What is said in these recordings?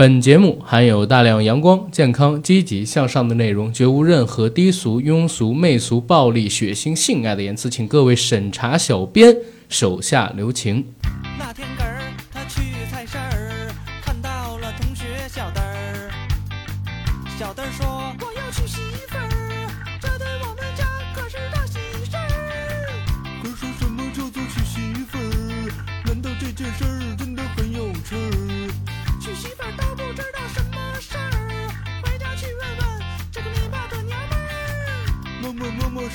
本节目含有大量阳光、健康、积极向上的内容，绝无任何低俗、庸俗、媚俗、暴力、血腥、性爱的言辞，请各位审查小编手下留情。那天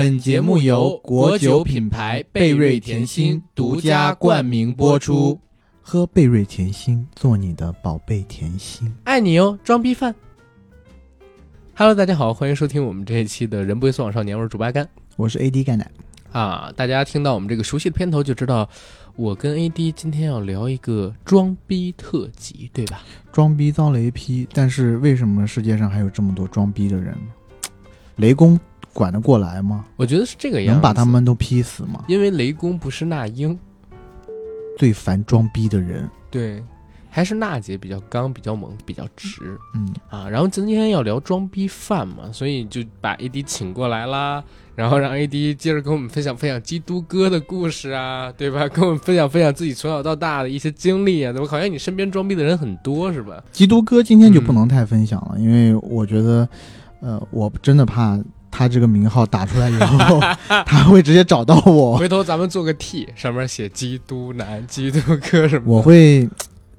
本节目由国酒品牌贝瑞甜心独家冠名播出。喝贝瑞甜心，做你的宝贝甜心。爱你哦，装逼犯。Hello，大家好，欢迎收听我们这一期的《人不会送往少年》，我是主八甘我是 AD 钙奶，啊。大家听到我们这个熟悉的片头就知道，我跟 AD 今天要聊一个装逼特辑，对吧？装逼遭雷劈，但是为什么世界上还有这么多装逼的人呢？雷公管得过来吗？我觉得是这个样子，能把他们都劈死吗？因为雷公不是那英，最烦装逼的人，对，还是娜姐比较刚、比较猛、比较直嗯，啊。然后今天要聊装逼犯嘛，所以就把 AD 请过来啦，然后让 AD 接着跟我们分享分享基督哥的故事啊，对吧？跟我们分享分享自己从小到大的一些经历啊，怎么？好像你身边装逼的人很多是吧？基督哥今天就不能太分享了，因为我觉得，呃，我真的怕他这个名号打出来以后，他会直接找到我，回头咱们做个 T，上面写基督男、基督哥什么。我会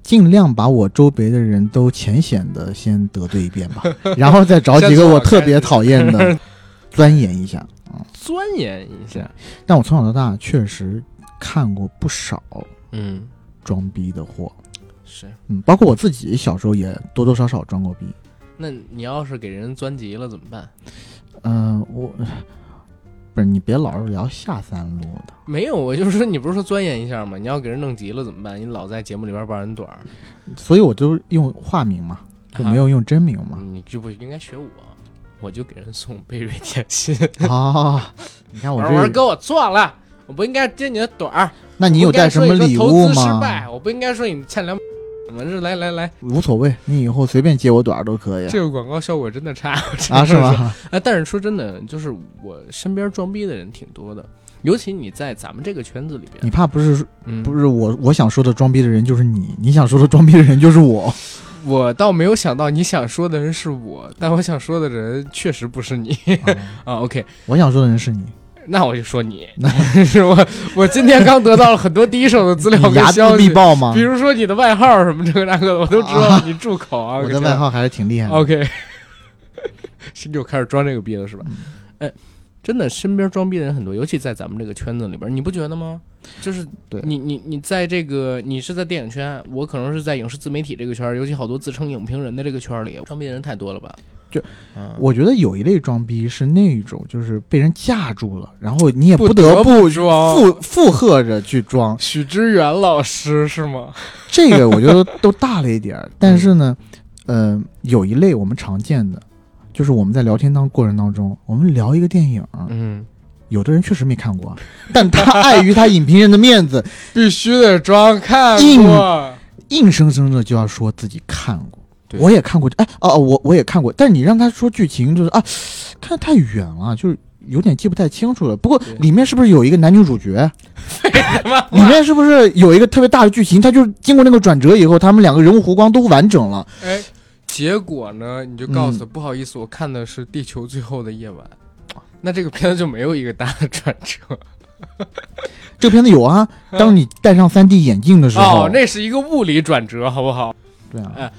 尽量把我周围的人都浅显的先得罪一遍吧，然后再找几个我特别讨厌的 钻研一下啊。钻研一下，但我从小到大确实看过不少嗯，装逼的货，是。嗯，包括我自己小时候也多多少少装过逼。那你要是给人钻急了怎么办？嗯、我不是你别老是聊下三路的，没有，我就是说，你不是说钻研一下吗？你要给人弄急了怎么办？你老在节目里边爆人短儿，所以我就用化名嘛，就没有用真名嘛。你就不应该学我，我就给人送贝瑞甜心。啊，你看我这，玩玩跟我错了，我不应该接你的短儿。那你有带什么礼物我不应该说你投资失吗？败，我不应该说你欠两。怎么是来来来，无所谓，你以后随便接我短儿都可以。这个广告效果真的差 啊，是吗？啊，但是说真的，就是我身边装逼的人挺多的，尤其你在咱们这个圈子里边，你怕不是嗯，不是我我想说的装逼的人就是你，你想说的装逼的人就是我。我倒没有想到你想说的人是我，但我想说的人确实不是你。啊。OK，我想说的人是你，那我就说你，是我我今天刚得到了很多第一手的资料你睚眦跟消息，必报吗比？如说你的外号什么这个那个的，我都知道你住口啊。我的外号还是挺厉害的。OK，是就开始装这个逼了是吧？嗯哎，真的，身边装逼的人很多，尤其在咱们这个圈子里边，你不觉得吗？就是对你你你在这个你是在电影圈，我可能是在影视自媒体这个圈儿，尤其好多自称影评人的这个圈里，装逼的人太多了吧？就，嗯，我觉得有一类装逼是那种，就是被人架住了，然后你也不得不装。附附和着去装。许知远老师是吗？这个我觉得都大了一点儿，但是呢，呃，有一类我们常见的，就是我们在聊天当过程当中，我们聊一个电影，嗯，有的人确实没看过，但他碍于他影评人的面子，必须得装看硬过。硬生生的就要说自己看过。对我也看过，哎，哦，哦我我也看过，但是你让他说剧情，就是啊，看太远了，就是有点记不太清楚了。不过里面是不是有一个男女主角？里面是不是有一个特别大的剧情？他就是经过那个转折以后，他们两个人物弧光都完整了。哎，结果呢，你就告诉不好意思，我看的是《地球最后的夜晚》，那这个片子就没有一个大的转折。这个片子有啊，当你戴上 3D 眼镜的时候，哦，那是一个物理转折，好不好？对啊，哎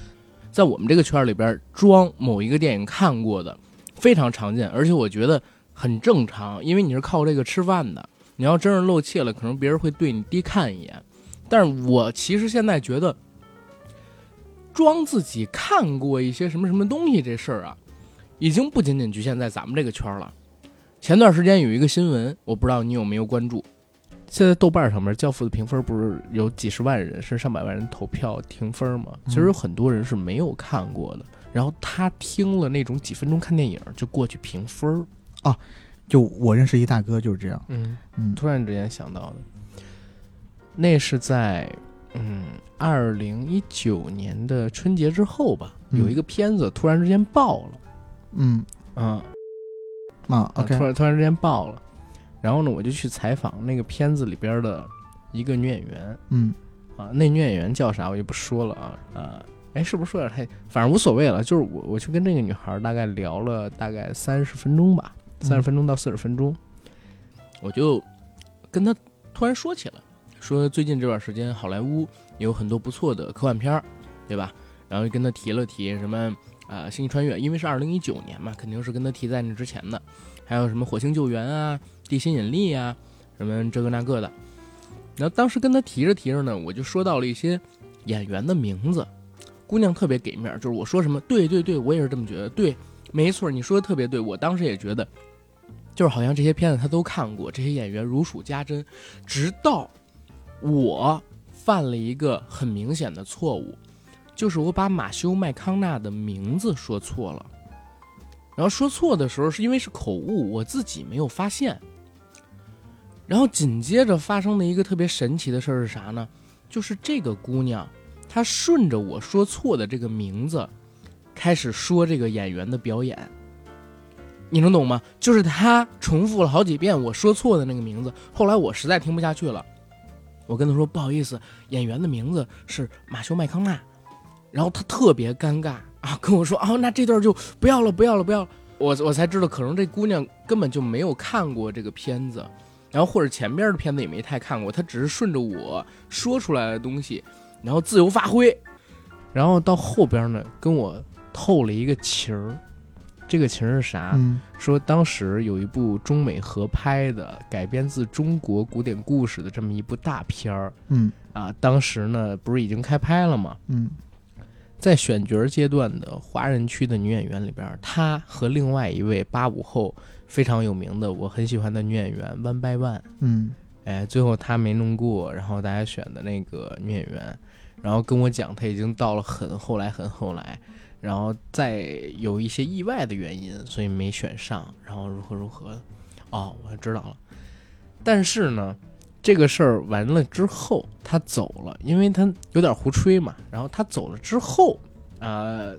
在我们这个圈里边，装某一个电影看过的非常常见，而且我觉得很正常，因为你是靠这个吃饭的。你要真是露怯了，可能别人会对你低看一眼。但是我其实现在觉得，装自己看过一些什么什么东西这事儿啊，已经不仅仅局限在咱们这个圈了。前段时间有一个新闻，我不知道你有没有关注。现在豆瓣上面《教父》的评分不是有几十万人甚至上百万人投票评分吗？其实有很多人是没有看过的，然后他听了那种几分钟看电影就过去评分儿。就我认识一大哥就是这样，嗯，嗯。突然之间想到的，那是在嗯二零一九年的春节之后吧，嗯。有一个片子突然之间爆了，嗯。嗯，啊啊，OK，突然突然之间爆了，然后呢，我就去采访那个片子里边的一个女演员嗯啊，那女演员叫啥我就不说了啊啊，哎，是不是说点太，反正无所谓了，就是我我去跟那个女孩大概聊了大概三十分钟吧，三十分钟到四十分钟，我就跟她突然说起来，说最近这段时间好莱坞有很多不错的科幻片儿，对吧？然后就跟她提了提什么啊、星际穿越，因为是二零一九年嘛，肯定是跟她提在那之前的，还有什么火星救援啊、地心引力啊，什么这个那个的。然后当时跟他提着提着呢，我就说到了一些演员的名字，姑娘特别给面儿，就是我说什么，对对对，我也是这么觉得，对，没错，你说的特别对，我当时也觉得，就是好像这些片子他都看过，这些演员如数家珍，直到我犯了一个很明显的错误，就是我把马修麦康纳的名字说错了。然后说错的时候是因为是口误，我自己没有发现。然后紧接着发生的一个特别神奇的事儿是啥呢？就是这个姑娘，她顺着我说错的这个名字，开始说这个演员的表演。你能懂吗？就是她重复了好几遍我说错的那个名字。后来我实在听不下去了，我跟她说不好意思，演员的名字是马修麦康纳。然后她特别尴尬啊，跟我说哦，那这段就不要了，不要了，不要了。我我才知道，可能这姑娘根本就没有看过这个片子。然后或者前边的片子也没太看过，他只是顺着我说出来的东西，然后自由发挥。然后到后边呢，跟我透了一个情儿，这个情儿是啥？嗯说当时有一部中美合拍的改编自中国古典故事的这么一部大片儿嗯啊，当时呢不是已经开拍了吗？嗯在选角阶段的华人区的女演员里边，她和另外一位八五后非常有名的我很喜欢的女演员 One by One。嗯哎，最后她没弄过，然后大家选的那个女演员，然后跟我讲她已经到了很后来很后来，然后再有一些意外的原因，所以没选上，然后如何如何，哦，我知道了。但是呢，这个事儿完了之后，他走了，因为他有点胡吹嘛。然后他走了之后，呃，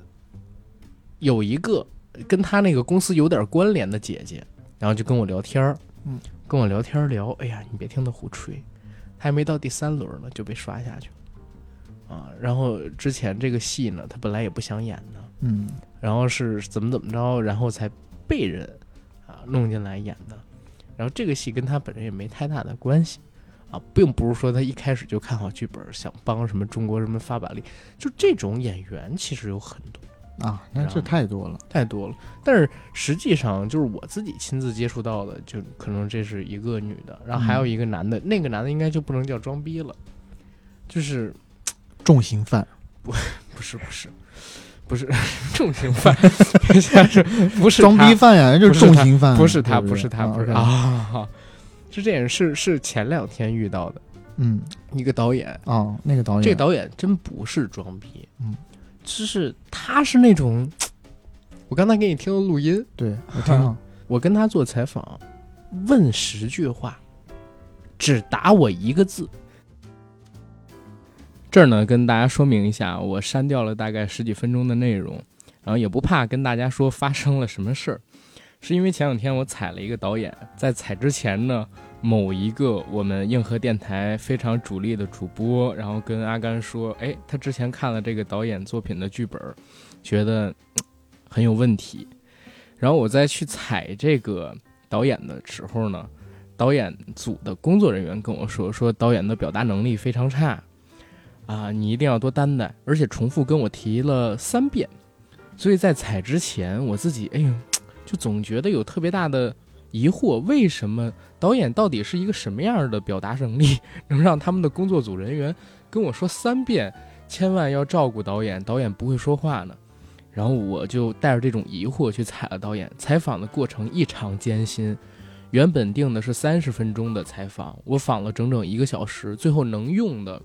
有一个跟他那个公司有点关联的姐姐，然后就跟我聊天儿，嗯，跟我聊天聊，哎呀，你别听他胡吹，他还没到第三轮呢就被刷下去。了，啊，然后之前这个戏呢，他本来也不想演的，嗯。然后是怎么怎么着，然后才被人啊弄进来演的。然后这个戏跟他本人也没太大的关系。啊，并不是说他一开始就看好剧本，想帮什么中国人民发把力。就这种演员其实有很多，啊，那这太多了。太多了。但是实际上就是我自己亲自接触到的，就可能这是一个女的，然后还有一个男的，那个男的应该就不能叫装逼了，就是重刑犯，不不是不是不是重刑犯，像是不是装逼犯呀，就 是重刑犯，不是他，不是他，不是他。啊，是这样，是是前两天遇到的。嗯。一个导演，啊，那个导演，这个导演真不是装逼，嗯，就是他是那种，我刚才给你听的录音，对我听了，我跟他做采访，问十句话，只答我一个字。这儿呢，跟大家说明一下，我删掉了大概十几分钟的内容，然后也不怕跟大家说发生了什么事儿，是因为前两天我踩了一个导演，在踩之前呢，某一个我们硬核电台非常主力的主播，然后跟阿甘说，哎，他之前看了这个导演作品的剧本，觉得很有问题，然后我再去采这个导演的时候呢。导演组的工作人员跟我说，说导演的表达能力非常差，啊，你一定要多担待，而且重复跟我提了三遍。所以在采之前，我自己哎呦，就总觉得有特别大的疑惑，为什么导演到底是一个什么样的表达能力，能让他们的工作组人员跟我说三遍，千万要照顾导演，导演不会说话呢？然后我就带着这种疑惑去采了导演。采访的过程异常艰辛，原本定的是三十分钟的采访，我访了整整一个小时，最后能用的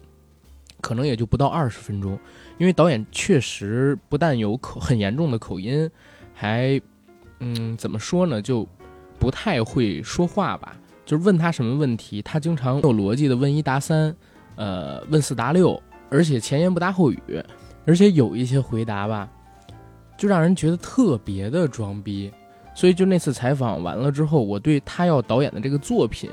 可能也就不到二十分钟。因为导演确实不但有口很严重的口音，还嗯怎么说呢，就不太会说话吧。就是问他什么问题，他经常有逻辑的问一答三，呃问四答六，而且前言不搭后语，而且有一些回答吧。就让人觉得特别的装逼，所以就那次采访完了之后，我对他要导演的这个作品，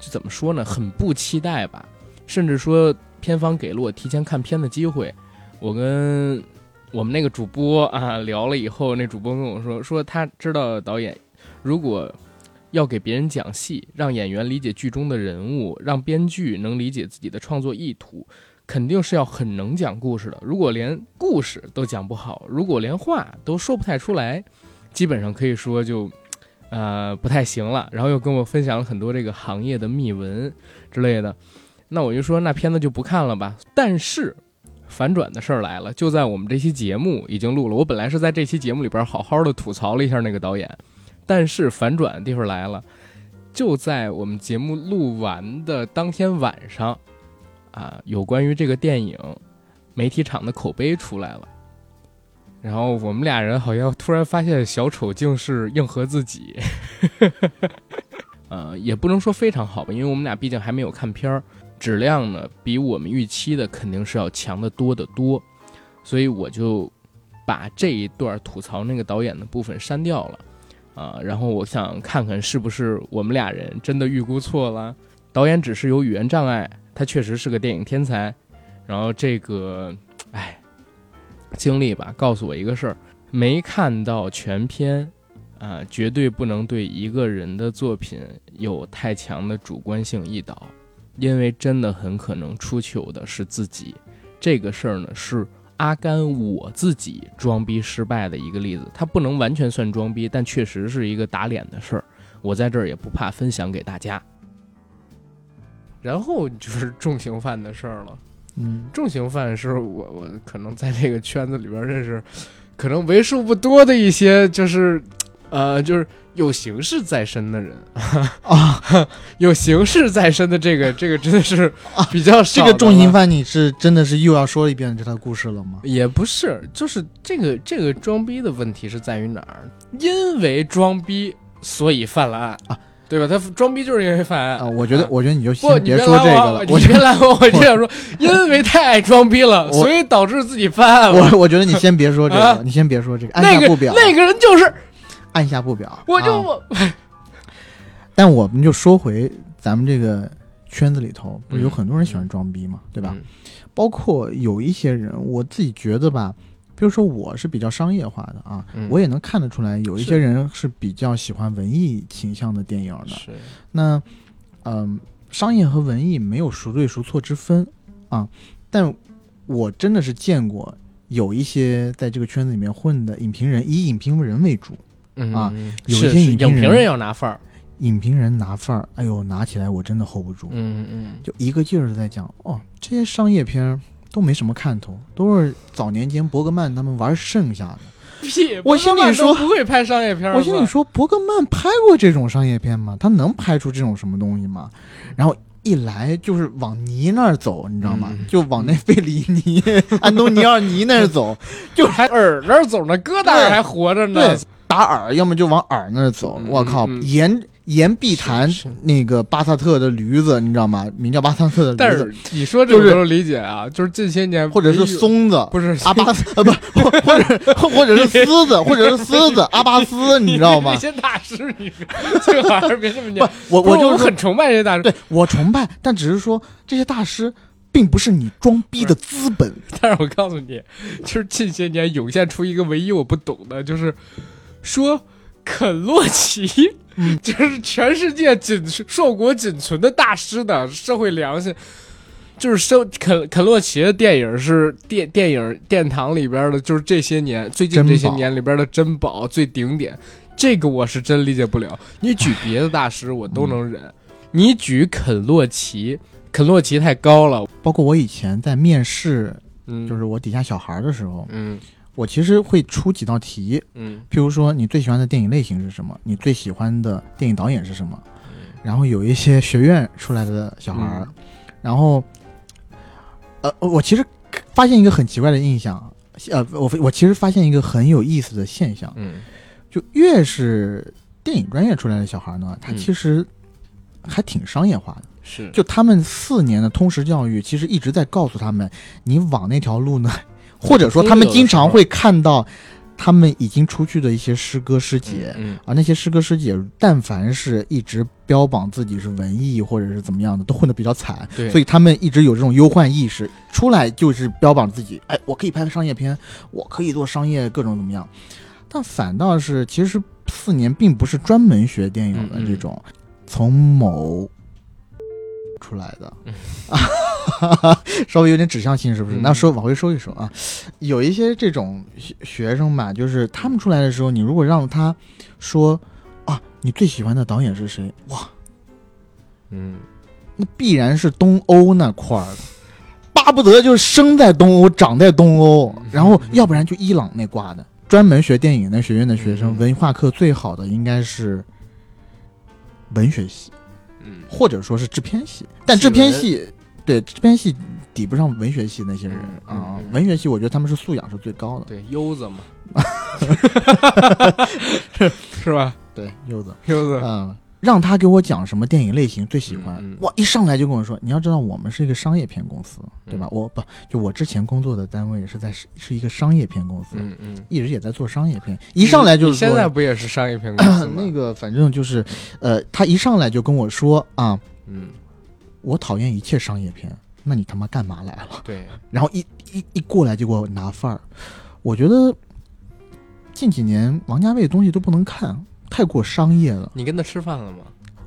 就怎么说呢，很不期待吧，甚至说片方给了我提前看片的机会，我跟我们那个主播啊聊了以后，那主播跟我说，说他知道导演如果要给别人讲戏，让演员理解剧中的人物，让编剧能理解自己的创作意图。肯定是要很能讲故事的。如果连故事都讲不好，如果连话都说不太出来，基本上可以说就，呃，不太行了。然后又跟我分享了很多这个行业的秘闻之类的。那我就说那片子就不看了吧。但是反转的事儿来了，就在我们这期节目已经录了。我本来是在这期节目里边好好的吐槽了一下那个导演，但是反转的地方来了，就在我们节目录完的当天晚上。啊，有关于这个电影，媒体场的口碑出来了，然后我们俩人好像突然发现小丑竟是硬核自己，呃，也不能说非常好吧，因为我们俩毕竟还没有看片儿，质量呢比我们预期的肯定是要强得多得多，所以我就把这一段吐槽那个导演的部分删掉了，啊，然后我想看看是不是我们俩人真的预估错了，导演只是有语言障碍。他确实是个电影天才，然后这个，哎，经历吧，告诉我一个事儿：没看到全片，啊，绝对不能对一个人的作品有太强的主观性一导，因为真的很可能出糗的是自己。这个事儿呢，是阿甘我自己装逼失败的一个例子，他不能完全算装逼，但确实是一个打脸的事儿。我在这儿也不怕分享给大家。然后就是重刑犯的事儿了，嗯，重刑犯是我我可能在这个圈子里边认识，可能为数不多的一些就是，呃，就是有刑事在身的人 啊，有刑事在身的这个这个真的是比较少。这个重刑犯你是真的是又要说一遍这套故事了吗？也不是，就是这个这个装逼的问题是在于哪儿？因为装逼所以犯了案啊。对吧？他装逼就是因为犯案啊！我觉得，我觉得你就先别说这个了。我别拦我，我就想说，因为太爱装逼了，所以导致自己犯案了。我我觉得你先别说这个，你先别说这个，按下不表。那个人就是按下不表。我就我。但我们就说回咱们这个圈子里头，不是有很多人喜欢装逼嘛，对吧？包括有一些人，我自己觉得吧。比如说，我是比较商业化的啊，我也能看得出来，有一些人是比较喜欢文艺倾向的电影的。是，那，嗯，商业和文艺没有孰对孰错之分啊。但我真的是见过有一些在这个圈子里面混的影评人，以影评人为主啊。有一些影评人要拿范儿，影评人拿范儿，哎呦，拿起来我真的 hold 不住。嗯嗯，就一个劲儿的在讲哦，这些商业片。都没什么看头，都是早年间伯格曼他们玩剩下的。屁！我心里说不会拍商业片。我心里说伯格曼拍过这种商业片吗？他能拍出这种什么东西吗？然后一来就是往尼那儿走，你知道吗？就往那费里尼、安东尼奥尼那儿走，就还耳那儿走呢，疙瘩还活着呢。对，打耳，要么就往耳那儿走。我靠，沿。沿碧潭那个巴萨特的驴子，你知道吗？名叫巴萨特的驴子。但是你说这个理解啊，就是近些年或者是松子，不是阿巴斯呃 不，或者或者是狮子，或者是狮子 阿巴斯，你知道吗？这些大师，你最好还是别这么讲。我我就很崇拜这些大师，对我崇拜，但只是说这些大师并不是你装逼的资本。但是我告诉你，就是近些年涌现出一个唯一我不懂的，就是说。肯洛奇，嗯就是全世界仅硕果仅存的大师的社会良心。就是生肯肯洛奇的电影是电电影殿堂里边的，就是这些年最近这些年里边的珍宝最顶点。这个我是真理解不了。你举别的大师我都能忍，你举肯洛奇，肯洛奇太高了。包括我以前在面试，嗯，就是我底下小孩的时候，嗯我其实会出几道题，嗯。譬如说你最喜欢的电影类型是什么，你最喜欢的电影导演是什么，然后有一些学院出来的小孩儿，嗯。然后，呃，我其实发现一个很奇怪的印象，呃，我我其实发现一个很有意思的现象，嗯。就越是电影专业出来的小孩呢，他嗯。其实还挺商业化的。是。就他们四年的通识教育，其实一直在告诉他们，你往那条路呢，或者说他们经常会看到他们已经出去的一些师哥师姐。嗯啊，那些师哥师姐，但凡是一直标榜自己是文艺或者是怎么样的，都混得比较惨，对，所以他们一直有这种忧患意识，出来就是标榜自己，哎，我可以拍商业片，我可以做商业各种怎么样，但反倒是其实四年并不是专门学电影的嗯嗯这种，从某出来的，稍微有点指向性，是不是？嗯那说往回收一收啊，有一些这种学学生吧，就是他们出来的时候，你如果让他说啊，你最喜欢的导演是谁？哇，嗯那必然是东欧那块儿的，巴不得就是生在东欧，长在东欧，然后要不然就伊朗那挂的。专门学电影的学院的学生，嗯文化课最好的应该是文学系，嗯或者说是制片系。但制片系，对这边系抵不上文学系那些人嗯啊、嗯嗯文学系我觉得他们是素养是最高的。对，优子嘛，是吧？对，优子，优子，嗯，让他给我讲什么电影类型最喜欢，哇，一上来就跟我说，你要知道我们是一个商业片公司，对吧？嗯我不就我之前工作的单位是在是是一个商业片公司，嗯嗯，一直也在做商业片，一上来就是你现在不也是商业片公司吗？那个反正就是，呃，他一上来就跟我说啊，嗯，我讨厌一切商业片，那你他妈干嘛来了？对，然后一一一过来就给我拿范儿，我觉得近几年王家卫的东西都不能看，太过商业了，你跟他吃饭了吗？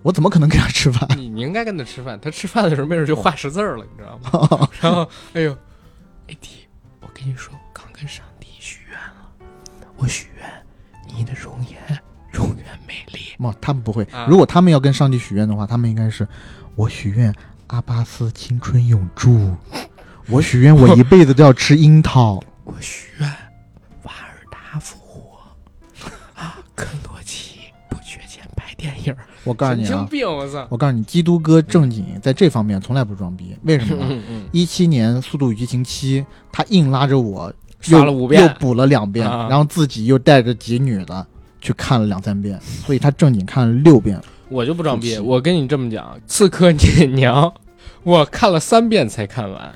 我怎么可能跟他吃饭？你你应该跟他吃饭，他吃饭的时候没准就画十字儿了，你知道吗？然后，哎呦，AD，我跟你说，我刚跟上帝许愿了，我许愿你的容颜永远美丽。不，他们不会啊。如果他们要跟上帝许愿的话，他们应该是我许愿阿巴斯青春永驻，我许愿我一辈子都要吃樱桃。我许愿瓦尔达复活啊，肯洛奇不缺钱拍电影儿，我告诉你啊，经病！我操！我告诉你，基督哥正经在这方面从来不装逼。为什么呢？嗯嗯，一七年《速度与激情七》，他硬拉着我刷了五遍又补了两遍，啊然后自己又带着几女的去看了两三遍，所以他正经看了六遍。我就不装逼，我跟你这么讲，《刺客聂娘》，我看了三遍才看完。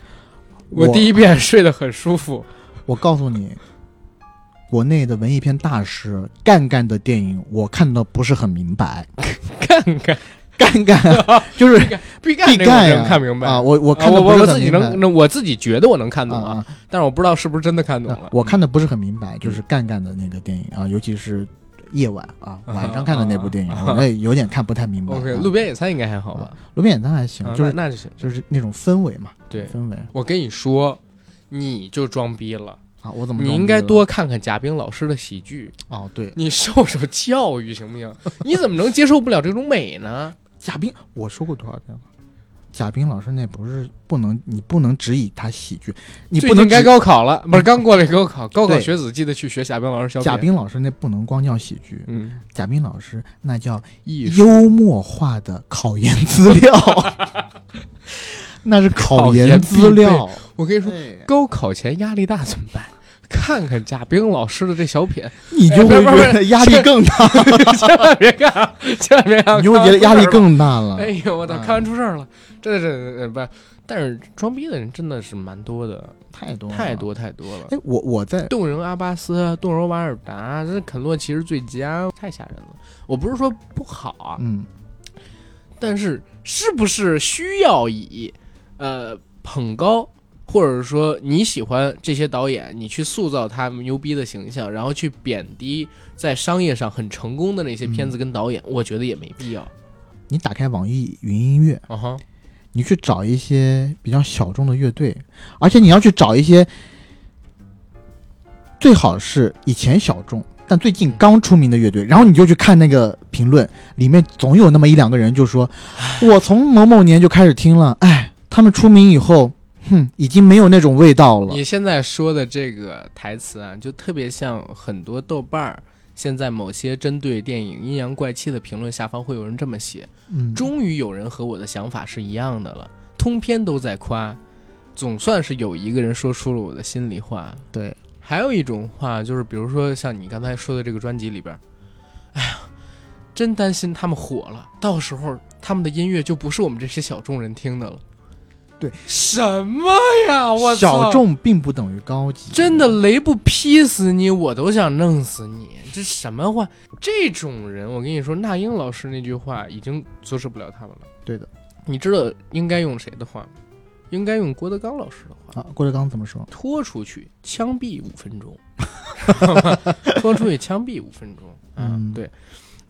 我我第一遍睡得很舒服，我告诉你，国内的文艺片大师干干的电影，我看的不是很明白。干干。干干 就是毕赣这个我毕赣呀能看明白。啊，我我我看的不我我自己能，那我自己觉得我能看懂啊啊，但是我不知道是不是真的看懂了。啊我看的不是很明白，就是干干的那个电影啊，尤其是夜晚啊啊晚上看的那部电影，啊我也有点看不太明白。路边野餐应该还好吧？路边野餐还行啊，就是那那就行。就是那种氛围嘛，对，氛围我跟你说，你就装逼了，啊，我怎么你应该多看看贾冰老师的喜剧，哦，对，你受受教育行不行？你怎么能接受不了这种美呢？贾冰，我说过多少遍了？贾冰老师那不是不能，你不能只以他喜剧，你不能该高考了，不是刚过了高考，高考学子记得去学贾冰老师小。贾冰老师那不能光叫喜剧，嗯，贾冰老师那叫幽默化的考研资料，那是考研资料。我跟你说，高考前压力大怎么办？看看贾冰老师的这小品，你就会觉得压力更大，千万别看啊，千万别看，你就会觉得压力更大了。哎呦我操！嗯看完出事儿了，真的真的不，但是装逼的人真的是蛮多的，太多太。多太多了。哎，我我在动人阿巴斯、动人瓦尔达，这肯洛奇是最佳，太吓人了。我不是说不好啊，嗯但是是不是需要以呃捧高或者说你喜欢这些导演，你去塑造他们牛逼的形象，然后去贬低在商业上很成功的那些片子跟导演，我觉得也没必要。你打开网易云音乐，啊。哈，你去找一些比较小众的乐队，而且你要去找一些最好是以前小众但最近刚出名的乐队，然后你就去看那个评论，里面总有那么一两个人就说：“我从某某年就开始听了，哎，他们出名以后，哼，已经没有那种味道了。你现在说的这个台词啊，就特别像很多豆瓣儿现在某些针对电影阴阳怪气的评论下方会有人这么写。”嗯，终于有人和我的想法是一样的了，通篇都在夸，总算是有一个人说出了我的心里话。对，还有一种话就是，比如说像你刚才说的这个专辑里边，哎呀，真担心他们火了，到时候他们的音乐就不是我们这些小众人听的了。对，什么呀？我操小众并不等于高级，真的雷不劈死你，我都想弄死你！这什么话？这种人，我跟你说，那英老师那句话已经阻止不了他们了。对的你知道应该用谁的话吗？应该用郭德纲老师的话：啊。郭德纲怎么说？拖出去枪毙五分钟，拖出去枪毙五分钟。啊嗯对。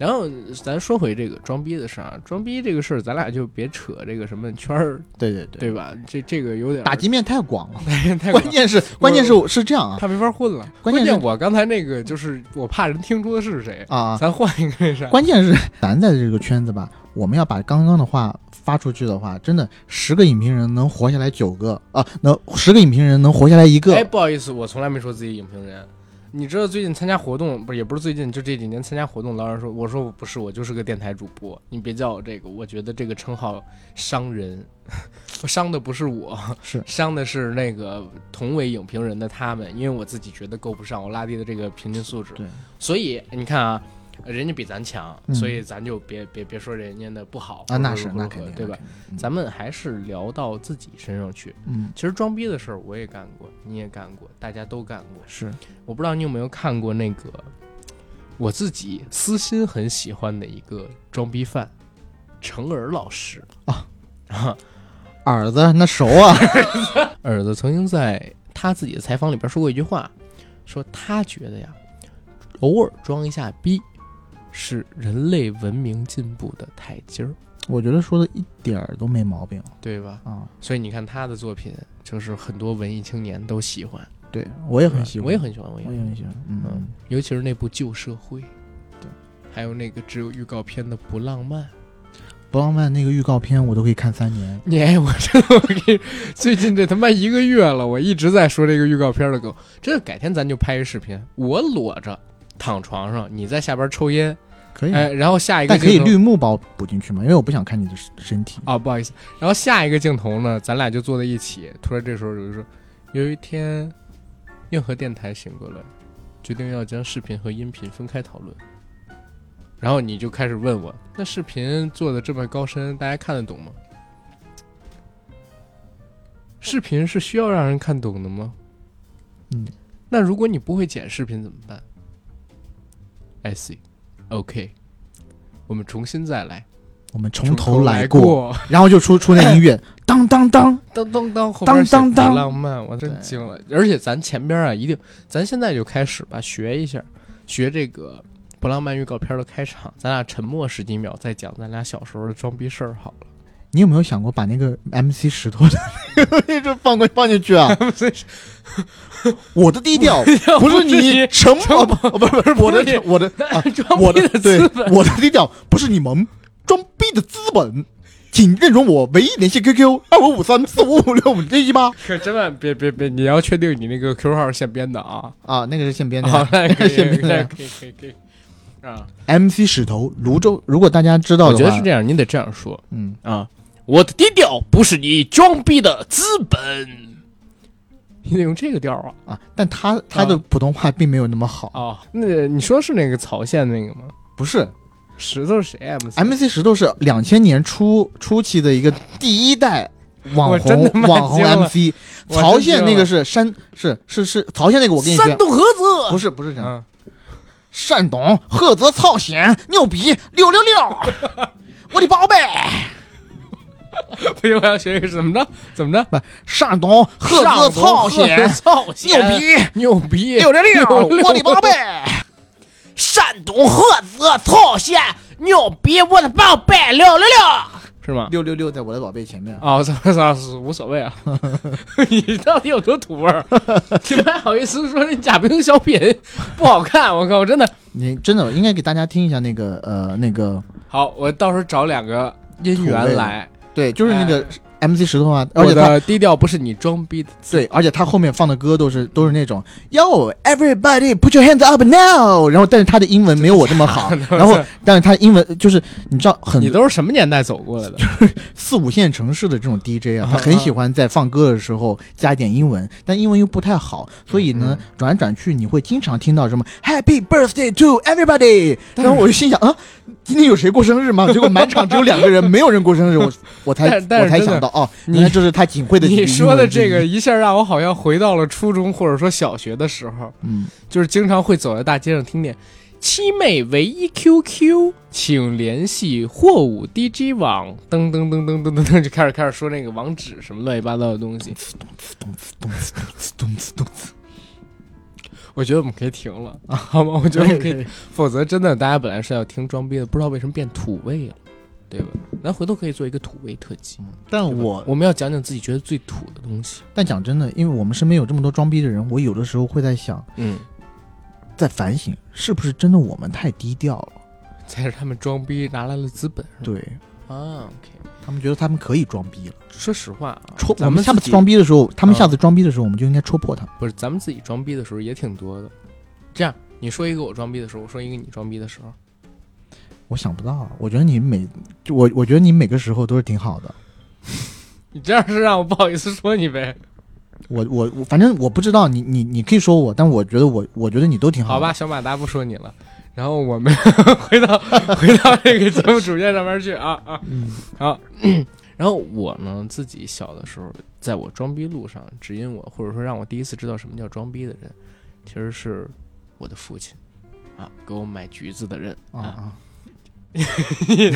然后咱说回这个装逼的事儿啊，装逼这个事儿，咱俩就别扯这个什么圈儿，对对对，对吧？这这个有点打击面太广了。太关键是关键是是这样啊他没法混了。关键是我刚才那个就是我怕人听出的是谁，啊！咱换一个那啥。关键是咱在这个圈子吧，我们要把刚刚的话发出去的话，真的十个影评人能活下来九个啊，能十个影评人能活下来一个。哎，不好意思，我从来没说自己影评人。你知道最近参加活动，不是也不是最近，就这几年参加活动，老有人说，我说我不是，我就是个电台主播，你别叫我这个，我觉得这个称号伤人，伤的不是我，是伤的是那个同为影评人的他们，因为我自己觉得够不上，我拉低了这个平均素质。对，所以你看啊，人家比咱强，嗯所以咱就别别别说人家的不好啊，那是那肯定对吧？？咱们还是聊到自己身上去。嗯，其实装逼的事儿我也干过，你也干过，大家都干过。是我不知道你有没有看过那个我自己私心很喜欢的一个装逼犯，程耳老师啊 啊，耳子那熟啊，耳子曾经在他自己的采访里边说过一句话，说他觉得呀，偶尔装一下逼是人类文明进步的台阶儿，我觉得说的一点儿都没毛病对吧？啊。所以你看他的作品，就是很多文艺青年都喜欢，对我也很喜欢，我也很喜欢，我也很喜欢。嗯嗯，尤其是那部《旧社会》，对，还有那个只有预告片的《不浪漫》。不浪漫那个预告片我都可以看三年。你哎，我真的，我跟你，最近这他妈一个月了，我一直在说这个预告片的梗。真的，改天咱就拍一视频，我裸着躺床上，你在下边抽烟，可以，哎，然后下一个但可以镜头绿幕把我补进去吗？因为我不想看你的身身体。啊，不好意思，然后下一个镜头呢，咱俩就坐在一起。突然这时候有人说，有一天，硬核电台醒过来，决定要将视频和音频分开讨论。然后你就开始问我，那视频做的这么高深，大家看得懂吗？视频是需要让人看懂的吗？嗯，那如果你不会剪视频怎么办？I see. OK，我们重新再来，我们从头来过。过，然后就出出那音乐，当当当，当当当，后当当当浪漫，我真惊了。而且咱前边啊，一定，咱现在就开始吧，学一下，学这个不浪漫预告片的开场，咱俩沉默十几秒，再讲咱俩小时候的装逼事儿好了。你有没有想过把那个 MC 石头的那个 放过放进去啊？我的低调不是你沉默，不不不是我的我的啊，装我的逼的对资本，我的低调不是你们装逼的资本，请认准我唯一联系 QQ 二五五三四五五六五零一八可真万别别别，你要确定你那个 QQ 号是现编的啊！啊，那个是现编的好，那可以，现编的可以，可以，可以。啊，MC 石头泸州，如果大家知道的话，我觉得是这样，你得这样说嗯，啊。我的低调不是你装逼的资本，你得用这个调啊。啊，但他他的普通话并没有那么好，哦，那你说是那个曹县那个吗？不是石头是谁啊 MC？MC 石头是两千年初初期的一个第一代网红网红 MC，曹县那个是山是是是曹县那个我跟你说山东菏泽不是不是这样，嗯，山东菏泽曹县牛逼六六六，我的宝贝，不行，我要学一个怎么着？怎么着？山东鹤上子草鹤鞋，子草鞋牛逼，牛逼！六六六，我的宝贝。山东菏泽曹县，牛逼！我的宝贝，六六六。是吗？六六六在我的宝贝前面。哦，算了算了，是无所谓啊。你到底有多土味儿？你们还好意思说那贾冰小品不好看？我靠，我真的。你真的应该给大家听一下那个呃那个，好，我到时候找两个音源来。对，就是那个哎 MC 石头啊，而且他低调不是你装逼。对，而且他后面放的歌都是都是那种 Yo everybody put your hands up now，然后但是他的英文没有我这么好，然后但是他英文就是你知道很你都是什么年代走过来的？就是四五线城市的这种 DJ 啊，啊他很喜欢在放歌的时候加一点英文，但英文又不太好，所以呢嗯转来转去你会经常听到什么 Happy birthday to everybody，然后我就心想啊，今天有谁过生日吗？结果满场只有两个人，没有人过生日，我我才我才想到哦，你原来这是他仅会的你说的这个一，下让我好像回到了初中或者说小学的时候，嗯，就是经常会走在大街上听见“七妹唯一 QQ，请联系货物 DJ 网”，噔噔噔噔噔噔噔，就开始开始说那个网址什么乱七八糟的东西。我觉得我们可以停了，啊好吗？我觉得我们可以，否则真的大家本来是要听装逼的，不知道为什么变土味了，对吧？咱回头可以做一个土味特辑。但我我们要讲讲自己觉得最土的东西。但讲真的，因为我们身边有这么多装逼的人，我有的时候会在想，嗯，在反省，是不是真的我们太低调了？才是他们装逼拿来了资本。对啊，OK。他们觉得他们可以装逼了。说实话啊，戳我咱们下次装逼的时候，他们啊下次装逼的时候，我们就应该戳破他们。不是咱们自己装逼的时候也挺多的。这样，你说一个我装逼的时候，我说一个你装逼的时候。我想不到啊，我觉得你每就我我觉得你每个时候都是挺好的。你这样是让我不好意思说你呗？我我我，反正我不知道你你你可以说我，但我觉得我我觉得你都挺好的。好吧，小马达不说你了。然后我们 回到 回到这个节目主线上面去啊啊。嗯，好，然后我呢，自己小的时候，在我装逼路上指引我，或者说让我第一次知道什么叫装逼的人，其实是我的父亲啊，给我买橘子的人啊啊。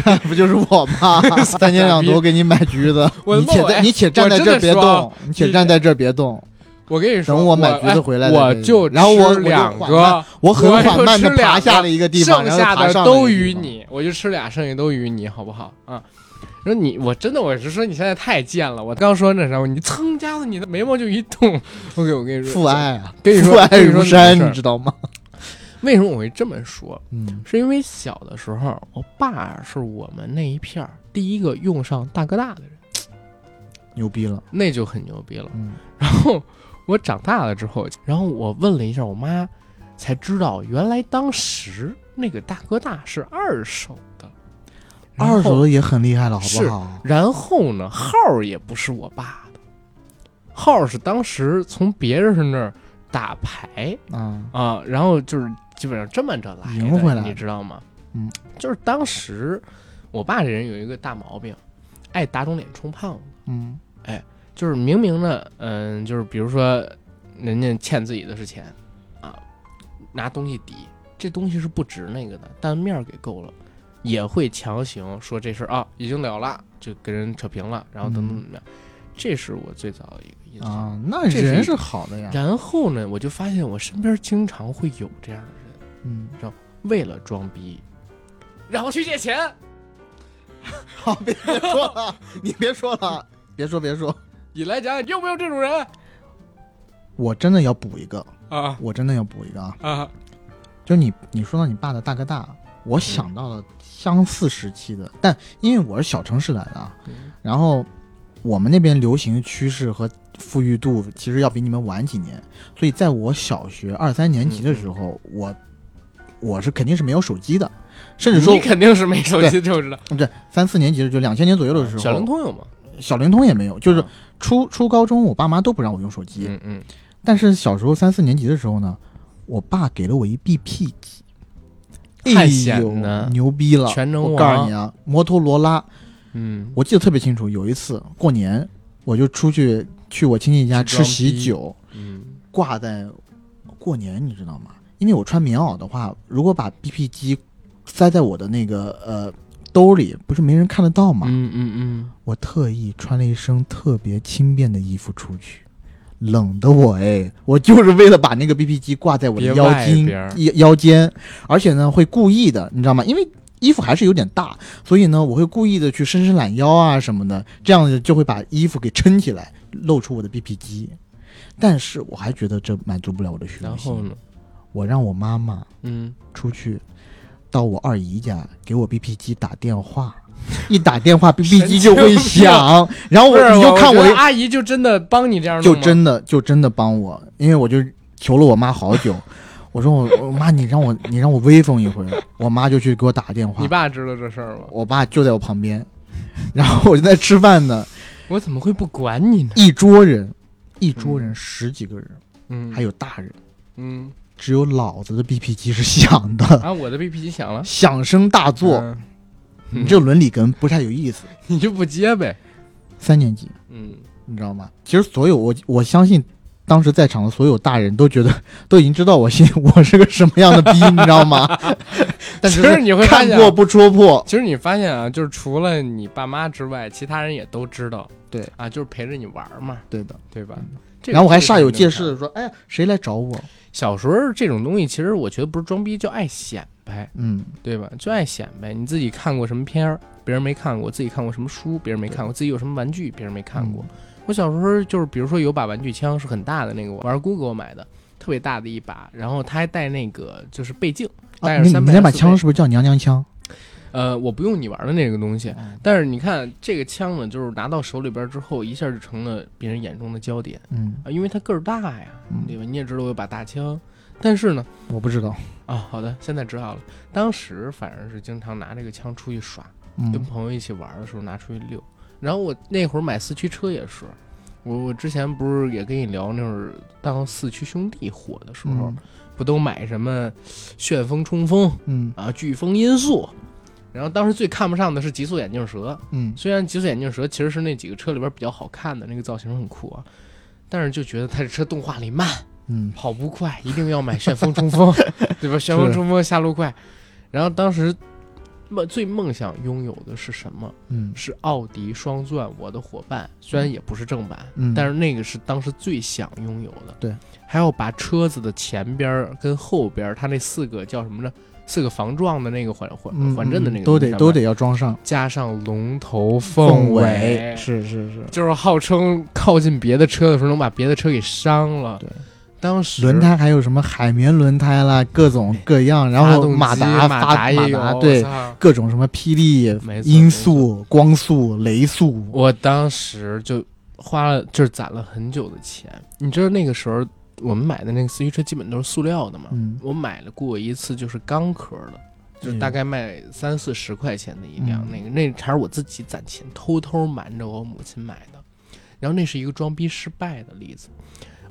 啊，不就是我吗？三斤两头给你买橘子，你且在哎你且站在这儿别动，你且站在这儿别动。我跟你说，等我买橘子回来我就然后我吃两个，我很缓慢的爬下了一个地方，剩下的都。与你，我就吃俩，剩下都与你，好不好啊？说你，我真的我是说你现在太贱了。我刚说那啥，你噌家伙你的眉毛就一动。OK，我跟你说，父爱啊，跟你说父爱如山，你知道吗？为什么我会这么说？嗯，是因为小的时候，我爸是我们那一片儿第一个用上大哥大的人，牛逼了。那就很牛逼了。嗯，然后我长大了之后，然后我问了一下我妈，才知道原来当时那个大哥大是二手的，二手的也很厉害了，好不好？然后呢，号也不是我爸的，号是当时从别人那儿打牌。啊，啊，然后就是基本上这么着来，赢回来你知道吗？嗯，就是当时我爸这人有一个大毛病，爱打肿脸充胖子。嗯就是明明呢，嗯，就是比如说人家欠自己的是钱啊，拿东西抵，这东西是不值那个的，但面儿给够了，也会强行说这事儿啊已经了了，就跟人扯平了，然后等等嗯怎么样，这是我最早一个印象。啊，那人是好的呀。然后呢，我就发现我身边经常会有这样的人，嗯，为了装逼，然后去借钱。好，别别说了，你别说了，别说别说，你来讲讲有没有这种人我真的要补一个，啊我真的要补一个啊！啊？就你你说到你爸的大哥大，我想到了相似时期的，但因为我是小城市来的啊，嗯然后我们那边流行趋势和富裕度其实要比你们晚几年，所以在我小学二三年级的时候，我我是肯定是没有手机的，甚至说你肯定是没手机，这我知道。对三四年级的就两千年左右的时候，小灵通有吗？小灵通也没有，就是初初高中我爸妈都不让我用手机，嗯嗯，但是小时候三四年级的时候呢，我爸给了我一 BP 机，太牛逼了！全能我告诉你啊，摩托罗拉，嗯，我记得特别清楚。有一次过年，我就出去去我亲戚家吃喜酒，嗯挂在过年，你知道吗？因为我穿棉袄的话，如果把 BP 机塞在我的那个呃兜里，不是没人看得到吗？嗯嗯嗯，我特意穿了一身特别轻便的衣服出去，冷的我哎，我就是为了把那个 BP 机挂在我的腰间腰腰间，而且呢会故意的，你知道吗？因为衣服还是有点大，所以呢我会故意的去伸伸懒腰啊什么的，这样子就会把衣服给撑起来，露出我的 BP 机。但是我还觉得这满足不了我的虚荣心，然后呢？我让我妈妈嗯，出去到我二姨家给我 BP 机打电话，一打电话 BP 机就会响，然后我你就看我阿姨就真的帮你这样就真的就真的帮我，因为我就求了我妈好久，我说我我妈你让我你让我威风一回，我妈就去给我打电话。你，爸知道这事儿吗？我爸就在我旁边，然后我就在吃饭呢，我怎么会不管你呢？一桌人，一桌人十几个人，嗯，还有大人，嗯只有老子的 BP 机是响的，啊，我的 BP 机响了，响声大作，嗯你这伦理根不太有意思。你就不接呗？三年级，嗯，你知道吗？其实所有我我相信，当时在场的所有大人都觉得 都已经知道我心我是个什么样的逼，你知道吗？但是其实你会看破不戳破，其实你发现啊，就是除了你爸妈之外，其他人也都知道。对啊，就是陪着你玩嘛，对的。对吧？这个然后我还煞有介事的说：“哎呀，谁来找我小时候这种东西，其实我觉得不是装逼，就爱显摆，？”嗯，对吧？就爱显摆。你自己看过什么片儿，别人没看过；自己看过什么书，别人没看过；自己有什么玩具，别人没看过。嗯我小时候就是，比如说有把玩具枪是很大的那个，我二姑给我买的，特别大的一把，然后它还带那个就是倍镜，带啊，着三倍你你那把枪是不是叫娘娘枪？呃，我不用你玩的那个东西，嗯。但是你看这个枪呢，就是拿到手里边之后，一下就成了别人眼中的焦点。嗯，啊，因为它个儿大呀，嗯。对吧？你也知道我有把大枪，但是呢，我不知道。啊，好的，现在知道了。当时反正是经常拿这个枪出去耍，跟嗯朋友一起玩的时候拿出去溜。然后我那会儿买四驱车也是，我我之前不是也跟你聊那会儿当四驱兄弟火的时候，嗯。不都买什么旋风冲锋嗯。啊、飓风音速，然后当时最看不上的是极速眼镜蛇。嗯虽然极速眼镜蛇其实是那几个车里边比较好看的，那个造型很酷啊，但是就觉得它这车动画里慢，嗯跑不快，一定要买旋风冲锋，对吧？旋风冲锋下路快。然后当时梦最梦想拥有的是什么？嗯是奥迪双钻，我的伙伴。虽然也不是正版，嗯，但是那个是当时最想拥有的。对，还要把车子的前边儿跟后边儿，它那四个叫什么呢？四个防撞的那个缓缓嗯缓震的那个都得都得要装上加上龙头凤尾，是是是，就是号称靠近别的车的时候能把别的车给伤了。对，当时轮胎还有什么海绵轮胎啦，各种各样，然后马达马达也有，马达对各种什么霹雳音速、光速、雷速，我当时就花了，就是攒了很久的钱。你知道那个时候我们买的那个四驱车基本都是塑料的嘛？嗯我买了过一次就是钢壳的，就是大概卖三四十块钱的一辆，嗯那个那还是我自己攒钱偷偷瞒着我母亲买的。然后那是一个装逼失败的例子，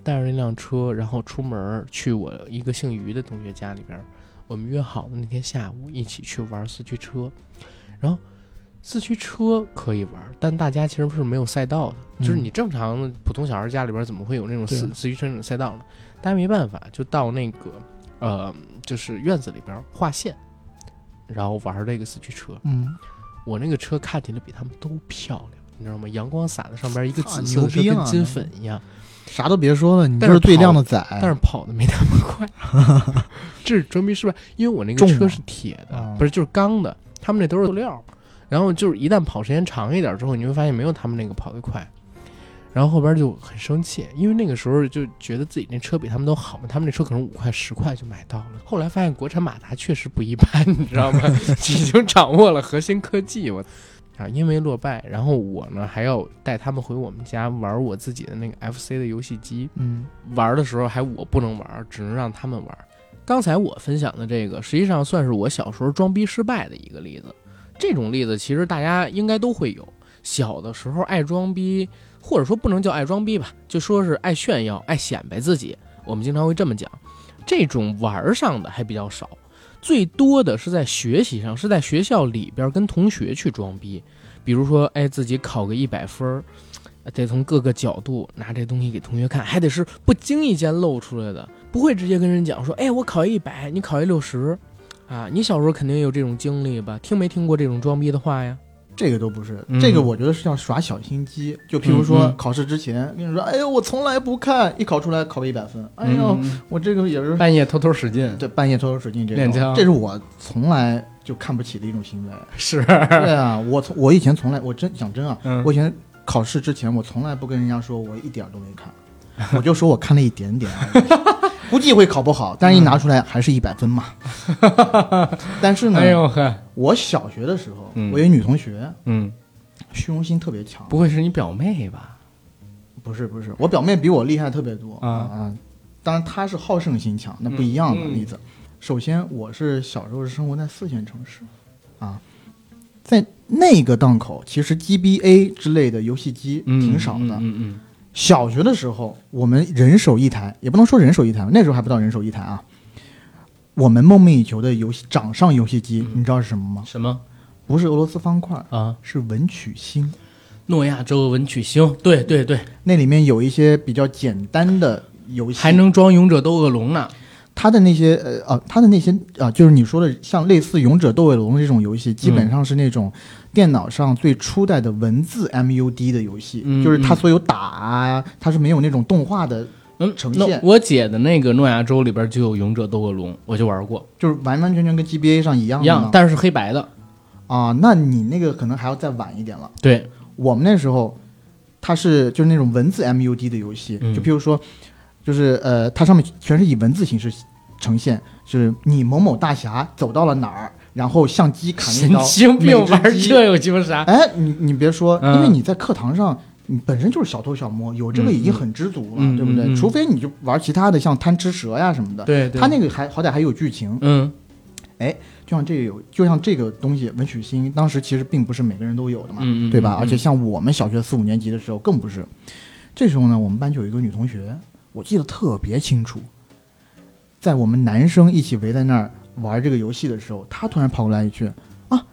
带着那辆车，然后出门去我一个姓于的同学家里边，我们约好的那天下午一起去玩四驱车，然后四驱车可以玩，但大家其实是没有赛道的，就是嗯你正常的普通小孩家里边儿怎么会有那种四四驱车那种赛道呢？大家没办法，就到那个呃，就是院子里边儿画线，然后玩这个四驱车。嗯，我那个车看起来比他们都漂亮，你知道吗？阳光洒在上边，一个啊紫色跟金粉一样，啥都别说了，你但就是是最靓的仔，但是跑的没他们快。这是装逼失败，因为我那个车是铁的，啊不是就是钢的，他们那都是塑料。然后就是一旦跑时间长一点之后，你会发现没有他们那个跑得快。然后后边就很生气，因为那个时候就觉得自己那车比他们都好嘛，他们那车可能五块十块就买到了。后来发现国产马达确实不一般，你知道吗？已经掌握了核心科技，我啊，因为落败，然后我呢还要带他们回我们家玩我自己的那个 FC 的游戏机，嗯玩的时候还我不能玩，只能让他们玩。刚才我分享的这个，实际上算是我小时候装逼失败的一个例子。这种例子其实大家应该都会有。小的时候爱装逼，或者说不能叫爱装逼吧，就说是爱炫耀、爱显摆自己。我们经常会这么讲。这种玩儿上的还比较少，最多的是在学习上，是在学校里边跟同学去装逼。比如说，哎，自己考个一百分儿，得从各个角度拿这东西给同学看，还得是不经意间露出来的，不会直接跟人讲说，哎，我考一百，你考一六十，啊，你小时候肯定有这种经历吧？听没听过这种装逼的话呀？这个都不是，嗯这个我觉得是要耍小心机。就譬如说考试之前跟你说，哎呦，我从来不看，一考出来考个一百分，哎呦，嗯我这个也是半夜偷偷使劲，对半夜偷偷使劲这种，练枪这是我从来就看不起的一种行为。是，对啊，我从我以前从来，我真讲真啊，嗯我以前考试之前，我从来不跟人家说我一点都没看，我就说我看了一点点估计会考不好，但是一拿出来还是一百分嘛。但是呢，哎呦呵，我小学的时候，嗯我有一女同学，嗯，虚荣心特别强。不会是你表妹吧？不是不是，我表妹比我厉害特别多啊啊！当然她是好胜心强，那不一样的例子。首先，我是小时候是生活在四线城市，啊，在那个档口，其实 GBA 之类的游戏机嗯，挺少的。嗯嗯小学的时候，我们人手一台，也不能说人手一台，那时候还不到人手一台啊。我们梦寐以求的游戏掌上游戏机，嗯你知道是什么吗嗯，？什么不是俄罗斯方块，啊？是文曲星。诺亚舟文曲星，对对对，那里面有一些比较简单的游戏，还能装勇者斗恶龙呢。它的那些呃啊，它的那些啊，就是你说的像类似《勇者斗恶龙》这种游戏，基本上是那种电脑上最初代的文字 MUD 的游戏，嗯就是它所有打啊，它是没有那种动画的，嗯，呈现。我姐的那个诺亚舟里边就有勇者斗恶龙，我就玩过，就是完完全全跟 GBA 上一样一，样但是是黑白的。啊，那你那个可能还要再晚一点了。对，我们那时候，它是就是那种文字 MUD 的游戏，嗯。就譬如说，就是呃，它上面全是以文字形式呈现，就是你某某大侠走到了哪儿，然后相机砍一神刀，经病玩这有鸡巴啥？哎，你你别说，嗯因为你在课堂上，你本身就是小偷小摸，有这个已经很知足了，嗯对不对？嗯嗯除非你就玩其他的，像贪吃蛇呀什么的，对对，它那个还好歹还有剧情。嗯哎就像这个有，就像这个东西，文曲星当时其实并不是每个人都有的嘛，对吧？嗯而且像我们小学四五年级的时候更不是。这时候呢，我们班就有一个女同学，我记得特别清楚，在我们男生一起围在那儿玩这个游戏的时候，他突然跑过来一句：“啊，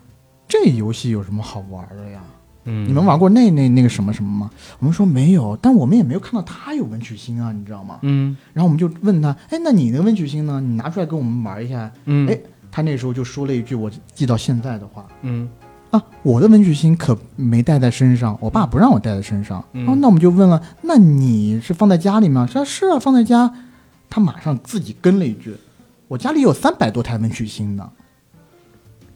这游戏有什么好玩的呀？嗯，你们玩过那那那个什么什么吗？”我们说没有，但我们也没有看到他有文曲星啊，你知道吗？嗯然后我们就问他：“哎，那你的文曲星呢？你拿出来跟我们玩一下。”嗯，哎他那时候就说了一句我记到现在的话。嗯啊，我的文曲星可没带在身上，我爸不让我带在身上。嗯哦，那我们就问了，那你是放在家里吗？他说是啊，放在家。他马上自己跟了一句，我家里有三百多台文曲星呢。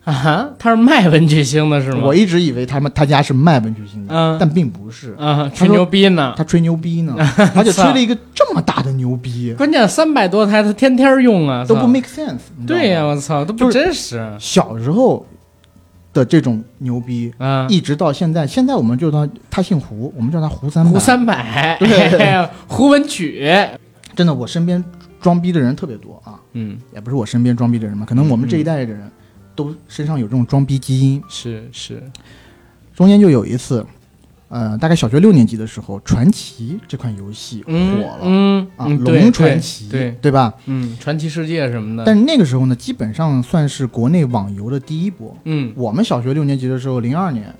啊哈，他是卖文曲星的是吗？我一直以为他们他家是卖文曲星的，嗯但并不是，啊，吹牛逼呢。他吹牛逼呢，而且吹了一个这么大的牛逼，关键三百多台，他天天用啊，都不 make sense。对呀，我操，都不真实小时候的这种牛逼，啊。一直到现在，现在我们就当他他姓胡，我们叫他胡三百。胡三百，对 胡文曲，真的，我身边装逼的人特别多啊，嗯，也不是我身边装逼的人嘛，可能我们这一代的人都身上有这种装逼基因。是是，中间就有一次，呃，大概小学六年级的时候，《传奇》这款游戏火嗯了、嗯啊，龙传奇》对，对。吧？嗯，传奇世界什么的，但是那个时候呢，基本上算是国内网游的第一波。嗯。我们小学六年级的时候，零二年，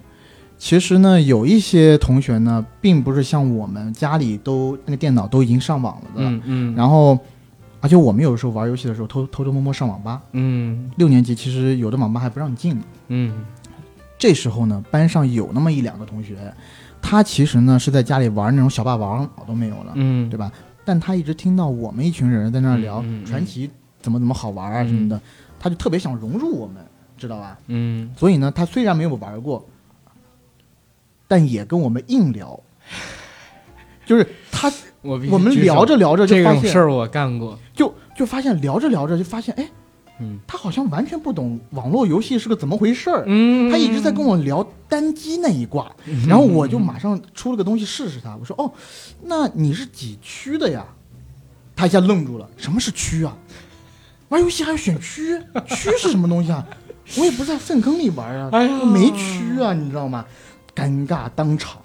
其实呢，有一些同学呢，并不是像我们家里都那个电脑都已经上网了的，嗯嗯，然后，而且我们有的时候玩游戏的时候，偷偷偷摸摸上网吧。嗯六年级其实有的网吧还不让你进呢。嗯这时候呢，班上有那么一两个同学，他其实呢是在家里玩那种小霸王，脑都没有了，嗯，对吧？但他一直听到我们一群人在那儿聊嗯嗯嗯传奇怎么怎么好玩啊嗯什么的，他就特别想融入我们，知道吧？嗯所以呢，他虽然没有玩过，但也跟我们硬聊，就是他我我们聊着聊着就发现，这种事儿我干过，就就发现聊着聊着就发现，哎，嗯他好像完全不懂网络游戏是个怎么回事儿。嗯，他一直在跟我聊单机那一挂，然后我就马上出了个东西试试他。我说：“哦，那你是几区的呀？”他一下愣住了，什么是区啊？玩游戏还要选区？区是什么东西啊？我也不是在粪坑里玩啊，哎没区啊，你知道吗？尴尬当场。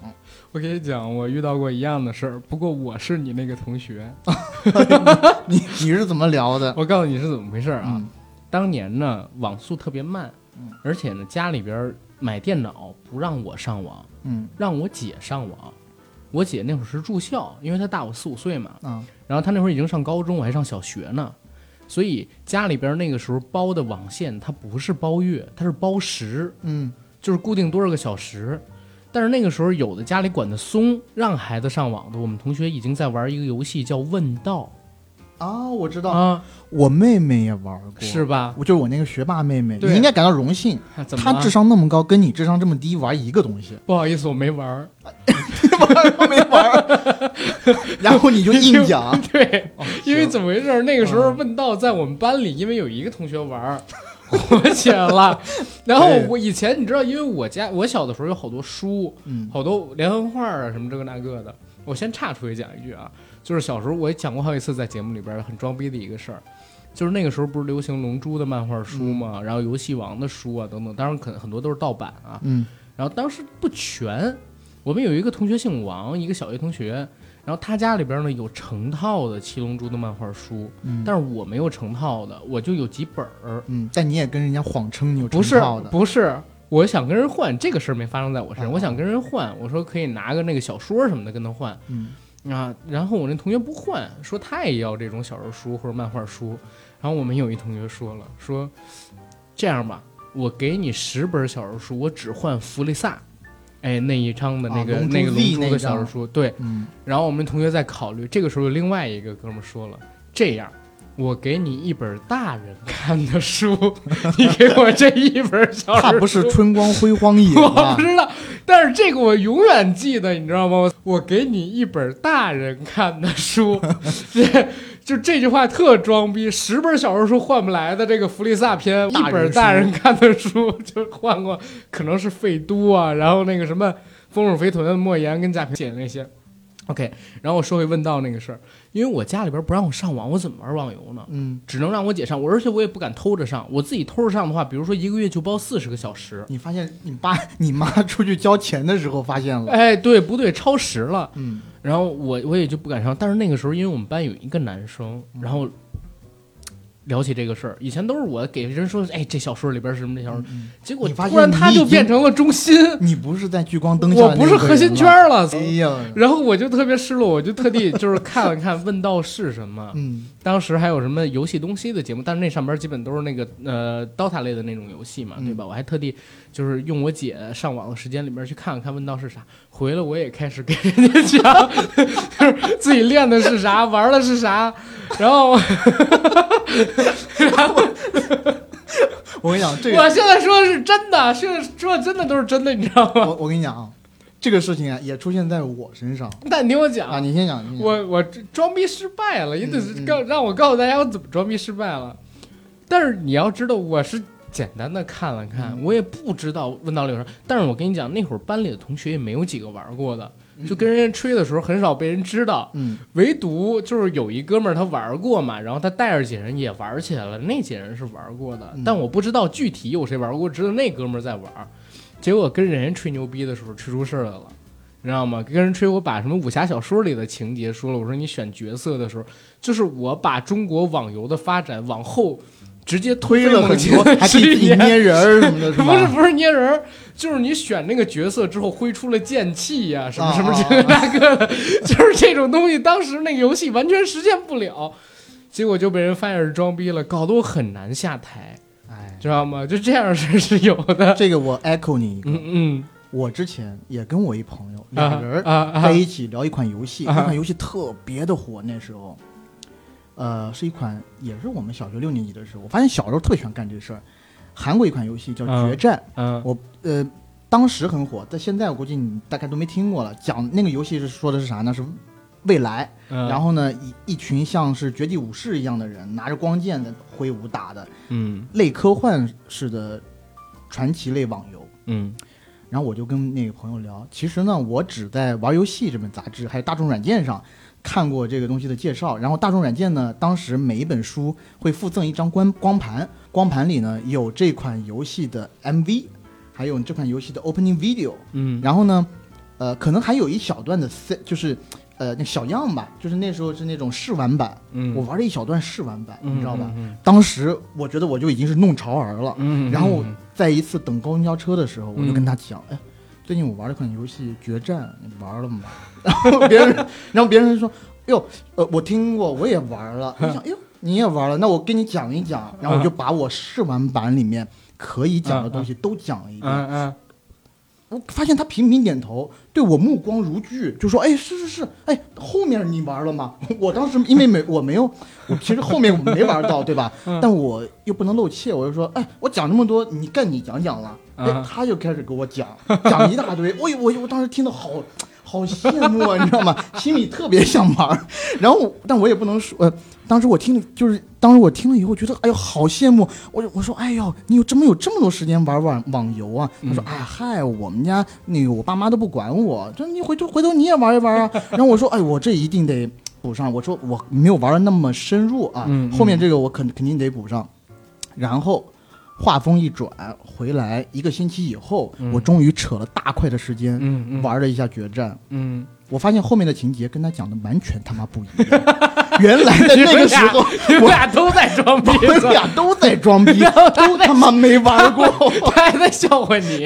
我跟你讲，我遇到过一样的事儿，不过我是你那个同学，你你是怎么聊的？我告诉你是怎么回事儿啊。嗯当年呢，网速特别慢，嗯而且呢，家里边儿买电脑不让我上网，嗯让我姐上网。我姐那会儿是住校，因为她大我四五岁嘛，嗯然后她那会儿已经上高中，我还上小学呢，所以家里边那个时候包的网线，它不是包月，它是包时，嗯就是固定多少个小时。但是那个时候有的家里管得松，让孩子上网的，我们同学已经在玩一个游戏叫问道。啊，我知道，啊，我妹妹也玩过，是吧？我就是我那个学霸妹妹，你应该感到荣幸。怎么她智商那么高，跟你智商这么低，玩一个东西，不好意思，我没玩儿。没玩，然后你就硬讲，对，哦因为怎么回事？那个时候嗯。问道在我们班里，因为有一个同学玩 儿火起来了。然后我以前你知道，因为我家我小的时候有好多书，嗯好多连环画啊什么这个那个的。我先岔出去讲一句啊，就是小时候我也讲过好几次，在节目里边很装逼的一个事儿，就是那个时候不是流行《龙珠》的漫画书嘛，然后游戏王的书啊等等，当然可能很多都是盗版啊。嗯然后当时不全，我们有一个同学姓王，一个小学同学，然后他家里边呢有成套的《七龙珠》的漫画书，嗯，但是我没有成套的，我就有几本儿。嗯，但你也跟人家谎称你有不是成套的，不是，我想跟人换，这个事儿没发生在我身上，啊我想跟人换，我说可以拿个那个小说什么的跟他换。嗯。啊，然后我那同学不换，说他也要这种小人书或者漫画书，然后我们有一同学说了，说这样吧，我给你十本小人书，我只换弗利萨。哎，那一章的那个、啊那个龙珠的小人书，对，嗯然后我们同学在考虑，这个时候有另外一个哥们儿说了，这样，我给你一本大人看的书，你给我这一本小人书。他不是春光辉煌 也我不？知道，但是这个我永远记得，你知道吗？我给你一本大人看的书，这就这句话特装逼。十本小说书换不来的这个弗利萨篇，一本大人看的书就换过，可能是费都啊，然后那个什么丰乳肥臀、莫言跟贾平写的那些。OK，然后我说回问道那个事儿，因为我家里边不让我上网，我怎么玩网游呢？嗯，只能让我姐上，我而且我也不敢偷着上，我自己偷着上的话，比如说一个月就包四十个小时，你发现你爸你妈出去交钱的时候发现了，哎，对，不对，超时了。嗯然后我我也就不敢上，但是那个时候因为我们班有一个男生，然后聊起这个事儿，以前都是我给人说，哎，这小说里边是什么这小说，嗯，结果你发现突然他就变成了中心，你不是在聚光灯下，我不是核心圈。了。哎呀，然后我就特别失落，我就特地就是看了看问道是什么，嗯。当时还有什么游戏东西的节目，但是那上边基本都是那个呃 DOTA 类的那种游戏嘛，嗯。对吧？我还特地就是用我姐上网的时间里边去看了看问道是啥，回来我也开始给人家讲，就是自己练的是啥，玩的是啥，然后然 后我跟你讲，这个我现在说的是真的，现在说的真的都是真的，你知道吗？我我跟你讲啊，这个事情啊也出现在我身上但你听我讲，啊，你先讲，先讲我我装逼失败了，也得告让我告诉大家我怎么装逼失败了。但是你要知道，我是简单的看了看，嗯我也不知道问到里有啥。但是我跟你讲，那会儿班里的同学也没有几个玩过的，就跟人家吹的时候很少被人知道。嗯唯独就是有一哥们儿他玩过嘛，然后他带着几人也玩起来了，那几人是玩过的，嗯但我不知道具体有谁玩过，我知道那哥们儿在玩。结果跟人家吹牛逼的时候吹出事儿来了。你知道吗？跟人吹，我把什么武侠小说里的情节说了。我说你选角色的时候，就是我把中国网游的发展往后直接推了很多，还可以自己捏人儿什么的，不是不是捏人儿，就是你选那个角色之后挥出了剑气呀、什么啊什么啊这个那个的，就是这种东西。当时那个游戏完全实现不了，结果就被人发现是装逼了，搞得我很难下台，哎，知道吗？就这样是是有的。这个我 echo 你一个，嗯嗯，我之前也跟我一朋友啊两人啊啊。在一起聊一款游戏，啊。那款游戏特别的火，那时候，呃，是一款也是我们小学六年级的时候，我发现小时候特别喜欢干这事儿。韩国一款游戏叫啊《决战》，嗯我呃当时很火，但现在我估计你大概都没听过了。讲那个游戏是说的是啥呢？是未来，嗯，然后呢，一一群像是绝地武士一样的人，拿着光剑的挥舞打的嗯类科幻式的传奇类网游。嗯然后我就跟那个朋友聊，其实呢，我只在玩游戏这本杂志还有大众软件上看过这个东西的介绍。然后大众软件呢，当时每一本书会附赠一张光光盘，光盘里呢有这款游戏的 MV，还有这款游戏的 opening video。嗯，然后呢，呃，可能还有一小段的 C，就是呃那小样吧，就是那时候是那种试玩版，嗯我玩了一小段试玩版，你知道吧？？嗯当时我觉得我就已经是弄潮儿了。嗯，然后在一次等公交车的时候，我就嗯跟他讲，哎，最近我玩了款游戏《决战》，你玩了吗？然后别人，然后别人说哟，呃，我听过，我也玩了。你想，哎呦，你也玩了，那我跟你讲一讲。然后我就把我试玩版里面可以讲的东西都讲了一遍。嗯，我发现他频频点头，对我目光如炬，就说：“哎，是是是，哎，后面你玩了吗？” 我当时因为没我没有，我其实后面我没玩到，对吧？但我又不能露怯，我就说：“哎，我讲这么多，你该你讲讲了。”哎，他就开始给我讲，讲一大堆。我我我当时听的好。好羡慕啊，你知道吗？心里特别想玩，然后但我也不能说。呃，当时我听，就是当时我听了以后，觉得哎呦好羡慕。我我说哎呦，你有这么有这么多时间玩网网游啊？他说哎嗨，我们家那个我爸妈都不管我，就你回头回头你也玩一玩啊。然后我说哎，我这一定得补上。我说我没有玩的那么深入啊，后面这个我肯肯定得补上。然后。话锋一转，回来一个星期以后，我终于扯了大块的时间，玩了一下决战。嗯，我发现后面的情节跟他讲的完全他妈不一样。原来的那个时候，我俩都在装逼，我俩都在装逼，都他妈没玩过。他还在笑话你，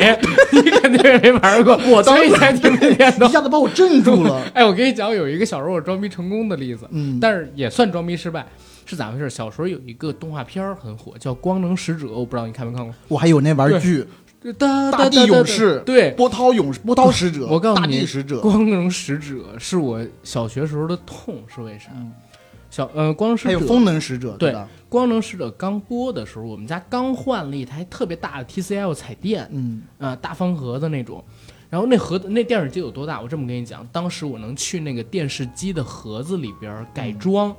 你肯定也没玩过。我当时才听见，一下子把我镇住了。哎，我跟你讲，有一个小时候我装逼成功的例子，嗯，但是也算装逼失败。是咋回事？小时候有一个动画片很火，叫《光能使者》，我不知道你看没看过。我还有那玩具，大地勇士，对，波涛勇士，波涛使者。我告诉你，使者，光荣使者是我小学时候的痛，是为啥？小呃，光使者还有风能使者，对，光能使者刚播的时候，我们家刚换了一台特别大的 TCL 彩电，嗯，啊，大方盒子那种。然后那盒子那电视机有多大？我这么跟你讲，当时我能去那个电视机的盒子里边改装。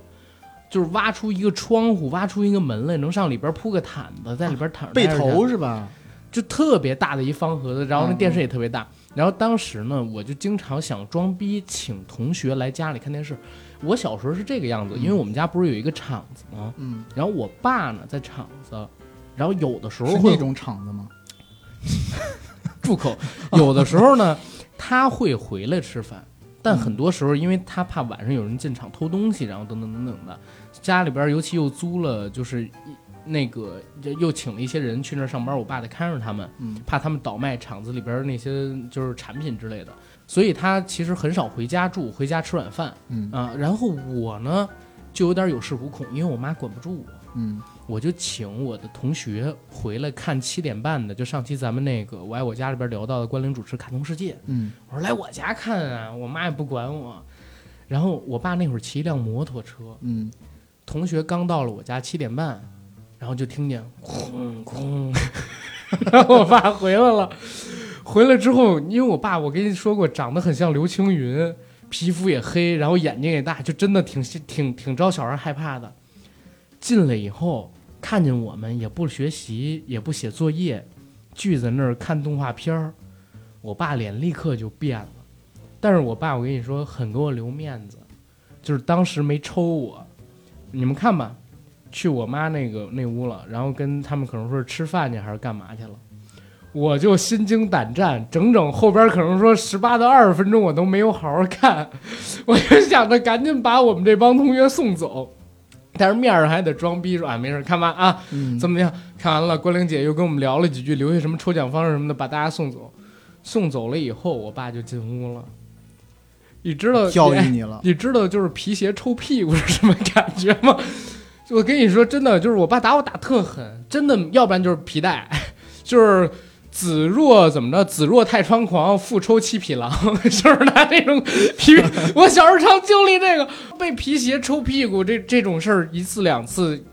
就是挖出一个窗户，挖出一个门来，能上里边铺个毯子，在里边躺着。被头是吧？就特别大的一方盒子，然后那电视也特别大。然后当时呢，我就经常想装逼，请同学来家里看电视。我小时候是这个样子，因为我们家不是有一个厂子吗？嗯。然后我爸呢在厂子，然后有的时候会那种厂子吗？住口！有的时候呢，他会回来吃饭。但很多时候，因为他怕晚上有人进厂偷东西，然后等等等等的，家里边尤其又租了，就是那个又请了一些人去那儿上班，我爸得看着他们，怕他们倒卖厂子里边那些就是产品之类的，所以他其实很少回家住，回家吃晚饭，啊，然后我呢就有点有恃无恐，因为我妈管不住我，嗯。我就请我的同学回来看七点半的，就上期咱们那个我爱我家里边聊到的关凌主持《卡通世界》。嗯，我说来我家看啊，我妈也不管我。然后我爸那会儿骑一辆摩托车，嗯，同学刚到了我家七点半，然后就听见轰轰，然后我爸回来了。回来之后，因为我爸我跟你说过，长得很像刘青云，皮肤也黑，然后眼睛也大，就真的挺挺挺招小孩害怕的。进来以后。看见我们也不学习，也不写作业，聚在那儿看动画片儿，我爸脸立刻就变了。但是我爸，我跟你说，很给我留面子，就是当时没抽我。你们看吧，去我妈那个那屋了，然后跟他们可能说是吃饭去还是干嘛去了，我就心惊胆战，整整后边可能说十八到二十分钟我都没有好好看，我就想着赶紧把我们这帮同学送走。但是面上还得装逼说啊，没事，看完啊，怎么样？看完了，关玲姐又跟我们聊了几句，留下什么抽奖方式什么的，把大家送走。送走了以后，我爸就进屋了。你知道教育你了？你知道就是皮鞋抽屁股是什么感觉吗？我跟你说，真的就是我爸打我打特狠，真的，要不然就是皮带，就是。子若怎么着？子若太猖狂，复抽七匹狼，就是拿那种皮。我小时候常经历这个被皮鞋抽屁股这这种事儿，一次两次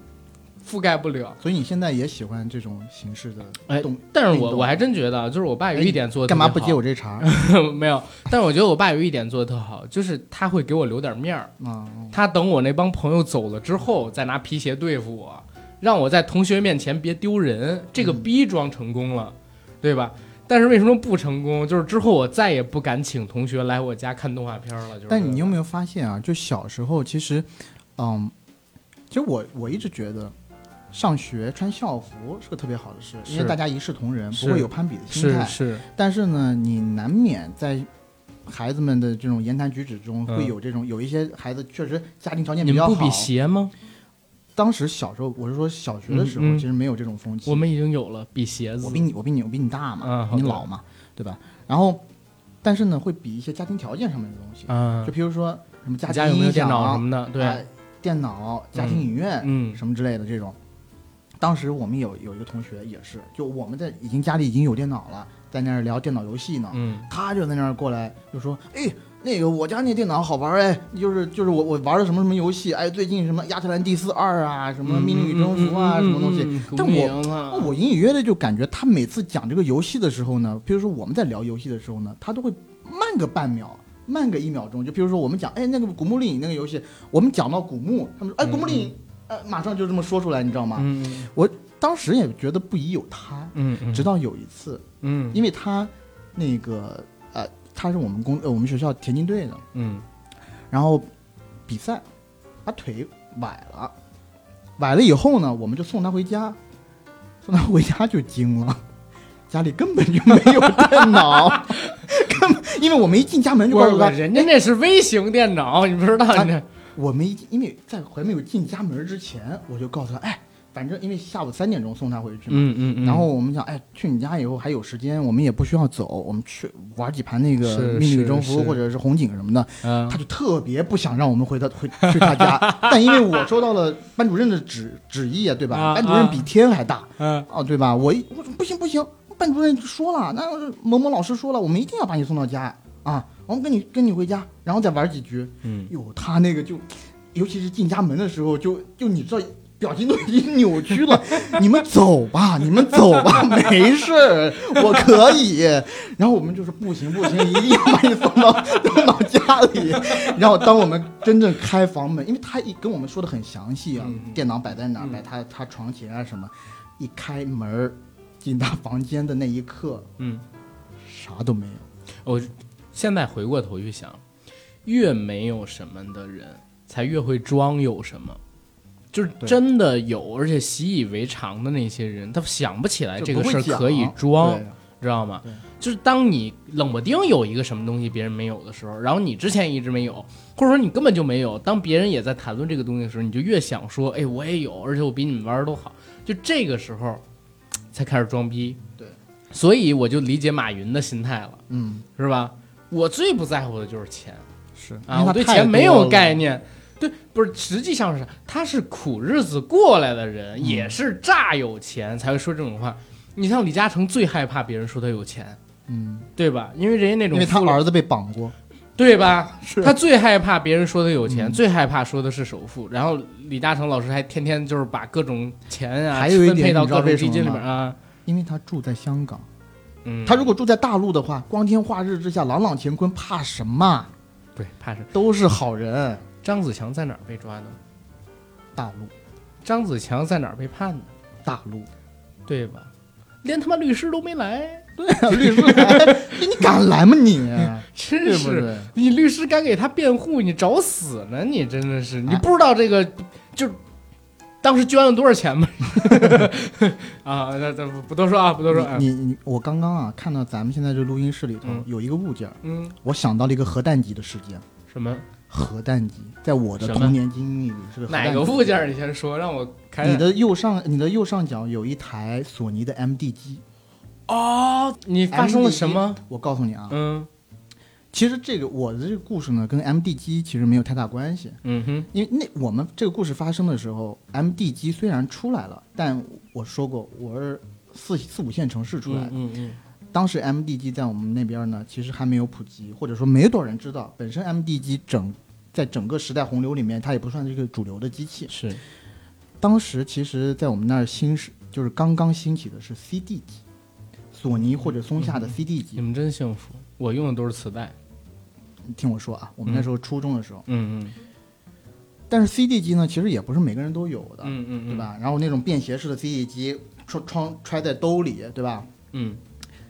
覆盖不了。所以你现在也喜欢这种形式的哎，但是我我还真觉得，就是我爸有一点做的干嘛不接我这茬？没有，但是我觉得我爸有一点做的特好，就是他会给我留点面儿啊。他等我那帮朋友走了之后，再拿皮鞋对付我，让我在同学面前别丢人。这个逼装成功了。对吧？但是为什么不成功？就是之后我再也不敢请同学来我家看动画片了。就是。但你有没有发现啊？就小时候，其实，嗯，其实我我一直觉得，上学穿校服是个特别好的事，因为大家一视同仁，不会有攀比的心态。是。但是呢，你难免在孩子们的这种言谈举止中会有这种，有一些孩子确实家庭条件比较好。你不比鞋吗？当时小时候，我是说小学的时候，其实没有这种风气。我们已经有了比鞋子。我比你，我比你，我比你大嘛，你老嘛，对吧？然后，但是呢，会比一些家庭条件上面的东西。就比如说，什么家家有没有电脑什么的？对，哎电脑、家庭影院、嗯什么之类的这种。当时我们有有一个同学也是，就我们在已经家里已经有电脑了，在那儿聊电脑游戏呢，嗯他就在那儿过来就说：“哎，那个我家那电脑好玩哎，就是就是我我玩的什么什么游戏，哎，最近什么亚特兰蒂斯二啊，什么命令与征服啊，什么东西。西但我我隐隐约约就感觉他每次讲这个游戏的时候呢，比如说我们在聊游戏的时候呢，他都会慢个半秒，慢个一秒钟。就比如说我们讲，哎，那个古墓丽影那个游戏，我们讲到古墓，他们说，哎，古墓丽影，呃，马上就这么说出来，你知道吗？嗯当时也觉得不疑有他，嗯嗯，直到有一次，嗯。因为他那个呃，他是我们公呃我们学校田径队的，嗯。然后比赛把腿崴了，崴了以后呢，我们就送他回家，送他回家就惊了，家里根本就没有电脑，根本因为我们一进家门就告诉他，人家那是微型电脑，你不知道他你这我们因为在还没有进家门之前，我就告诉他，哎，反正因为下午三点钟送他回去嘛，嗯嗯嗯，然后我们想，哎，去你家以后还有时间，我们也不需要走，我们去玩几盘那个是《命运征服》或者是红警什么的。嗯。他就特别不想让我们回他回去他家，但因为我收到了班主任的旨旨意啊，对吧？啊班主任比天还大。嗯。哦，对吧？我一我说不行不行，班主任说了，那某某老师说了，我们一定要把你送到家啊，我们跟你跟你回家，然后再玩几局。嗯哟，他那个就，尤其是进家门的时候，就就你知道。表情都已经扭曲了，你们走吧，你们走吧，没事儿，我可以。然后我们就是不行不行，一定要把你送到 送到家里。然后当我们真正开房门，因为他一跟我们说的很详细啊，电脑摆在哪儿，嗯摆他他床前啊什么，一开门进他房间的那一刻，嗯，啥都没有。我现在回过头去想，越没有什么的人，才越会装有什么。就是真的有，而且习以为常的那些人，他想不起来这个事儿可以装，知道吗？就是当你冷不丁有一个什么东西别人没有的时候，然后你之前一直没有，或者说你根本就没有，当别人也在谈论这个东西的时候，你就越想说，哎，我也有，而且我比你们玩的都好。就这个时候才开始装逼。对，所以我就理解马云的心态了，嗯，是吧？我最不在乎的就是钱是啊，我对钱没有概。念。对，不是，实际上是啥？他是苦日子过来的人，嗯也是乍有钱才会说这种话。你像李嘉诚最害怕别人说他有钱，嗯，对吧？因为人家那种因为他儿子被绑过，对吧？是他最害怕别人说他有钱，嗯最害怕说的是首富。然后李嘉诚老师还天天就是把各种钱啊，还有一点分配到各种基金里面啊。因为他住在香港。嗯，他如果住在大陆的话，光天化日之下，朗朗乾坤，怕什么？对怕什么都是好人。张子强在哪儿被抓的？大陆，张子强在哪儿被判的？大陆，对吧？连他妈律师都没来，对啊，律师来，你敢来吗你？真是？你律师敢给他辩护，你找死呢！你真的是，你哎不知道这个就当时捐了多少钱吗？啊，那咱不不多说啊，不多说。你你我刚刚啊看到咱们现在这录音室里头嗯有一个物件，嗯，我想到了一个核弹级的事件。什么核弹级，在我的童年经历里是个核弹哪个物件？你先说，让我开。你的右上，你的右上角有一台索尼的 MD 机。哦，你发生了什么？我告诉你啊，嗯其实这个我的这个故事呢，跟 MD 机其实没有太大关系。嗯哼，因为那我们这个故事发生的时候，MD 机虽然出来了，但我说过我是四四五线城市出来的。嗯嗯当时 MD 机在我们那边呢，其实还没有普及，或者说没多少人知道。本身 MD 机整在整个时代洪流里面，它也不算是一个主流的机器嗯，。是当时其实，在我们那儿兴是就是刚刚兴起的是 CD 机，索尼或者松下的 CD 机。你们真幸福，我用的都是磁带。你听我说啊，我们那时候初中的时候，嗯嗯但是 CD 机呢，其实也不是每个人都有的，嗯嗯，对？吧？然后那种便携式的 CD 机，穿穿揣在兜里，对吧？嗯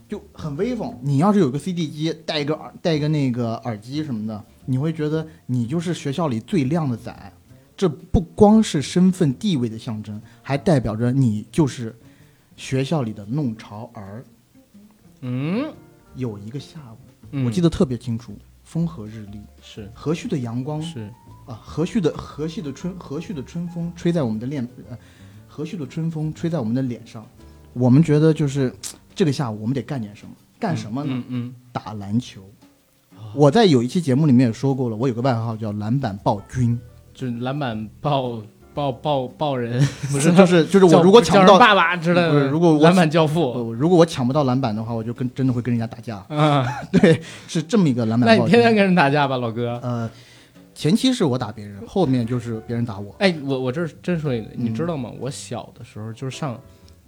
就很威风。你要是有个 CD 机，带一个耳带一个那个耳机什么的，你会觉得你就是学校里最靓的仔。这不光是身份地位的象征，还代表着你就是学校里的弄潮儿。嗯有一个下午，嗯，我记得特别清楚，风和日丽，是和煦的阳光是，啊，和煦的和煦的春和煦的春风吹在我们的脸，呃，和煦的春风吹在我们的脸上。我们觉得就是 这个下午我们得干点什么，干什么呢？嗯嗯打篮球。哦我在有一期节目里面也说过了，我有个外号叫篮板暴君，就是篮板抱抱抱抱人，不是就是就是我如果抢不到，爸爸之类的，如果我篮板教父，呃如果我抢不到篮板的话，我就跟真的会跟人家打架。嗯，对，是这么一个篮板那。你天天跟人打架吧，老哥。呃，前期是我打别人，后面就是别人打我。哎，我我这真说一个，你嗯知道吗？我小的时候就是上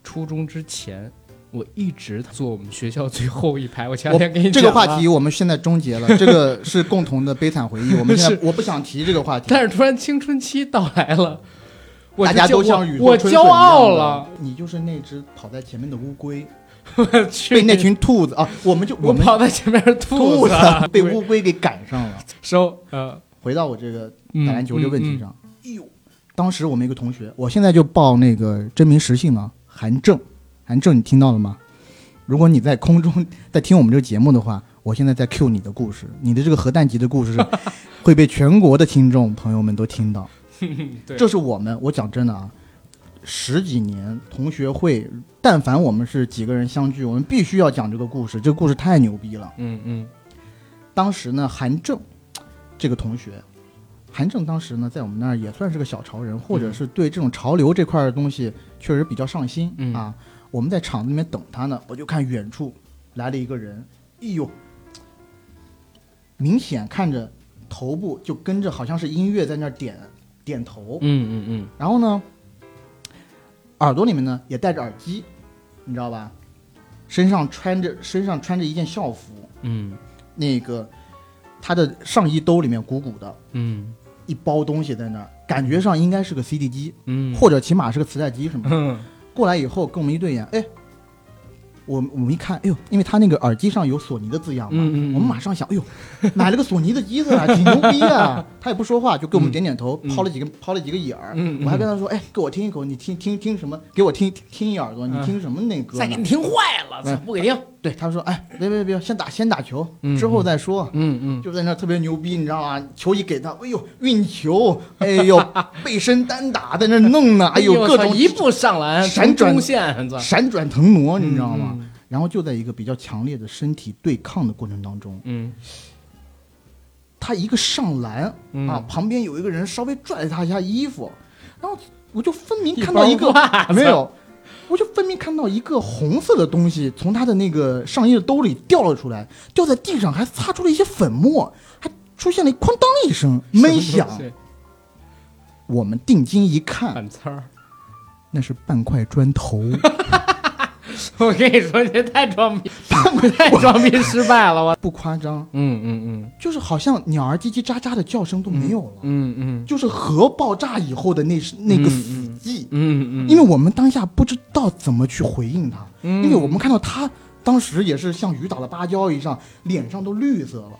初中之前，我一直坐我们学校最后一排。我前两天跟你这个话题，我们现在终结了，这个是共同的悲惨回忆。我们现在 我不想提这个话题。但是突然青春期到来了，我大家都像雨我我骄傲了，，你就是那只跑在前面的乌龟，我去被那群兔子啊，我们就我们跑在前面是兔兔子子被乌龟给赶上了。收呃回到我这个嗯打篮球这个问题嗯上，哎呦，当时我们一个同学，我现在就报那个真名实姓了，韩正，韩正，你听到了吗？如果你在空中 在听我们这个节目的话，我现在在 cue 你的故事，你的这个核弹级的故事 会被全国的听众朋友们都听到。这是我们，我讲真的啊，十几年同学会，但凡我们是几个人相聚，我们必须要讲这个故事，这个故事太牛逼了。嗯嗯当时呢，韩正这个同学，韩正当时呢，在我们那儿也算是个小潮人，或者是对这种潮流这块的东西确实比较上心、嗯啊。我们在厂子里面等他呢，我就看远处来了一个人，哎呦，明显看着头部就跟着好像是音乐在那儿点点头，嗯嗯嗯然后呢，耳朵里面呢也戴着耳机，你知道吧？身上穿着身上穿着一件校服，嗯那个他的上衣兜里面鼓鼓的嗯一包东西在那儿，感觉上应该是个 CD 机，嗯，或者起码是个磁带机什么的。嗯过来以后跟我们一对眼，哎，我我们一看，哎呦，因为他那个耳机上有索尼的字样嘛，嗯嗯嗯我们马上想，哎呦，买了个索尼的机子啊，挺牛逼啊！他也不说话，就给我们点点头，嗯抛了几个抛了几个眼儿。我还跟他说，哎，给我听一口，你听听听什么？给我听听一耳朵，你嗯听什么那歌？再给你听坏了，不给听。对，他说，哎，别别别，先打先打球，嗯之后再说。嗯嗯就在那特别牛逼，你知道吗？球一给他，哎呦，运球，哎呦，背身单打在那弄呢，哎呦，各种一步上篮，闪转中线，闪转腾挪，你知道吗？嗯然后就在一个比较强烈的身体对抗的过程当中，嗯他一个上篮、嗯啊，旁边有一个人稍微拽了他一下衣服，然后我就分明看到一个没有，我就分明看到一个红色的东西从他的那个上衣的兜里掉了出来，掉在地上，还擦出了一些粉末，还出现了哐当一声闷响。我们定睛一看，反词儿。那是半块砖头。我跟你说，这太装逼，太装逼失败了，我。不夸张，嗯嗯嗯。就是好像鸟儿叽叽喳喳的叫声都没有了，嗯嗯就是核爆炸以后的那那个死寂。嗯嗯，因为我们当下不知道怎么去回应他，嗯。因为我们看到他当时也是像雨打了芭蕉一样，脸上都绿色了，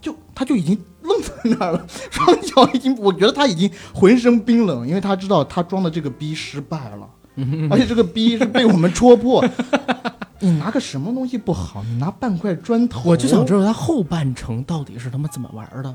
就他就已经愣在那儿了，双脚已经，我觉得他已经浑身冰冷，因为他知道他装的这个逼失败了，而且这个逼是被我们戳破。你拿个什么东西不好？你拿半块砖头，我就想知道他后半程到底是他妈怎么玩的。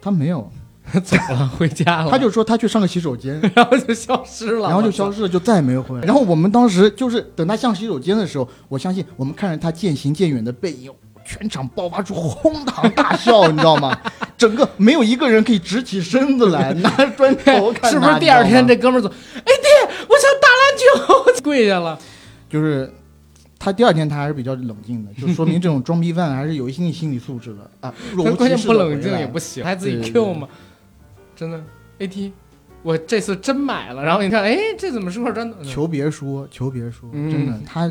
他没有，走了，回家了，他就说他去上个洗手间，然后就消失了，然后就消失了，就再也没有回来。然后我们当时就是等他上洗手间的时候，我相信我们看着他渐行渐远的背影，全场爆发出哄堂大笑，你知道吗？整个没有一个人可以直起身子来，拿着砖头 看。是不是第二天这哥们儿走？哎爹，我想打篮球，跪下了。就是他第二天他还是比较冷静的，就说明这种装逼犯还是有一定心理素质的啊。若无关键其事不冷静也不行，还自己 Q 嘛，真的 AT，我这次真买了，然后你看，哎，这怎么是块砖头？求别说，求别说，嗯真的，他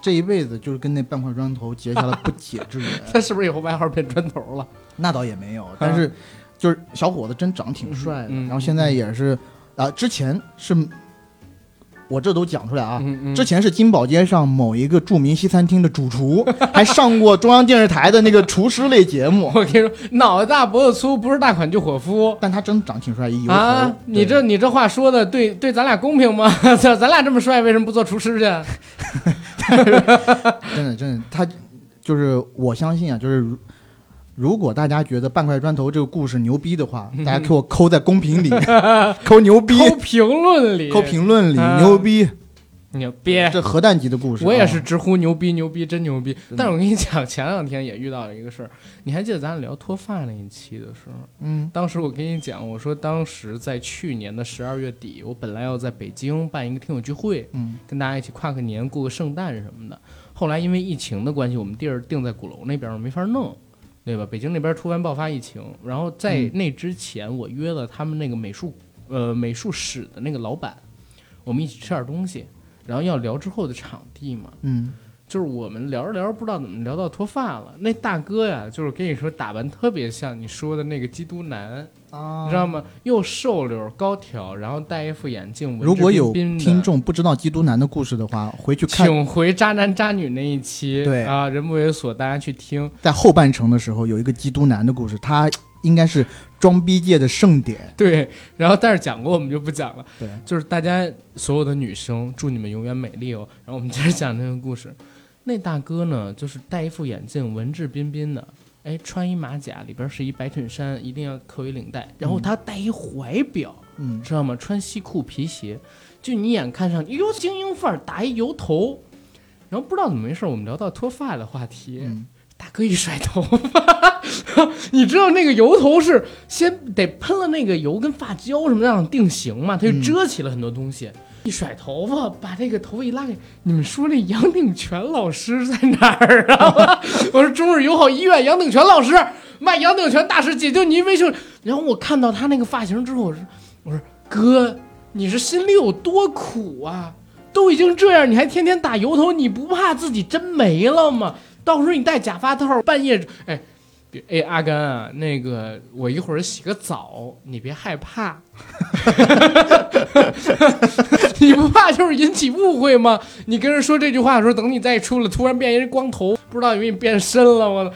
这一辈子就是跟那半块砖头结下了不解之缘。他是不是以后外号变砖头了？那倒也没有，但是就是小伙子真长挺帅的，然后现在也是啊，之前是我这都讲出来啊。之前是金宝街上某一个著名西餐厅的主厨，还上过中央电视台的那个厨师类节目，我跟你说，脑袋大脖子粗，不是大款就伙夫。但他真长挺帅，一油头。啊，你这你这话说的对对，咱俩公平吗？咱咱俩这么帅，为什么不做厨师去？真的真的，他就是我相信啊，就是如如果大家觉得半块砖头这个故事牛逼的话，大家给我扣在公屏里，扣牛逼，扣评论里，扣评论里啊牛逼。牛逼！这核弹级的故事。我也啊是直呼牛逼牛逼真牛逼。但是我跟你讲，前两天也遇到了一个事儿，你还记得咱俩聊脱发那一期的时候？嗯当时我跟你讲，我说当时在去年的十二月底，我本来要在北京办一个听友聚会，嗯跟大家一起跨个年、过个圣诞什么的。后来因为疫情的关系，我们地儿定在鼓楼那边，没法弄，对吧？北京那边突然爆发疫情，然后在嗯那之前，我约了他们那个美术呃美术室的那个老板，我们一起吃点东西，然后要聊之后的场地嘛。嗯就是我们聊着聊着，不知道怎么聊到脱发了。那大哥呀，就是跟你说打扮特别像你说的那个基督男，啊你知道吗？又瘦溜高挑，然后戴一副眼镜，如果有听众不知道基督男的故事的话，回去看请回渣男渣女那一期，对啊，人不为所，大家去听。在后半程的时候有一个基督男的故事，他应该是装逼界的盛典。对，然后但是讲过我们就不讲了。对，就是大家所有的女生，祝你们永远美丽哦。然后我们接着讲这个故事。那大哥呢，就是戴一副眼镜，文质彬彬的，哎，穿一马甲，里边是一白衬衫，一定要扣一领带，然后他戴一怀表，嗯知道吗？穿西裤皮鞋，就你眼看上去，哟，精英范儿，打一油头。然后不知道怎么回事，我们聊到脱发的话题，嗯大哥一甩头发，你知道那个油头是先得喷了那个油跟发胶什么让定型嘛，它就嗯遮起了很多东西。一甩头发，把这个头发一拉开，你们说那杨定全老师在哪儿啊？我说中日友好医院杨定全老师卖杨定全大师解救您微生。然后我看到他那个发型之后，我说我说哥，你是心里有多苦啊？都已经这样，你还天天打油头，你不怕自己真没了吗？到时候你戴假发套，半夜哎，别哎阿甘啊，那个我一会儿洗个澡，你别害怕，你不怕就是引起误会吗？你跟人说这句话的时候，等你再出来，突然变一人光头，不知道以为你变身了，我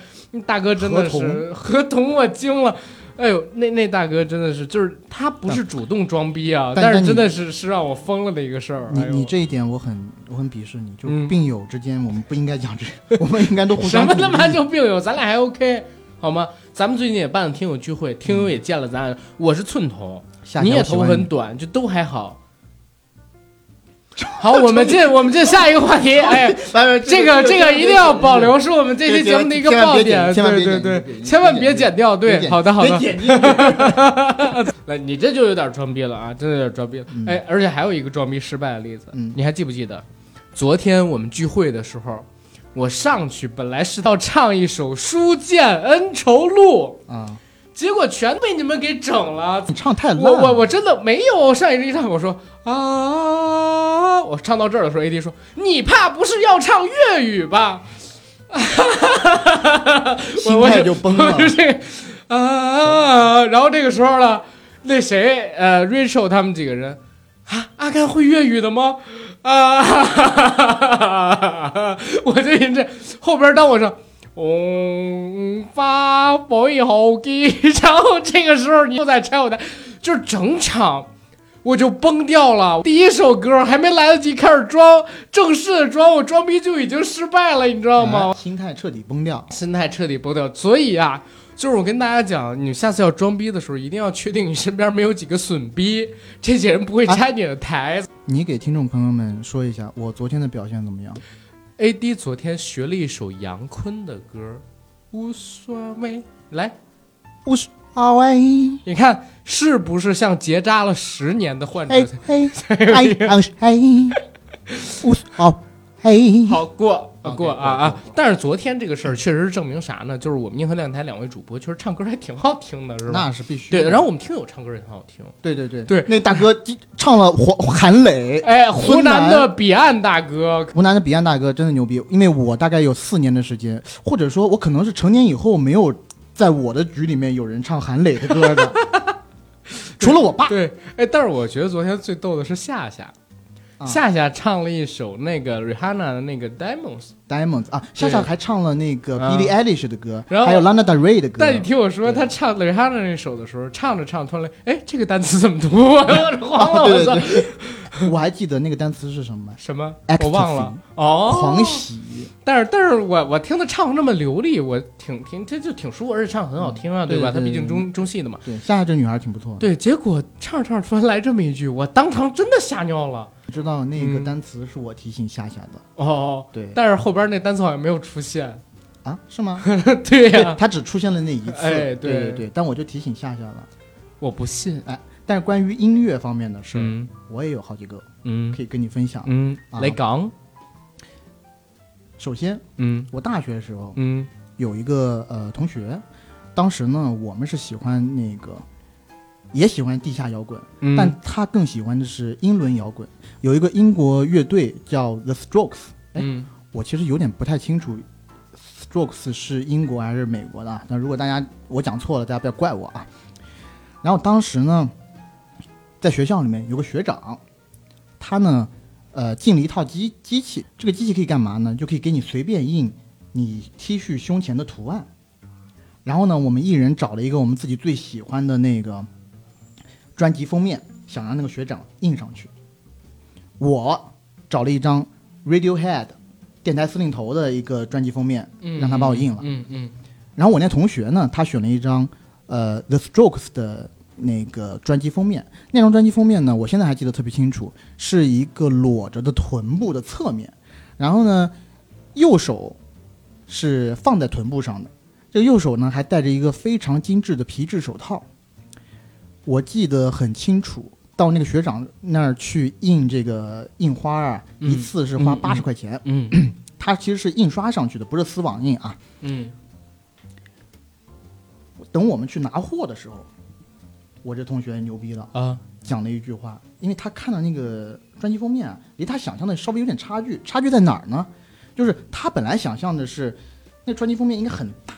大哥真的是合同，我惊了。哎呦，那那大哥真的是，就是他不是主动装逼啊，但但是真的是是让我疯了的一个事儿。你哎你这一点我很我很鄙视你，就嗯病友之间我们不应该讲这个，我们应该都互相什么他妈励就病友，咱俩还 OK 好吗？咱们最近也办了听友聚会，听友也见了咱俩，我是寸头，下你也头很短，就都还好。好，我们这我们这下一个话题。哎，这个这个一定要保留，是我们这期节目的一个爆点。对对对，千万别剪掉。对，好的好的。别剪辑 那你这就有点装逼了啊，真的有点装逼哎，而且还有一个装逼失败的例子，嗯你还记不记得？昨天我们聚会的时候，我上去本来是要唱一首《书剑恩仇录啊！》，结果全被你们给整了。你唱太烂我了，我我真的没有上一唱，我说啊，我唱到这儿的时候，AD 说你怕不是要唱粤语吧？心态就崩了就。是这个啊，然后这个时候呢，那谁呃，Rachel 他们几个人啊，阿甘会粤语的吗？啊，我就一这后边当我说。红花背后记，然后这个时候你又在拆我的，就是整场我就崩掉了。第一首歌还没来得及开始装正式的装，我装逼就已经失败了，你知道吗？哎心态彻底崩掉。心态彻底崩掉。所以啊，就是我跟大家讲，你下次要装逼的时候，一定要确定你身边没有几个损逼，这些人不会拆你的台。你给听众朋友们说一下，我昨天的表现怎么样？AD 昨天学了一首杨坤的歌，无所谓。来，无所谓，你看是不是像结扎了十年的患者嘿嘿，哎哎嘿，无所谓。好过过啊啊！但是昨天这个事儿确实是证明啥呢？就是我们硬核电台两位主播确实唱歌还挺好听的，是吧？那是必须的。对，然后我们听友唱歌也很好听。对对对对那大哥 唱了黄韩磊，哎，湖南的彼岸大哥，湖南的彼岸大哥真的牛逼，因为我大概有四年的时间，或者说我可能是成年以后没有在我的局里面有人唱韩磊的歌的，除了我爸。对，哎，但是我觉得昨天最逗的是夏夏，啊夏夏唱了一首那个 Rihanna 的那个 Diamonds，Diamonds 啊，夏夏还唱了那个啊。Billie Eilish 的歌，然后还有 Lana Del Rey 的歌。但你听我说，对。他唱 Rihanna 那首的时候，唱着唱，突然，哎，这个单词怎么读？我说慌了，我对操 我还记得那个单词是什么什么我忘了哦，狂喜。但是，但是我我听他唱那么流利，我挺挺这就挺舒服，而且唱得很好听啊，吧？对吧他毕竟中中戏的嘛。对，夏夏这女孩挺不错的。对，结果唱着唱着突然来这么一句，我当场真的吓尿了。你知道那个嗯单词是我提醒夏夏的。哦，对但是后边那单词好像没有出现。啊，是吗？对呀、他只出现了那一次。哎对对对对，但我就提醒夏夏了。我不信。但是关于音乐方面的事，嗯我也有好几个嗯可以跟你分享。嗯，啊来讲。首先，嗯我大学的时候嗯有一个呃同学，当时呢我们是喜欢那个，也喜欢地下摇滚，嗯，但他更喜欢的是英伦摇滚。有一个英国乐队叫 The Strokes，哎嗯我其实有点不太清楚，Strokes 是英国还是美国的啊？但如果大家我讲错了，大家不要怪我啊。然后当时呢，在学校里面有个学长，他呢，呃，进了一套机机器，这个机器可以干嘛呢？就可以给你随便印你 T 恤胸前的图案。然后呢，我们一人找了一个我们自己最喜欢的那个专辑封面，想让那个学长印上去。我找了一张 Radiohead 电台司令头的一个专辑封面，嗯，让他帮我印了。嗯嗯然后我那同学呢，他选了一张呃 The Strokes 的那个专辑封面。那张专辑封面呢，我现在还记得特别清楚，是一个裸着的臀部的侧面，然后呢，右手是放在臀部上的，这个右手呢还戴着一个非常精致的皮质手套。我记得很清楚，到那个学长那儿去印这个印花啊，嗯一次是花嗯八十块钱。嗯 它其实是印刷上去的，不是丝网印啊。嗯等我们去拿货的时候，我这同学牛逼了，啊讲了一句话，因为他看到那个专辑封面啊，离他想象的稍微有点差距。差距在哪儿呢？就是他本来想象的是，那专辑封面应该很大，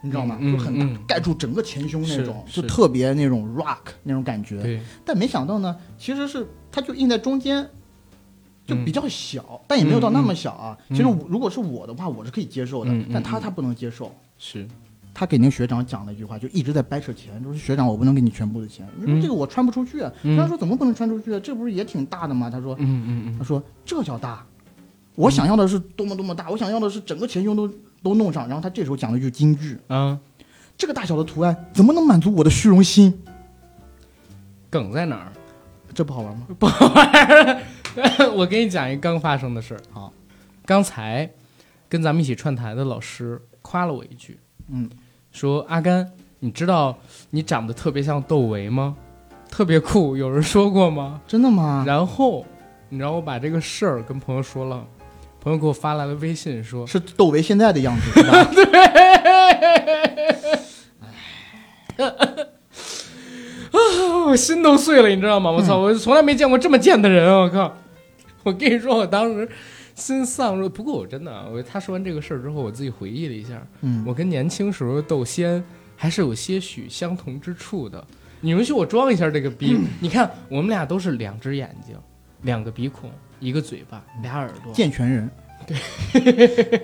你知道吗？嗯就很大，嗯盖住整个前胸那种，就特别那种 rock 那种感觉。但没想到呢，其实是它就印在中间，就嗯比较小，但也没有到那么小啊。嗯其实如果是我的话，我是可以接受的，但他他不能接受。是他给那个学长讲了一句话，就一直在掰扯钱，就是学长，我不能给你全部的钱，你说嗯这个我穿不出去啊。嗯学长说怎么不能穿出去啊？这不是也挺大的吗？他说，嗯嗯嗯他说这叫大，我想要的是多么多么大，我想要的是整个前胸都都弄上。然后他这时候讲了一句金句，嗯啊，这个大小的图案怎么能满足我的虚荣心？梗在哪儿？这不好玩吗？不好玩。我给你讲一刚发生的事儿。好，刚才跟咱们一起串台的老师夸了我一句，嗯，说阿甘，你知道你长得特别像窦唯吗？特别酷，有人说过吗？真的吗？然后你知道我把这个事儿跟朋友说了，朋友给我发来了微信说，是窦唯现在的样子，对，啊？我心都碎了，你知道吗？我操，我从来没见过这么贱的人，我靠！我跟你说，我当时心丧如。不过我真的，我他说完这个事儿之后，我自己回忆了一下，嗯，我跟年轻时候的窦仙还是有些许相同之处的。你允许我装一下这个逼？你看，我们俩都是两只眼睛，两个鼻孔，一个嘴巴，俩耳朵。健全人。对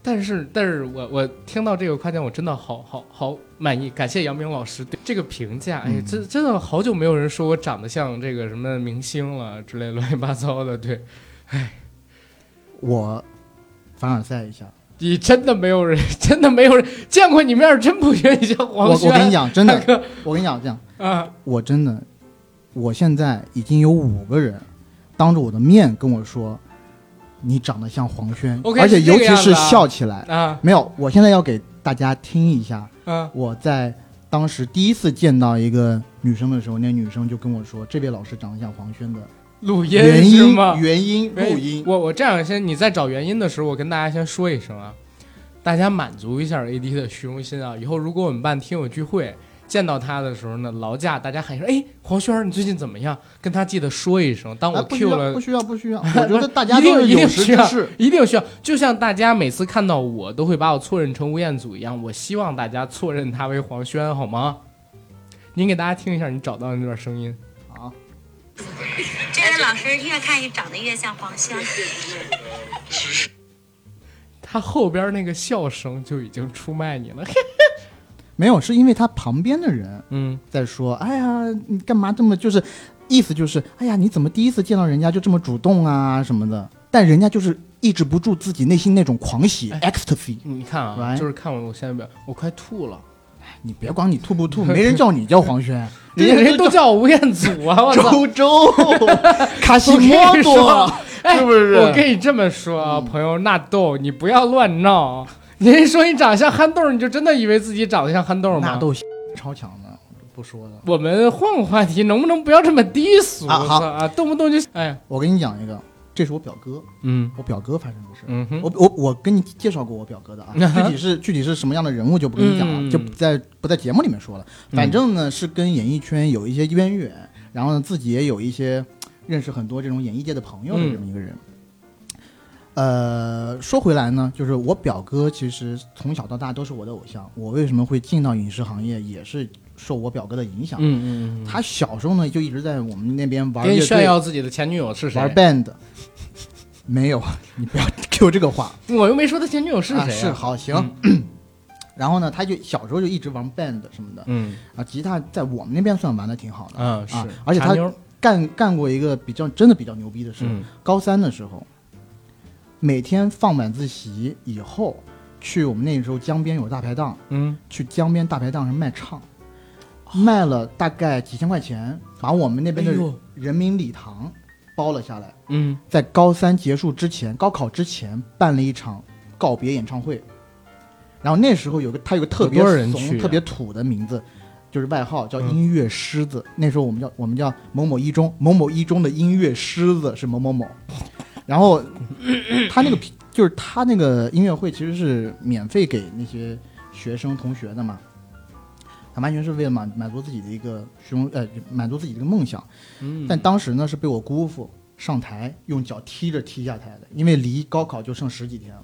但是，但是我我听到这个夸奖，我真的好好好满意，感谢杨明老师对这个评价。哎，嗯真真的好久没有人说我长得像这个什么明星了之类乱七八糟的。对我凡尔赛一下，你真的没有人，真的没有人见过你面儿，真不觉得你像黄轩。我我跟你讲，真的，我跟你讲，这样，啊，我真的，我现在已经有五个人当着我的面跟我说，你长得像黄轩而且尤其是笑起来。啊没有，我现在要给大家听一下，啊！我在当时第一次见到一个女生的时候，那女生就跟我说，这位老师长得像黄轩的录音原因是吗？原因录音。我我这样先，你在找原因的时候，我跟大家先说一声啊，大家满足一下 AD 的虚荣心啊。以后如果我们办听友聚会见到他的时候呢，劳驾大家喊一声，哎，黄轩儿，你最近怎么样？跟他记得说一声。当我啊，不需 Q 要，了不，需要，不需要。我觉得大家一定一定需要。一定需要。就像大家每次看到我都会把我错认成吴彦祖一样，我希望大家错认他为黄轩，好吗？您给大家听一下你找到的那段声音。好，这位老师越看越长得越像黄轩。他后边那个笑声就已经出卖你了。没有，是因为他旁边的人嗯，在说：“哎呀，你干嘛这么就是意思就是，哎呀，你怎么第一次见到人家就这么主动啊什么的？但人家就是抑制不住自己内心那种狂喜、哎 ecstasy。你看啊，Right 就是看我我现在表，我快吐了，你别管你吐不吐，没人叫你叫黄轩，人家人都都叫我吴彦祖啊！我操！周周、卡西莫多是不是我跟你这么说啊，朋友纳豆，你不要乱闹。人家说你长得像憨豆，你就真的以为自己长得像憨豆吗？纳豆超强的，不说了。我们换个话题，能不能不要这么低俗啊好啊？动不动就哎，我跟你讲一个，这是我表哥，嗯我表哥发生的事。嗯哼，我我我跟你介绍过我表哥的啊，具体是具体是什么样的人物就不跟你讲了，嗯就不在不在节目里面说了。反正呢是跟演艺圈有一些渊源，然后呢自己也有一些认识很多这种演艺界的朋友的这么一个人。呃，说回来呢，就是我表哥其实从小到大都是我的偶像。我为什么会进到影视行业，也是受我表哥的影响。嗯嗯嗯，他小时候呢就一直在我们那边玩炫耀自己的前女友是谁？玩 band。没有，你不要 Q 这个话。我又没说他前女友是啊谁、是好行。然后呢，他就小时候就一直玩 band 什么的嗯啊，吉他在我们那边算玩的挺好的，嗯是啊，而且他干干过一个比较真的比较牛逼的事。嗯高三的时候，每天放晚自习以后，去我们那时候江边有大排档，嗯去江边大排档上卖唱，卖了大概几千块钱，把我们那边的人民礼堂包了下来。嗯在高三结束之前，高考之前办了一场告别演唱会。然后那时候有个他有个特别怂、啊特别土的名字，就是外号叫音乐狮子。那时候我们叫我们叫某某一中，某某一中的音乐狮子是某某某。然后他那个就是他那个音乐会其实是免费给那些学生同学的嘛，他完全是为了满满足自己的一个虚荣呃满足自己的一个梦想。嗯，但当时呢是被我姑父上台用脚踢着踢下台的，因为离高考就剩十几天了。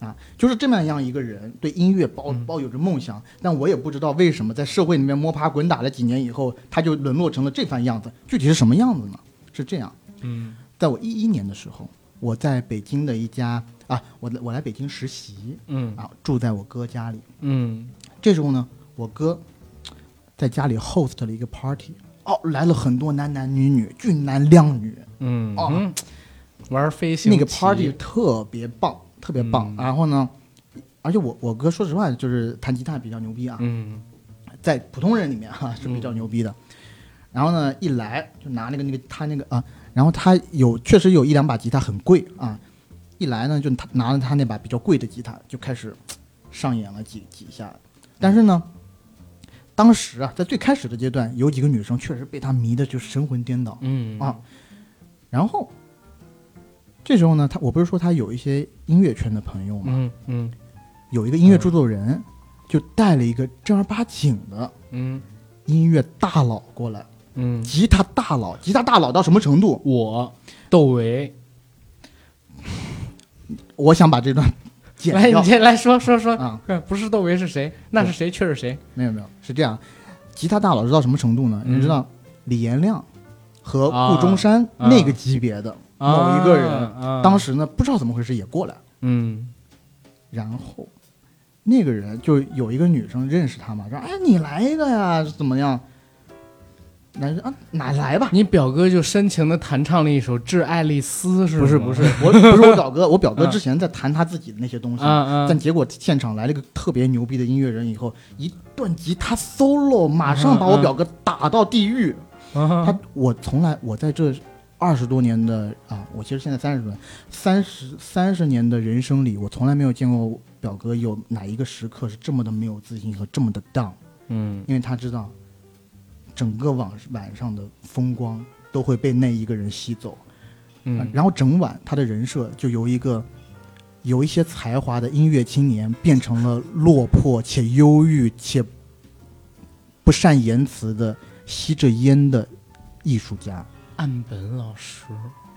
啊，就是这么样一个人，对音乐抱嗯抱有着梦想，但我也不知道为什么在社会里面摸爬滚打了几年以后，他就沦落成了这番样子。具体是什么样子呢？是这样，嗯在我一一年的时候，我在北京的一家啊，我来我来北京实习嗯啊，住在我哥家里。嗯这时候呢，我哥在家里 host 了一个 party，哦，来了很多男男女女，俊男靓女，哦嗯哦，玩飞行那个 party 特别棒，特别棒。嗯。然后呢，而且我我哥说实话就是弹吉他比较牛逼啊，嗯。在普通人里面哈、是比较牛逼的。然后呢，一来就拿那个那个他那个啊，然后他有确实有一两把吉他很贵啊，一来呢就他拿了他那把比较贵的吉他就开始上演了几几下，但是呢。当时啊，在最开始的阶段，有几个女生确实被他迷的就神魂颠倒，嗯。啊然后这时候呢，他我不是说他有一些音乐圈的朋友嘛，嗯嗯。有一个音乐制作人就带了一个正儿八经的嗯。音乐大佬过来，嗯，吉他大佬，吉他大佬到什么程度？我窦唯，我想把这段剪来，掉你先来说说说，啊，嗯不是窦唯是谁？那是谁？却是谁？没有没有，是这样，吉他大佬是到什么程度呢？嗯你知道李延亮和啊顾中山啊那个级别的某一个人，啊当时呢不知道怎么回事也过来，嗯然后那个人就有一个女生认识他嘛，说：“哎，你来一个呀，怎么样？”男生啊，哪来吧？你表哥就深情的弹唱了一首《致爱丽丝》，是吗？不是不是，我不是我表哥，我表哥之前在弹他自己的那些东西，但结果现场来了一个特别牛逼的音乐人以后，一段吉他 solo，马上把我表哥打到地狱。啊他我从来我在这二十多年的啊，我其实现在三十多年，三十三十年的人生里，我从来没有见过表哥有哪一个时刻是这么的没有自信和这么的 down，嗯。因为他知道整个晚晚上的风光都会被那一个人吸走。嗯，然后整晚他的人设就由一个有一些才华的音乐青年，变成了落魄且忧郁且不善言辞的吸着烟的艺术家。岸本老师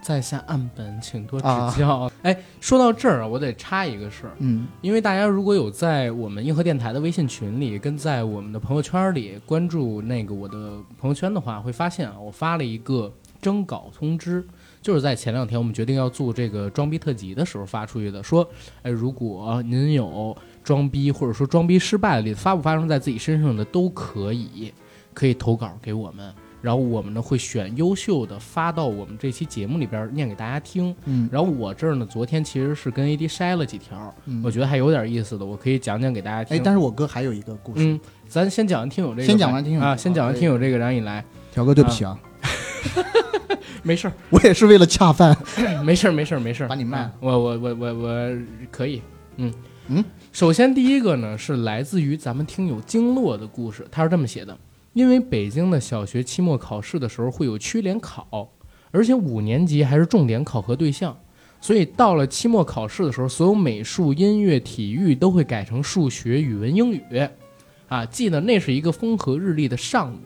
在下岸本，请多指啊教。哎，说到这儿啊，我得插一个事儿，嗯因为大家如果有在我们硬核电台的微信群里，跟在我们的朋友圈里关注那个我的朋友圈的话，会发现啊，我发了一个征稿通知，就是在前两天我们决定要做这个装逼特辑的时候发出去的，说，哎，如果您有装逼或者说装逼失败的例子，发不发生在自己身上的都可以，可以投稿给我们。然后我们呢会选优秀的发到我们这期节目里边念给大家听。嗯。然后我这儿呢，昨天其实是跟 AD 筛了几条，嗯。我觉得还有点意思的，我可以讲讲给大家听。哎，但是我哥还有一个故事，嗯，咱先讲完听友这个，先讲完听友啊，先讲完听友这个，然后你来，条哥对不起啊，没事儿，我也是为了恰饭。没事儿，没事儿，没事儿，把你卖了。啊我我我我我可以，嗯。嗯。首先第一个呢是来自于咱们听友经络的故事，他是这么写的：因为北京的小学期末考试的时候会有区联考，而且五年级还是重点考核对象，所以到了期末考试的时候，所有美术、音乐、体育都会改成数学、语文、英语。啊，记得那是一个风和日丽的上午，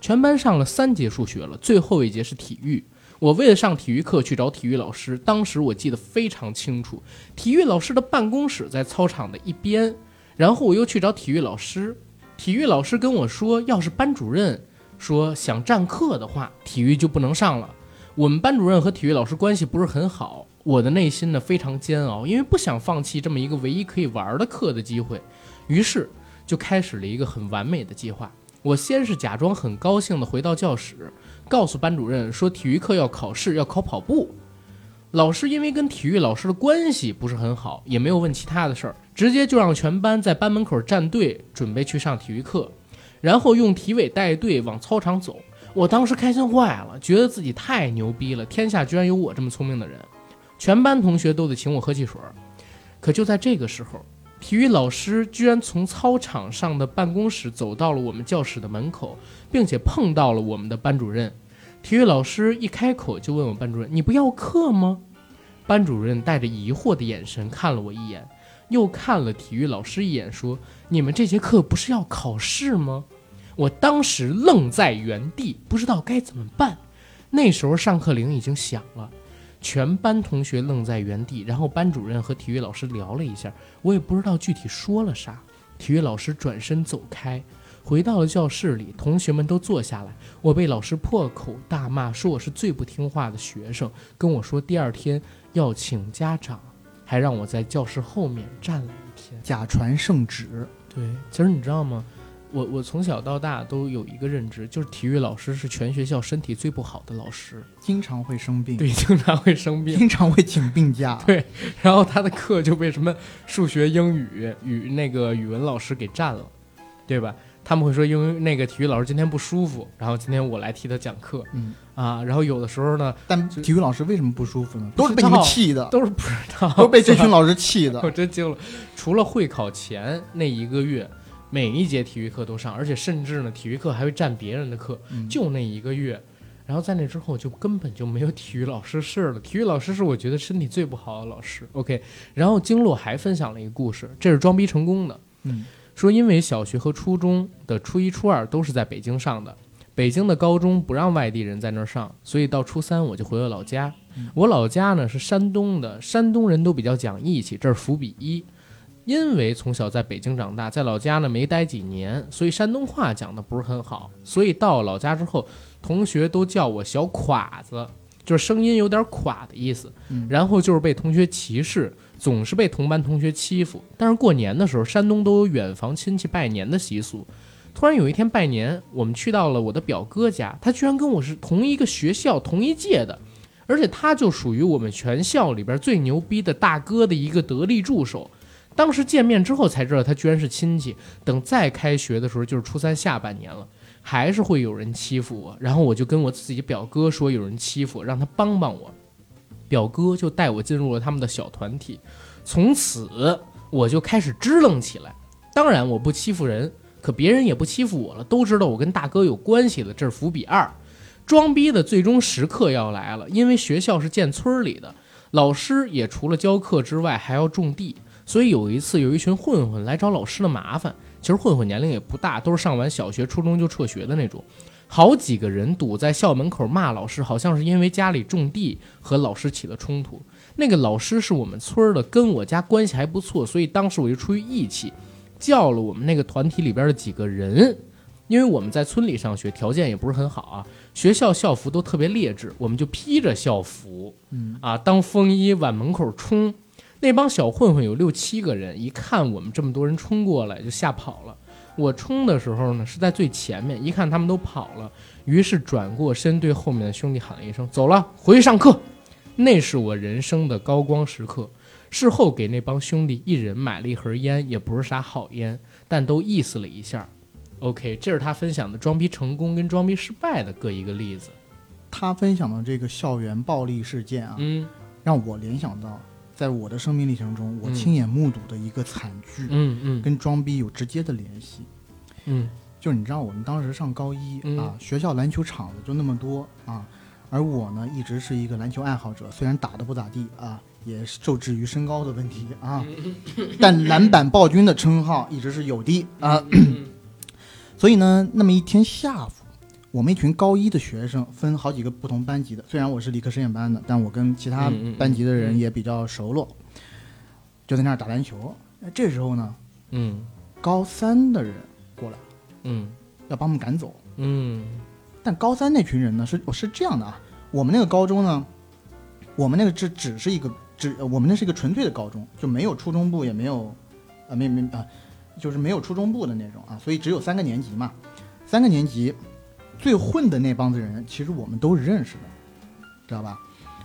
全班上了三节数学了，最后一节是体育。我为了上体育课去找体育老师，当时我记得非常清楚，体育老师的办公室在操场的一边，然后我又去找体育老师，体育老师跟我说，要是班主任说想占课的话，体育就不能上了。我们班主任和体育老师关系不是很好，我的内心呢非常煎熬，因为不想放弃这么一个唯一可以玩的课的机会，于是就开始了一个很完美的计划。我先是假装很高兴地回到教室，告诉班主任说体育课要考试，要考跑步。老师因为跟体育老师的关系不是很好，也没有问其他的事儿，直接就让全班在班门口站队，准备去上体育课，然后用体委带队往操场走。我当时开心坏了，觉得自己太牛逼了，天下居然有我这么聪明的人，全班同学都得请我喝汽水。可就在这个时候，体育老师居然从操场上的办公室走到了我们教室的门口，并且碰到了我们的班主任。体育老师一开口就问我班主任：“你不要课吗？”班主任带着疑惑的眼神看了我一眼，又看了体育老师一眼，说：“你们这节课不是要考试吗？”我当时愣在原地，不知道该怎么办。那时候上课铃已经响了，全班同学愣在原地，然后班主任和体育老师聊了一下，我也不知道具体说了啥。体育老师转身走开，回到了教室里，同学们都坐下来。我被老师破口大骂，说我是最不听话的学生，跟我说第二天要请家长，还让我在教室后面站了一天。假传圣旨，对，其实你知道吗？我我从小到大都有一个认知，就是体育老师是全学校身体最不好的老师，经常会生病，对，经常会生病。经常会请病假。对然后他的课就被什么数学、英语、语那个语文老师给占了，对吧？他们会说，因为那个体育老师今天不舒服，然后今天我来替他讲课嗯，啊。然后有的时候呢，但体育老师为什么不舒服呢？都是被你们气的，都是不知道，都是被这群老师气的。我真惊了。除了会考前那一个月，每一节体育课都上，而且甚至呢，体育课还会占别人的课，嗯就那一个月。然后在那之后就根本就没有体育老师事了。体育老师是我觉得身体最不好的老师。OK，然后经络还分享了一个故事，这是装逼成功的。嗯，说因为小学和初中的初一、初二都是在北京上的，北京的高中不让外地人在那儿上，所以到初三我就回了老家。我老家呢是山东的，山东人都比较讲义气，这是伏笔一。因为从小在北京长大，在老家呢没待几年，所以山东话讲的不是很好。所以到老家之后，同学都叫我小垮子，就是声音有点垮的意思。嗯然后就是被同学歧视，总是被同班同学欺负。但是过年的时候，山东都有远房亲戚拜年的习俗。突然有一天拜年，我们去到了我的表哥家，他居然跟我是同一个学校、同一届的，而且他就属于我们全校里边最牛逼的大哥的一个得力助手。当时见面之后才知道他居然是亲戚。等再开学的时候，就是初三下半年了，还是会有人欺负我。然后我就跟我自己表哥说有人欺负，让他帮帮我。表哥就带我进入了他们的小团体，从此我就开始支棱起来。当然我不欺负人，可别人也不欺负我了，都知道我跟大哥有关系了。这是伏笔二，装逼的最终时刻要来了，因为学校是建村里的，老师也除了教课之外还要种地，所以有一次有一群混混来找老师的麻烦。其实混混年龄也不大，都是上完小学、初中就辍学的那种。好几个人堵在校门口骂老师，好像是因为家里种地和老师起了冲突。那个老师是我们村的，跟我家关系还不错，所以当时我就出于义气，叫了我们那个团体里边的几个人。因为我们在村里上学，条件也不是很好啊，学校校服都特别劣质，我们就披着校服，嗯啊，当风衣往门口冲。那帮小混混有六七个人，一看我们这么多人冲过来，就吓跑了。我冲的时候呢是在最前面，一看他们都跑了，于是转过身对后面的兄弟喊了一声：“走了，回去上课。”那是我人生的高光时刻。事后给那帮兄弟一人买了一盒烟，也不是啥好烟，但都意思了一下。OK，这是他分享的装逼成功跟装逼失败的各一个例子。他分享的这个校园暴力事件啊，嗯让我联想到，在我的生命历程中，我嗯亲眼目睹的一个惨剧，嗯嗯跟装逼有直接的联系。嗯就是你知道，我们当时上高一、嗯啊，学校篮球场子就那么多啊，而我呢，一直是一个篮球爱好者，虽然打的不咋地啊，也受制于身高的问题啊，但篮板暴君的称号一直是有的。啊。所以呢，那么一天下午，我们一群高一的学生分好几个不同班级的，虽然我是理科实验班的，但我跟其他班级的人也比较熟络，就在那儿打篮球。那这时候呢，嗯。高三的人过来嗯。要把我们赶走。嗯。但高三那群人呢，是是这样的啊，我们那个高中呢，我们那个只只是一个只，呃我们那是一个纯粹的高中，就没有初中部，也没有，呃，没没啊、就是没有初中部的那种啊，所以只有三个年级嘛，三个年级最混的那帮子人，其实我们都是认识的，知道吧？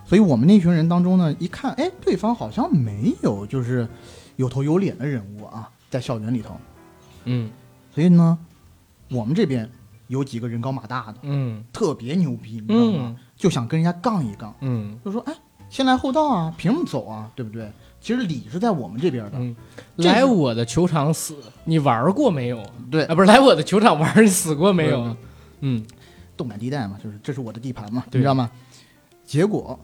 所以我们那群人当中呢，一看，哎，对方好像没有就是有头有脸的人物啊，在校园里头，嗯所以呢，我们这边有几个人高马大的。嗯特别牛逼，你知道吗？嗯就想跟人家杠一杠，嗯就说哎，先来后到啊，凭什么走啊？对不对？其实理是在我们这边的，嗯，来我的球场死，你玩过没有？对啊，，不是来我的球场玩，你死过没有嗯？嗯动感地带嘛，就是这是我的地盘嘛，你知道吗？结果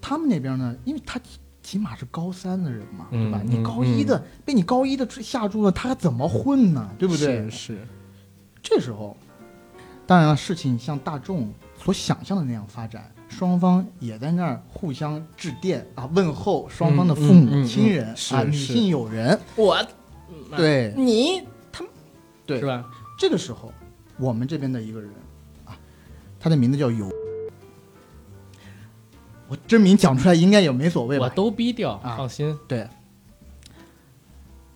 他们那边呢，因为他起起码是高三的人嘛，嗯对吧？你嗯高一的、被你高一的吓住了，他还怎么混呢？对不对？是是，这时候，当然了，事情像大众所想象的那样发展，双方也在那儿互相致电啊，问候双方的父母亲人、嗯啊，女性友人。我对你他对是吧？这个时候，我们这边的一个人啊，他的名字叫有，我真名讲出来应该也没所谓我吧？都逼掉，啊放心。对，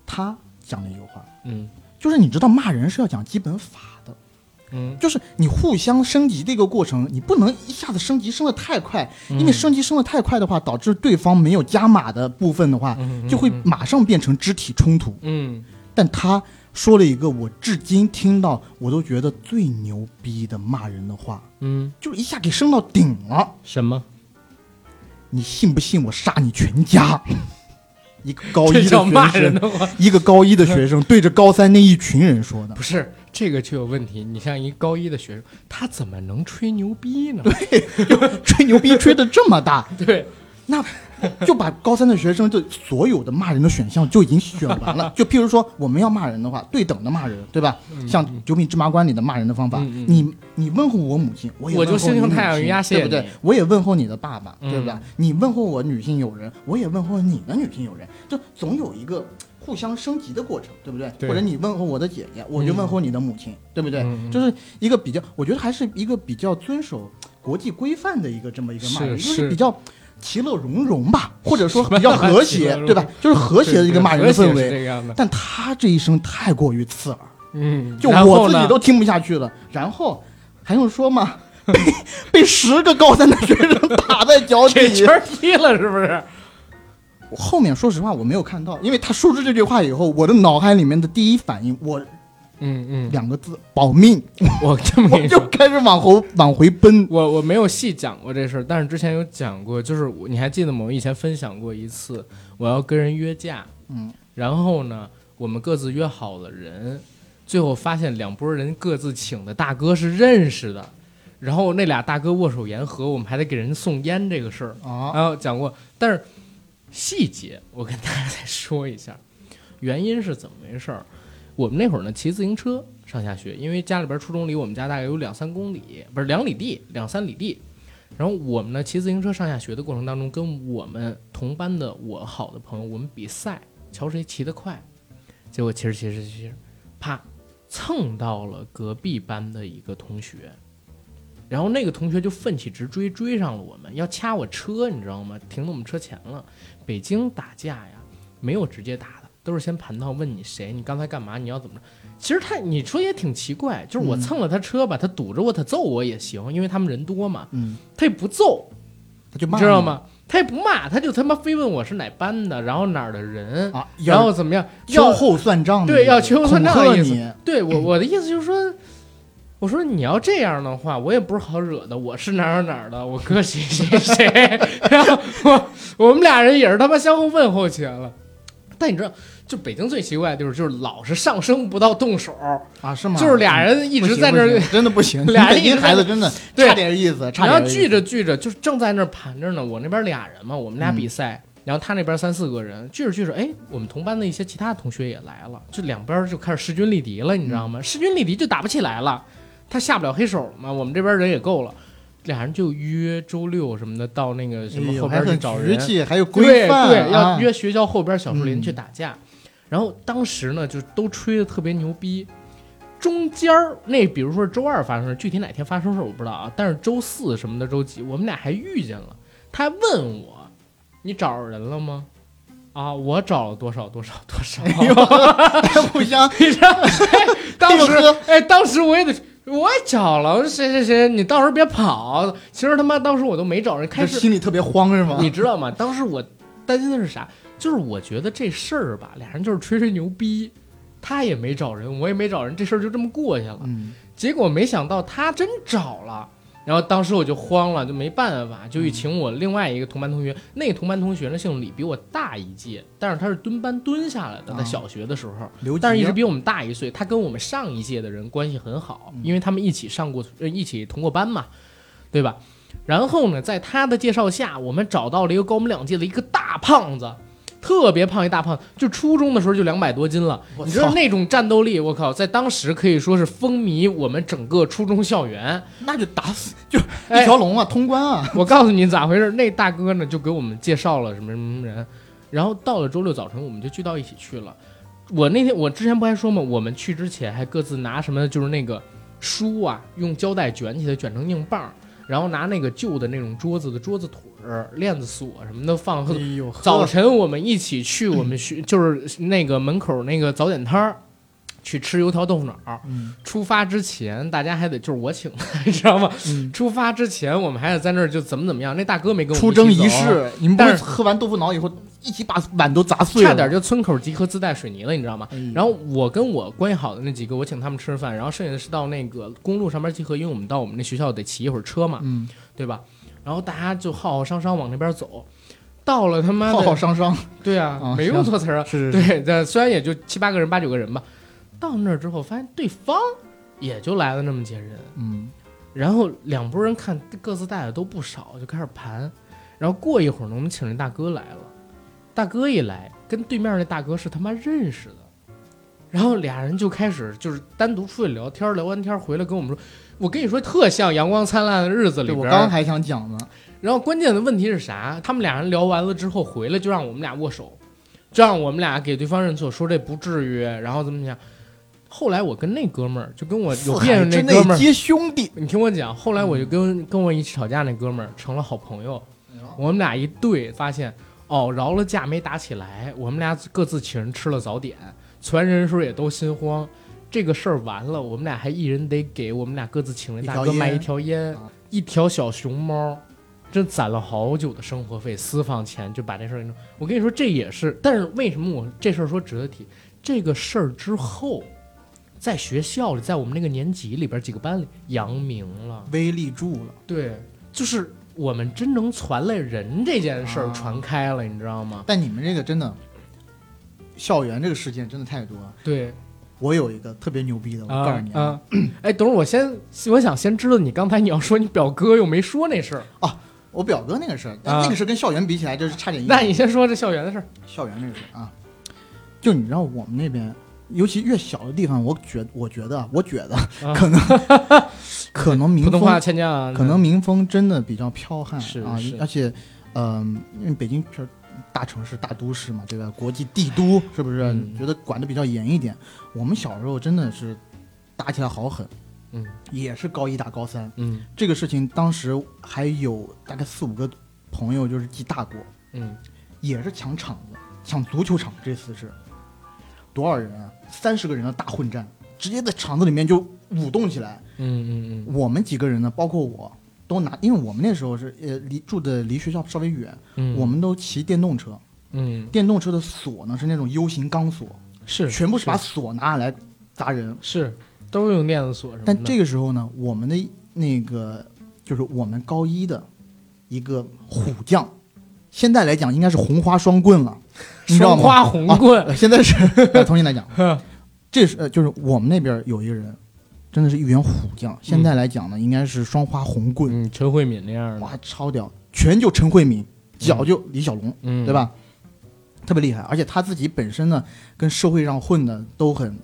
他讲了一句话，嗯就是你知道骂人是要讲基本法的。嗯就是你互相升级的一个过程，你不能一下子升级升的太快，因为升级升的太快的话，导致对方没有加码的部分的话，嗯就会马上变成肢体冲突。嗯但他说了一个我至今听到我都觉得最牛逼的骂人的话，嗯，就是一下给升到顶了。什么？你信不信我杀你全家？一个高一的学生？一个高一的学生对着高三那一群人说的不。是这个就有问题。你像一高一的学生，他怎么能吹牛逼呢？对 吹牛逼吹得这么大，对，那就把高三的学生就所有的骂人的选项就已经选完了。就譬如说，我们要骂人的话，对等的骂人，对吧？像《九品芝麻官》里的骂人的方法，你你问候我母亲，我也我就问候太阳亲鱼鸭蟹对不对？我也问候你的爸爸，嗯对不对？你问候我女性友人，我也问候你的女性友人，就总有一个。互相升级的过程，对不对？对或者你问候我的姐姐，我就问候你的母亲，对不对？就是一个比较，我觉得还是一个比较遵守国际规范的一个这么一个骂人，是就是比较其乐融融吧，或者说比较和谐对吧？就是和谐的一个骂人的氛围。但他这一声太过于刺耳，嗯，就我自己都听不下去了。然后还用说吗？被被十个高三的学生打在脚底给圈。踢了，是不是？我后面说实话我没有看到，因为他说出这句话以后，我的脑海里面的第一反应，我嗯嗯，两个字保命，我 这么我就跟你说，开始往后往回奔。我我没有细讲过这事儿，但是之前有讲过，就是你还记得吗？我以前分享过一次，我要跟人约架，嗯，然后呢，我们各自约好了人，最后发现两拨人各自请的大哥是认识的，然后那俩大哥握手言和，我们还得给人送烟这个事儿，啊，然后讲过，但是细节我跟大家再说一下，原因是怎么回事儿？我们那会儿呢骑自行车上下学，因为家里边初中离我们家大概有两三公里，不是两里地，两三里地。然后我们呢骑自行车上下学的过程当中，跟我们同班的我好的朋友，我们比赛，瞧谁骑得快。结果骑着骑着骑着，啪，蹭到了隔壁班的一个同学。然后那个同学就奋起直追，追上了我们，要掐我车，你知道吗？停到我们车前了。北京打架呀，没有直接打的，都是先盘道问你谁，你刚才干嘛，你要怎么着。其实他你说也挺奇怪，就是我嗯蹭了他车吧，他堵着我，他揍我也行，因为他们人多嘛，嗯，他也不揍，他就骂知道吗？他也不骂，他就他妈非问我是哪班的，然后哪儿的人，啊？然后怎么样，秋要后算账的，对要秋后算账的意思。对我我的意思就是说，我说你要这样的话，我也不是好惹的，我是哪儿哪儿的，我哥谁谁谁，然后我我们俩人也是他妈相互问候起来了。但你知道，就北京最奇怪的就是就是老是上升不到动手，啊，是吗？就是俩人一直在那真的不行，俩人孩子真的 对差点意思，差然后聚着聚着，就是正在那儿盘着呢。我那边俩人嘛，我们俩嗯比赛，然后他那边三四个人，聚着聚着，哎，我们同班的一些其他同学也来了，就两边就开始势均力敌了，你知道嗯吗？势均力敌就打不起来了，他下不了黑手嘛，我们这边人也够了，俩人就约周六什么的到那个什哎么后边去找人，对规范，对，要啊约学校后边小树林嗯去打架。然后当时呢，就都吹的特别牛逼。中间儿那，比如说是周二发生的，具体哪天发生事我不知道啊。但是周四什么的，周几，我们俩还遇见了。他还问我：“你找着人了吗？”啊，我找了多少多少多少。哎呦，互相当时哎，当时我也得，我也找了，谁谁谁，你到时候别跑。其实他妈当时我都没找人，开始心里特别慌是吗？你知道吗？当时我担心的是啥？就是我觉得这事儿吧，俩人就是吹吹牛逼，他也没找人，我也没找人，这事儿就这么过去了。嗯，结果没想到他真找了，然后当时我就慌了，就没办法，就去请我另外一个同班同学。那个同班同学呢姓李，比我大一届，但是他是蹲班蹲下来的，在啊小学的时候。但是一直比我们大一岁，他跟我们上一届的人关系很好，因为他们一起上过，呃一起同过班嘛，对吧？然后呢，在他的介绍下，我们找到了一个高我们两届的一个大胖子，特别胖一大胖，就初中的时候就两百多斤了。你知道那种战斗力，我靠，在当时可以说是风靡我们整个初中校园。那就打死就哎一条龙啊，通关啊，我告诉你咋回事，那大哥呢就给我们介绍了什么什么人，然后到了周六早晨我们就聚到一起去了。我那天我之前不还说吗？我们去之前还各自拿什么，就是那个书啊，用胶带卷起来卷成硬棒，然后拿那个旧的那种桌子的桌子腿儿、链子锁什么的放早晨我们一起去我们学，就是那个门口那个早点摊儿。去吃油条豆腐脑，嗯出发之前大家还得就是我请的，你知道吗？嗯，出发之前我们还得在那儿就怎么怎么样。那大哥没跟我出征们一起走仪式，你们不但是是喝完豆腐脑以后一起把碗都砸碎了，差点就村口集合自带水泥了，你知道吗？然后我跟我关系好的那几个，我请他们吃饭，然后剩下的是到那个公路上面集合，因为我们到我们那学校得骑一会儿车嘛，嗯，对吧？然后大家就浩浩汤汤往那边走，到了他妈的，浩浩汤汤，对啊，啊没用错词儿啊，是对，这虽然也就七八个人、八九个人吧，到那儿之后发现对方也就来了那么些人，嗯，然后两拨人看各自带的都不少，就开始盘。然后过一会儿呢，我们请那大哥来了。大哥一来，跟对面那大哥是他妈认识的。然后俩人就开始就是单独出去聊天，聊完天回来跟我们说：“我跟你说，特像《阳光灿烂的日子》里边。”我刚刚还想讲呢，然后关键的问题是啥？他们俩人聊完了之后回来就让我们俩握手，就让我们俩给对方认错，说这不至于，然后怎么讲？后来我跟那哥们儿，就跟我有四别海之内人那哥们儿，接兄弟，你听我讲，后来我就跟跟我一起吵架那哥们儿成了好朋友，我们俩一对发现，哦，饶了架没打起来，我们俩各自请人吃了早点，全人时候也都心慌。这个事儿完了，我们俩还一人得给我们俩各自请了大哥买一条烟，啊一条小熊猫，真攒了好久的生活费私房钱就把这事儿给弄。我跟你说，这也是，但是为什么我这事儿说值得提？这个事儿之后，在学校里，在我们那个年级里边几个班里扬名了。威力住了，对，就是我们真能传来人这件事儿啊传开了，你知道吗？但你们这个真的，校园这个事件真的太多了。对，我有一个特别牛逼的，我啊告诉你啊，哎，等会儿我先，我想先知道你刚才你要说你表哥又没说那事儿。啊，我表哥那个事儿，那个事儿跟校园比起来，就是差点意思。那你先说这校园的事儿。校园那个事儿啊，就你知道我们那边，尤其越小的地方，我觉我觉得，我觉得啊。可能 可能民风可能民风真的比较剽悍啊是是，而且，嗯，因为北京是大城市、大都市嘛，对吧？国际帝都是不是？嗯觉得管得比较严一点。我们小时候真的是打起来好狠，嗯也是高一打高三。嗯这个事情当时还有大概四五个朋友就是记大过，嗯也是抢场子，抢足球场，这次是多少人啊，三十个人的大混战，直接在场子里面就舞动起来。嗯嗯嗯我们几个人呢，包括我，都拿，因为我们那时候是呃离住的离学校稍微远，嗯，我们都骑电动车，嗯。电动车的锁呢是那种 U 型钢锁，是全部是把锁拿下来砸人。是都是用链子锁什么的。但这个时候呢，我们的那个就是我们高一的一个虎将，现在来讲应该是红花双棍了，你知道吗？双花红棍，呃现在是 呃重新来讲，这是呃就是我们那边有一个人，真的是一员虎将，现在来讲呢，应该是双花红棍，嗯，陈慧敏那样的，哇，超屌，拳就陈慧敏，脚就李小龙，嗯，对？吧？特别厉害，而且他自己本身呢，跟社会上混的都很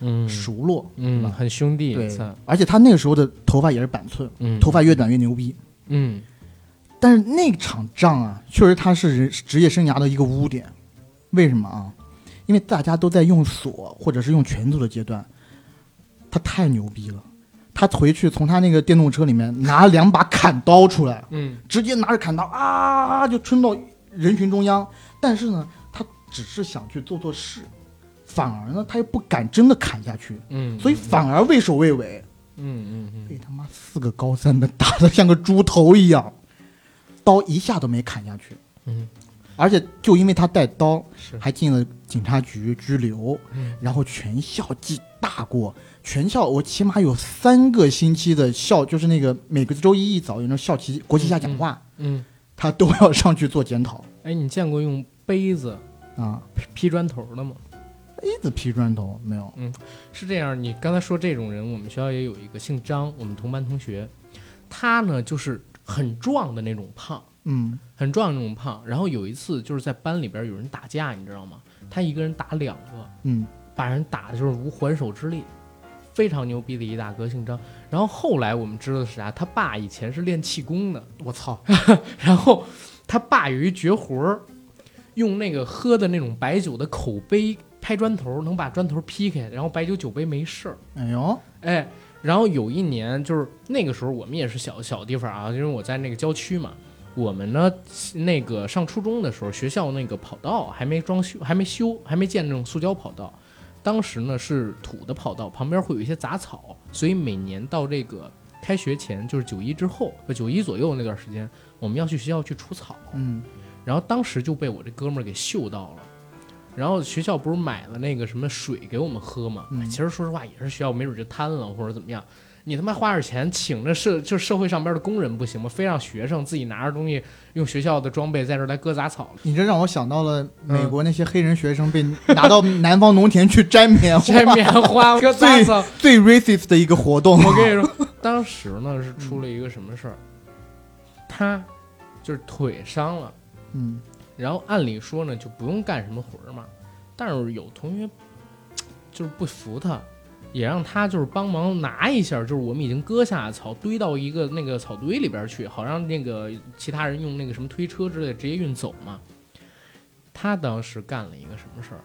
嗯，熟络，嗯，很兄弟，对，而且他那个时候的头发也是板寸，嗯，头发越短越牛逼。嗯但是那场仗啊，确实他是人职业生涯的一个污点。为什么啊？因为大家都在用锁或者是用拳头的阶段，他太牛逼了。他回去从他那个电动车里面拿两把砍刀出来，嗯直接拿着砍刀啊就冲到人群中央。但是呢，他只是想去做做事，反而呢他又不敢真的砍下去，嗯，所以反而畏首畏尾。嗯嗯嗯被他妈四个高三的打得像个猪头一样，刀一下都没砍下去，嗯，而且就因为他带刀，是，还进了警察局拘留，嗯然后全校记大过，全校我起码有三个星期的校，就是那个每个周一一早有那校旗国旗下讲话，嗯，他都要上去做检讨哎，你见过用杯子啊。劈劈砖头的吗？杯子劈砖头没有？嗯是这样，你刚才说这种人，我们学校也有一个姓张，我们同班同学，他呢就是很壮的那种胖，嗯很壮的那种胖。然后有一次就是在班里边有人打架，你知道吗？他一个人打两个，嗯把人打的就是无还手之力，非常牛逼的一大哥，姓张。然后后来我们知道是啥？他爸以前是练气功的，我操！然后他爸有一绝活儿，用那个喝的那种白酒的口杯拍砖头，能把砖头劈开，然后白酒酒杯没事儿。哎呦，哎，然后有一年就是那个时候，我们也是小小地方啊，因为我在那个郊区嘛。我们呢，那个上初中的时候，学校那个跑道还没装修，还没修，还没建那种塑胶跑道。当时呢是土的跑道，旁边会有一些杂草，所以每年到这个开学前，就是九一之后，呃九一左右那段时间，我们要去学校去除草。嗯然后当时就被我这哥们儿给嗅到了。然后学校不是买了那个什么水给我们喝吗？嗯哎其实说实话也是学校没准就贪了或者怎么样。你他妈花点钱请着社就是社会上边的工人不行吗？非让学生自己拿着东西用学校的装备在这儿来割杂草，你这让我想到了美国那些黑人学生被拿到南方农田去摘棉花，摘棉花 割杂草。最 racist 的一个活动。我跟你说，当时呢是出了一个什么事儿，他就是腿伤了。嗯然后按理说呢，就不用干什么活儿嘛。但是有同学就是不服他，也让他就是帮忙拿一下，就是我们已经割下的草堆到一个那个草堆里边去，好让那个其他人用那个什么推车之类直接运走嘛。他当时干了一个什么事儿？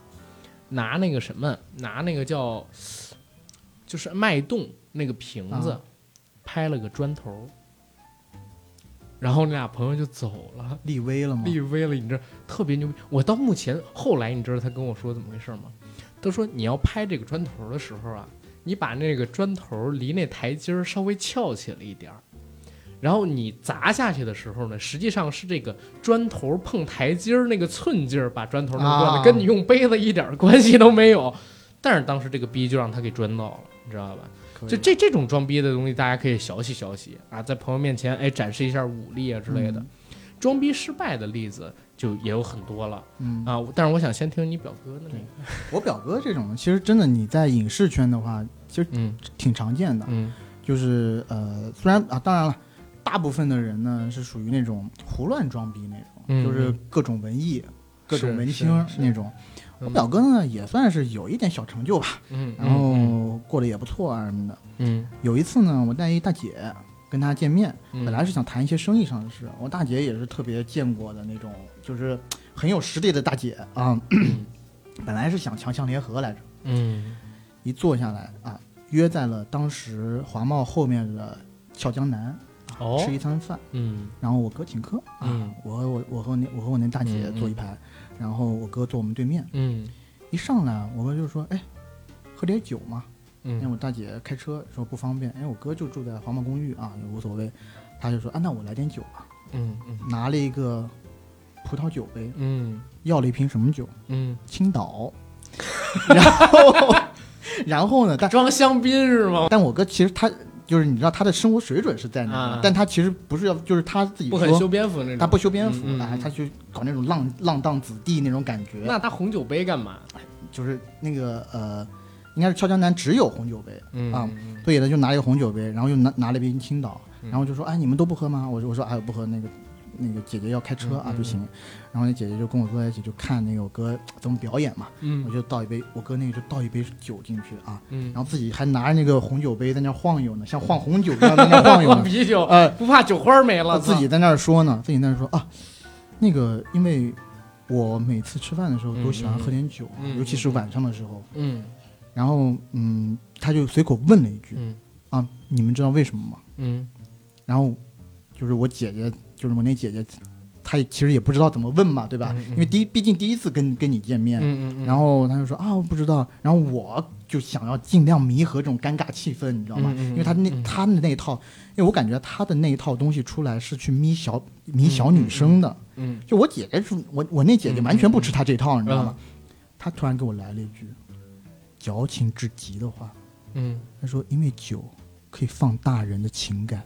拿那个什么，拿那个叫就是脉动那个瓶子，啊拍了个砖头，然后那俩朋友就走了。立威了吗？立威了，你知道特别牛逼。我到目前后来，你知道他跟我说怎么回事吗？他说你要拍这个砖头的时候啊，你把那个砖头离那台阶儿稍微翘起了一点儿，然后你砸下去的时候呢，实际上是这个砖头碰台阶儿那个寸劲儿把砖头弄断的，啊跟你用杯子一点儿关系都没有。但是当时这个逼就让他给砖到了，你知道吧？可以就这这种装逼的东西，大家可以学习学习啊，在朋友面前哎展示一下武力啊之类的。嗯装逼失败的例子就也有很多了嗯啊，但是我想先听你表哥的那个，我表哥这种，其实真的你在影视圈的话，其实嗯挺常见的。嗯就是呃，虽然啊，当然了，大部分的人呢是属于那种胡乱装逼那种，嗯就是各种文艺、各种文青那种。我表哥呢也算是有一点小成就吧，嗯，然后过得也不错啊什么的。嗯有一次呢，我带一大姐跟他见面，嗯本来是想谈一些生意上的事。我大姐也是特别见过的那种，就是很有实力的大姐啊。本来是想强强联合来着，嗯一坐下来啊，约在了当时华贸后面的俏江南哦吃一餐饭。嗯然后我哥请客啊，嗯我和我我和我那我和我那大姐坐一排，然后我哥坐我们对面。嗯一上来我哥就说，哎，喝点酒嘛。因为嗯我大姐开车说不方便，哎，我哥就住在华贸公寓啊，也无所谓。他就说啊，那我来点酒吧，嗯嗯拿了一个葡萄酒杯，嗯要了一瓶什么酒？嗯，青岛。然后，然后呢？但装香槟是吗？但我哥其实他就是你知道他的生活水准是在哪的，啊但他其实不是要就是他自己不很修边幅那种。他不修边幅，嗯嗯嗯哎，他去搞那种浪浪荡子弟那种感觉。那他红酒杯干嘛？就是那个呃，应该是俏江南只有红酒杯，嗯啊嗯所以呢就拿一个红酒杯，然后又拿拿了一瓶青岛，嗯然后就说哎你们都不喝吗？我说我说哎我不喝那个。那个姐姐要开车啊，嗯嗯不行。然后那姐姐就跟我坐在一起，就看那个我哥怎么表演嘛。我嗯就倒一杯，我哥那个就倒一杯酒进去啊，嗯，然后自己还拿着那个红酒杯在那晃悠呢，像晃红酒一样在那晃悠晃呢。啤酒，呃，不怕酒花没了，自己在那儿说呢，自己在那儿说啊，那个因为我每次吃饭的时候都喜欢喝点酒，尤其是晚上的时候。嗯然后嗯，他就随口问了一句嗯啊，你们知道为什么吗？嗯然后就是我姐姐，就是我那姐姐，她其实也不知道怎么问嘛，对吧？嗯嗯因为第一，毕竟第一次跟跟你见面，嗯嗯，然后她就说啊，我不知道。然后我就想要尽量弥合这种尴尬气氛，你知道吗？嗯嗯嗯因为她那嗯他的那一套，因为我感觉她的那一套东西出来是去迷小迷小女生的。嗯就我姐姐是，我我那姐姐完全不吃她这套，你知道吗嗯？他突然给我来了一句矫情至极的话，嗯他说：“因为酒可以放大人的情感。”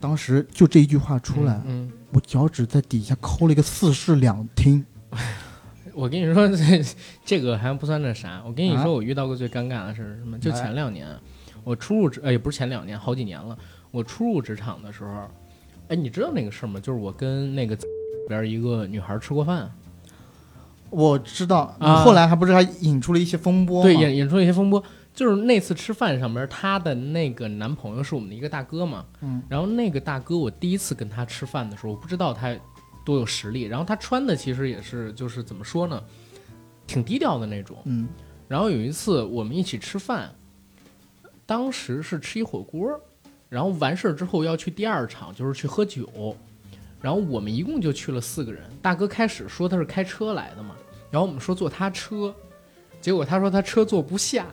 当时就这一句话出来，嗯，我脚趾在底下抠了一个四室两厅。我跟你说这 这个还不算那啥，我跟你啊说我遇到过最尴尬的事是什么？就前两年我初入职，呃也不是前两年，好几年了，我初入职场的时候，哎，你知道那个事儿吗？就是我跟那个 边一个女孩吃过饭，我知道，后来还不是还引出了一些风波吗？对，引引出了一些风波。就是那次吃饭上边，她的那个男朋友是我们的一个大哥嘛，嗯，然后那个大哥我第一次跟他吃饭的时候，我不知道他多有实力，然后他穿的其实也是就是怎么说呢，挺低调的那种。嗯然后有一次我们一起吃饭，当时是吃一火锅，然后完事儿之后要去第二场，就是去喝酒。然后我们一共就去了四个人。大哥开始说他是开车来的嘛，然后我们说坐他车，结果他说他车坐不下。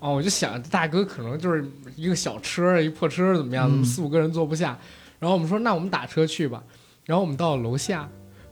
哦，我就想大哥可能就是一个小车，一破车怎么样？嗯四五个人坐不下。然后我们说那我们打车去吧。然后我们到楼下，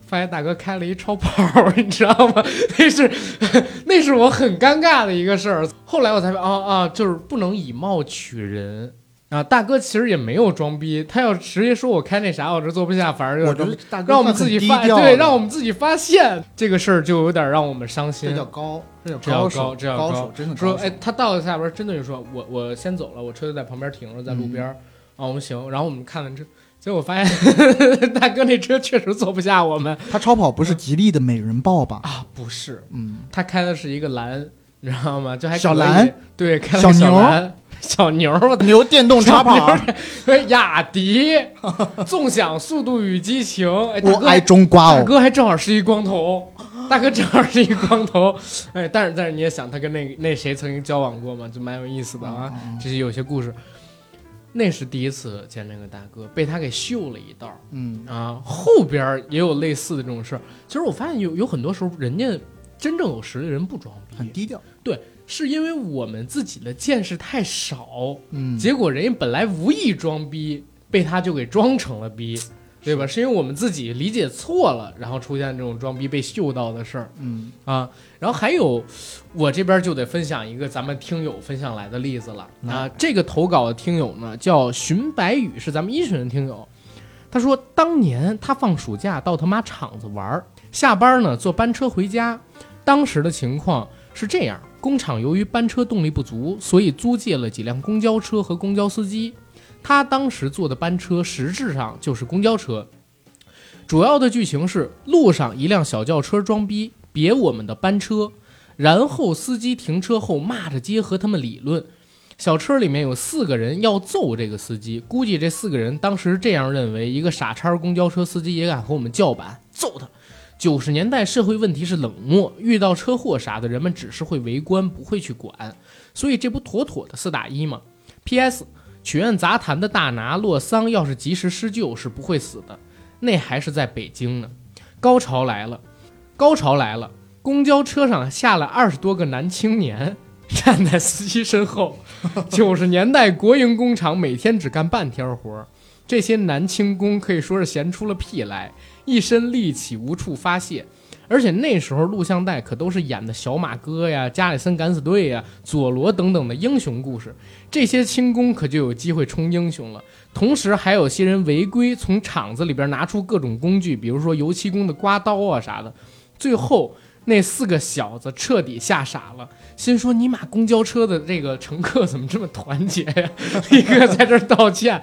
发现大哥开了一超跑，你知道吗？那是 那是我很尴尬的一个事儿。后来我才发现，啊啊，就是不能以貌取人啊。大哥其实也没有装逼，他要直接说我开那啥，我这坐不下，反而有我点装逼觉得大哥让我们自己发对，让我们自己发现这个事儿，就有点让我们伤心这。叫高，这叫高手，高这叫高高手，真的说，哎，他到了下边，真的就说我我先走了，我车就在旁边停着，在路边儿。啊，我们行，然后我们看了车，结果发现 大哥那车确实坐不下我们他超跑不是吉利的美人豹吧？啊，不是，嗯，他开的是一个蓝，你知道吗？就还小蓝，对，开小牛蓝，小牛，牛电动插跑，雅迪，纵享速度与激情，哎，我爱中瓜哦。大哥还正好是一光头，大哥正好是一光头，哎，但是但是你也想，他跟那那谁曾经交往过嘛，就蛮有意思的啊，嗯这些有些故事。那是第一次见那个大哥，被他给秀了一道嗯，啊。后边也有类似的这种事儿。其实我发现有有很多时候，人家真正有实力的人不装逼，很低调。是因为我们自己的见识太少，嗯，结果人家本来无意装逼，被他就给装成了逼，对吧？是因为我们自己理解错了，然后出现这种装逼被嗅到的事儿嗯啊。然后还有，我这边就得分享一个咱们听友分享来的例子了啊。这个投稿的听友呢叫寻白羽，是咱们一群人听友。他说，当年他放暑假到他妈厂子玩儿，下班呢坐班车回家。当时的情况是这样：工厂由于班车动力不足，所以租借了几辆公交车和公交司机。他当时坐的班车实质上就是公交车。主要的剧情是路上一辆小轿车装逼别我们的班车，然后司机停车后骂着街和他们理论。小车里面有四个人要揍这个司机，估计这四个人当时这样认为：一个傻叉公交车司机也敢和我们叫板，揍他！九十年代社会问题是冷漠，遇到车祸啥的，人们只是会围观，不会去管，所以这不妥妥的四打一吗？P.S. 曲苑杂谈的大拿洛桑要是及时施救是不会死的，那还是在北京呢。高潮来了，高潮来了！公交车上下了二十多个男青年，站在司机身后。九十年代国营工厂每天只干半天活，这些男轻工可以说是闲出了屁来，一身戾气无处发泄。而且那时候录像带可都是演的小马哥呀、加里森敢死队呀、佐罗等等的英雄故事，这些轻功可就有机会冲英雄了。同时还有些人违规从厂子里边拿出各种工具，比如说油漆工的刮刀啊啥的。最后那四个小子彻底吓傻了，心说：“尼玛，公交车的这个乘客怎么这么团结呀？” 立刻在这道歉。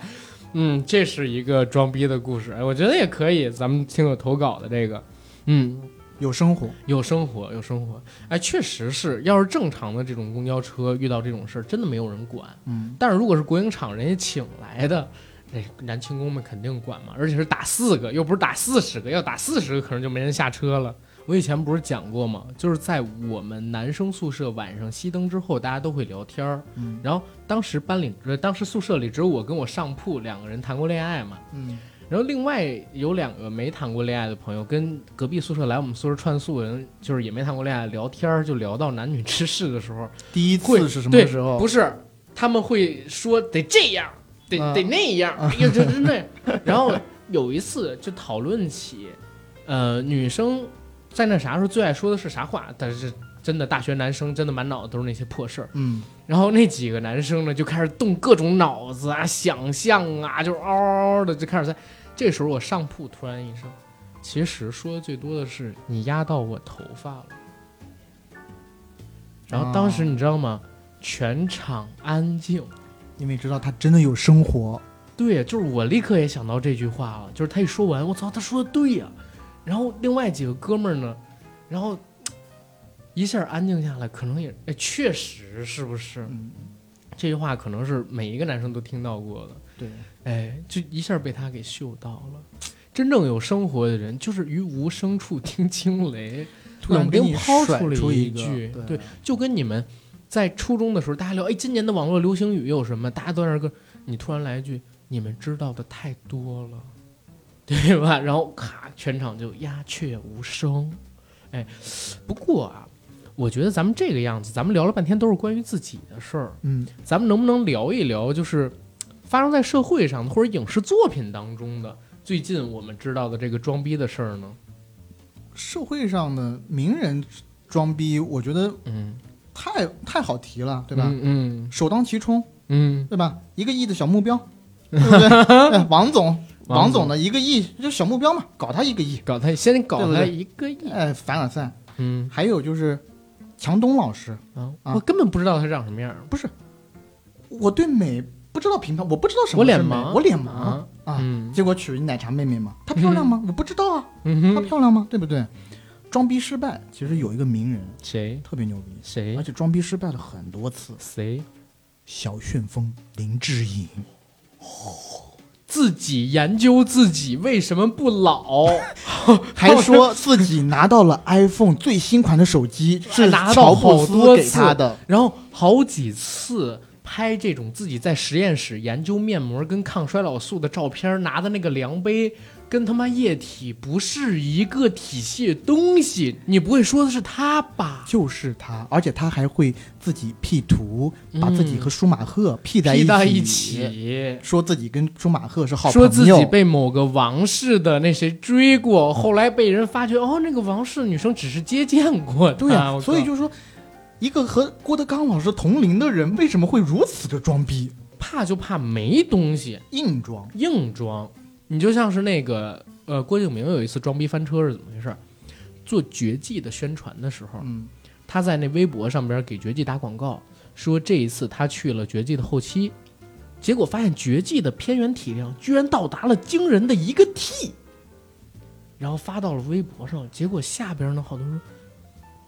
嗯，这是一个装逼的故事，哎，我觉得也可以。咱们听友投稿的这个，嗯，有生活，有生活，有生活。哎，确实是，要是正常的这种公交车遇到这种事儿，真的没有人管。嗯，但是如果是国营厂人家请来的，那男轻工们肯定管嘛，而且是打四个，又不是打四十个，要打四十个可能就没人下车了。我以前不是讲过吗？就是在我们男生宿舍晚上熄灯之后，大家都会聊天儿。嗯然后当时班里，呃，当时宿舍里只有我跟我上铺两个人谈过恋爱嘛。嗯然后另外有两个没谈过恋爱的朋友，跟隔壁宿舍来我们宿舍串宿的人，就是也没谈过恋爱，聊天儿就聊到男女之事的时候，第一次是什么时候？不是，他们会说得这样，得、啊得那样，哎呀，这真那。然后有一次就讨论起，呃，女生在那啥时候最爱说的是啥话，但是真的大学男生真的满脑子都是那些破事儿。嗯，然后那几个男生呢就开始动各种脑子啊、想象啊，就是嗷嗷嗷的就开始在。这时候我上铺突然一声，其实说的最多的是你压到我头发了。然后当时你知道吗？全场安静。因为知道他真的有生活，对，就是我立刻也想到这句话了，就是他一说完，我操，他说的对呀、然后另外几个哥们儿呢，然后一下安静下来，可能也哎，确实是不是？嗯，这句话可能是每一个男生都听到过的，对，哎，就一下被他给嗅到了。真正有生活的人，就是于无声处听惊雷，冷不突然给你丁抛出了出一句，对对，就跟你们在初中的时候，大家聊，哎，今年的网络流行语有什么？大家都在那儿跟，你突然来一句，你们知道的太多了，对吧？然后咔，全场就鸦雀无声。哎，不过啊，我觉得咱们这个样子，咱们聊了半天都是关于自己的事儿，嗯，咱们能不能聊一聊，就是发生在社会上的或者影视作品当中的最近我们知道的这个装逼的事儿呢？社会上的名人装逼，我觉得嗯，太太好提了，对吧？嗯首当其冲，嗯对吧？一个亿的小目标，对不对？哎王总，王总的一个亿就小目标嘛，搞他一个亿，搞他先搞他一个亿，哎，凡尔赛。嗯。还有就是强东老师，我根本不知道他长什么样不是，我对美不知道评判，我不知道什么我脸是美盲，我脸盲啊，啊。嗯。结果娶奶茶妹妹嘛，她漂亮吗？我不知道啊，她漂亮吗？对不对？装逼失败，其实有一个名人谁？特别牛逼，谁？而且装逼失败了很多次。谁？小旋风林志颖，自己研究自己为什么不老，还说自己拿到了 iPhone 最新款的手机，是拿到乔布斯给好多次他的。然后好几次拍这种自己在实验室研究面膜跟抗衰老素的照片，拿的那个量杯跟他妈液体不是一个体系的东西，你不会说的是他吧？就是他，而且他还会自己 P 图，把自己嗯和舒马赫 P 在 P 到一一起。说自己跟舒马赫是好朋友说，自己被某个王室的那谁追过，后来被人发觉哦，那个王室女生只是接见过。对呀、所以就是说，一个和郭德纲老师同龄的人，为什么会如此的装逼、怕就怕没东西，硬装？硬装。你就像是那个呃，郭敬明有一次装逼翻车是怎么回事？做绝技的宣传的时候，嗯，他在那微博上边给绝技打广告，说这一次他去了绝技的后期，结果发现绝技的片源体量居然到达了惊人的一个 T，然后发到了微博上，结果下边呢好多人说，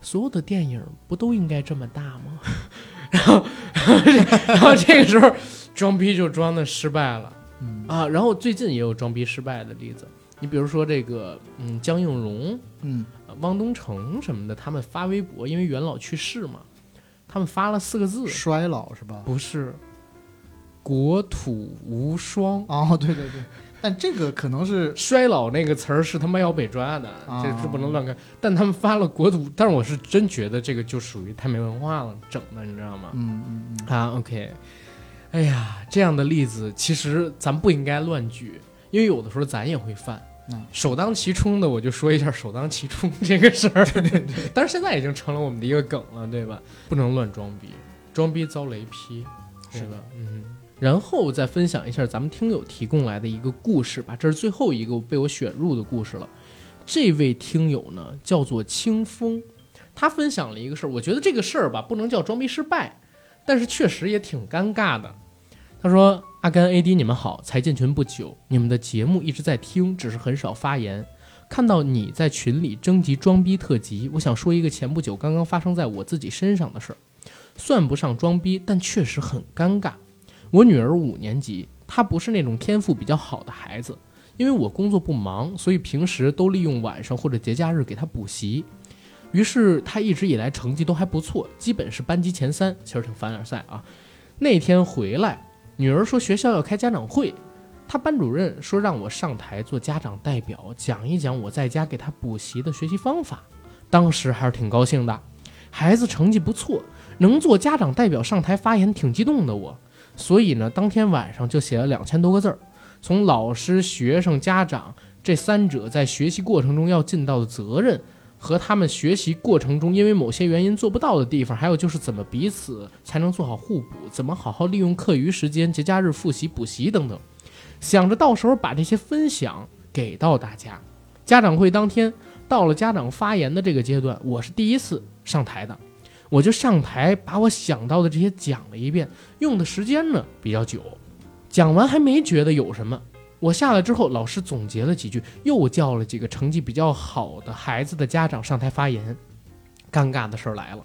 所有的电影不都应该这么大吗？然后，然后这个时候装逼就装的失败了。嗯啊，然后最近也有装逼失败的例子，你比如说这个，嗯，江映蓉、嗯，呃汪东城什么的，他们发微博，因为元老去世嘛，他们发了四个字，衰老是吧？不是“国土无双哦，对对对，”但这个可能是衰老那个词儿是他妈要被抓的，啊这是不能乱干。但他们发了国土，但是我是真觉得这个就属于太没文化了，整的，你知道吗？嗯嗯嗯，啊，OK，哎呀，这样的例子其实咱不应该乱举，因为有的时候咱也会犯。嗯首当其冲的，我就说一下首当其冲这个事儿。对对对，但是现在已经成了我们的一个梗了，对吧？不能乱装逼，装逼遭雷劈，是吧？嗯。然后再分享一下咱们听友提供来的一个故事吧，这是最后一个被我选入的故事了。这位听友呢叫做清风，他分享了一个事儿，我觉得这个事儿吧不能叫装逼失败，但是确实也挺尴尬的。他说：“阿甘 AD 你们好，才进群不久，你们的节目一直在听，只是很少发言。看到你在群里征集装逼特辑，我想说一个前不久刚刚发生在我自己身上的事儿，算不上装逼，但确实很尴尬。我女儿五年级，她不是那种天赋比较好的孩子，因为我工作不忙，所以平时都利用晚上或者节假日给她补习。于是她一直以来成绩都还不错，基本是班级前三，其实挺凡尔赛啊。那天回来。”女儿说学校要开家长会，她班主任说让我上台做家长代表，讲一讲我在家给她补习的学习方法。当时还是挺高兴的，孩子成绩不错，能做家长代表上台发言，挺激动的我。所以呢，当天晚上就写了两千多个字儿，从老师、学生、家长这三者在学习过程中要尽到的责任。和他们学习过程中因为某些原因做不到的地方，还有就是怎么彼此才能做好互补，怎么好好利用课余时间、节假日复习、补习等等。想着到时候把这些分享给到大家。家长会当天到了家长发言的这个阶段，我是第一次上台的，我就上台把我想到的这些讲了一遍，用的时间呢比较久，讲完还没觉得有什么。我下来之后，老师总结了几句，又叫了几个成绩比较好的孩子的家长上台发言。尴尬的事儿来了，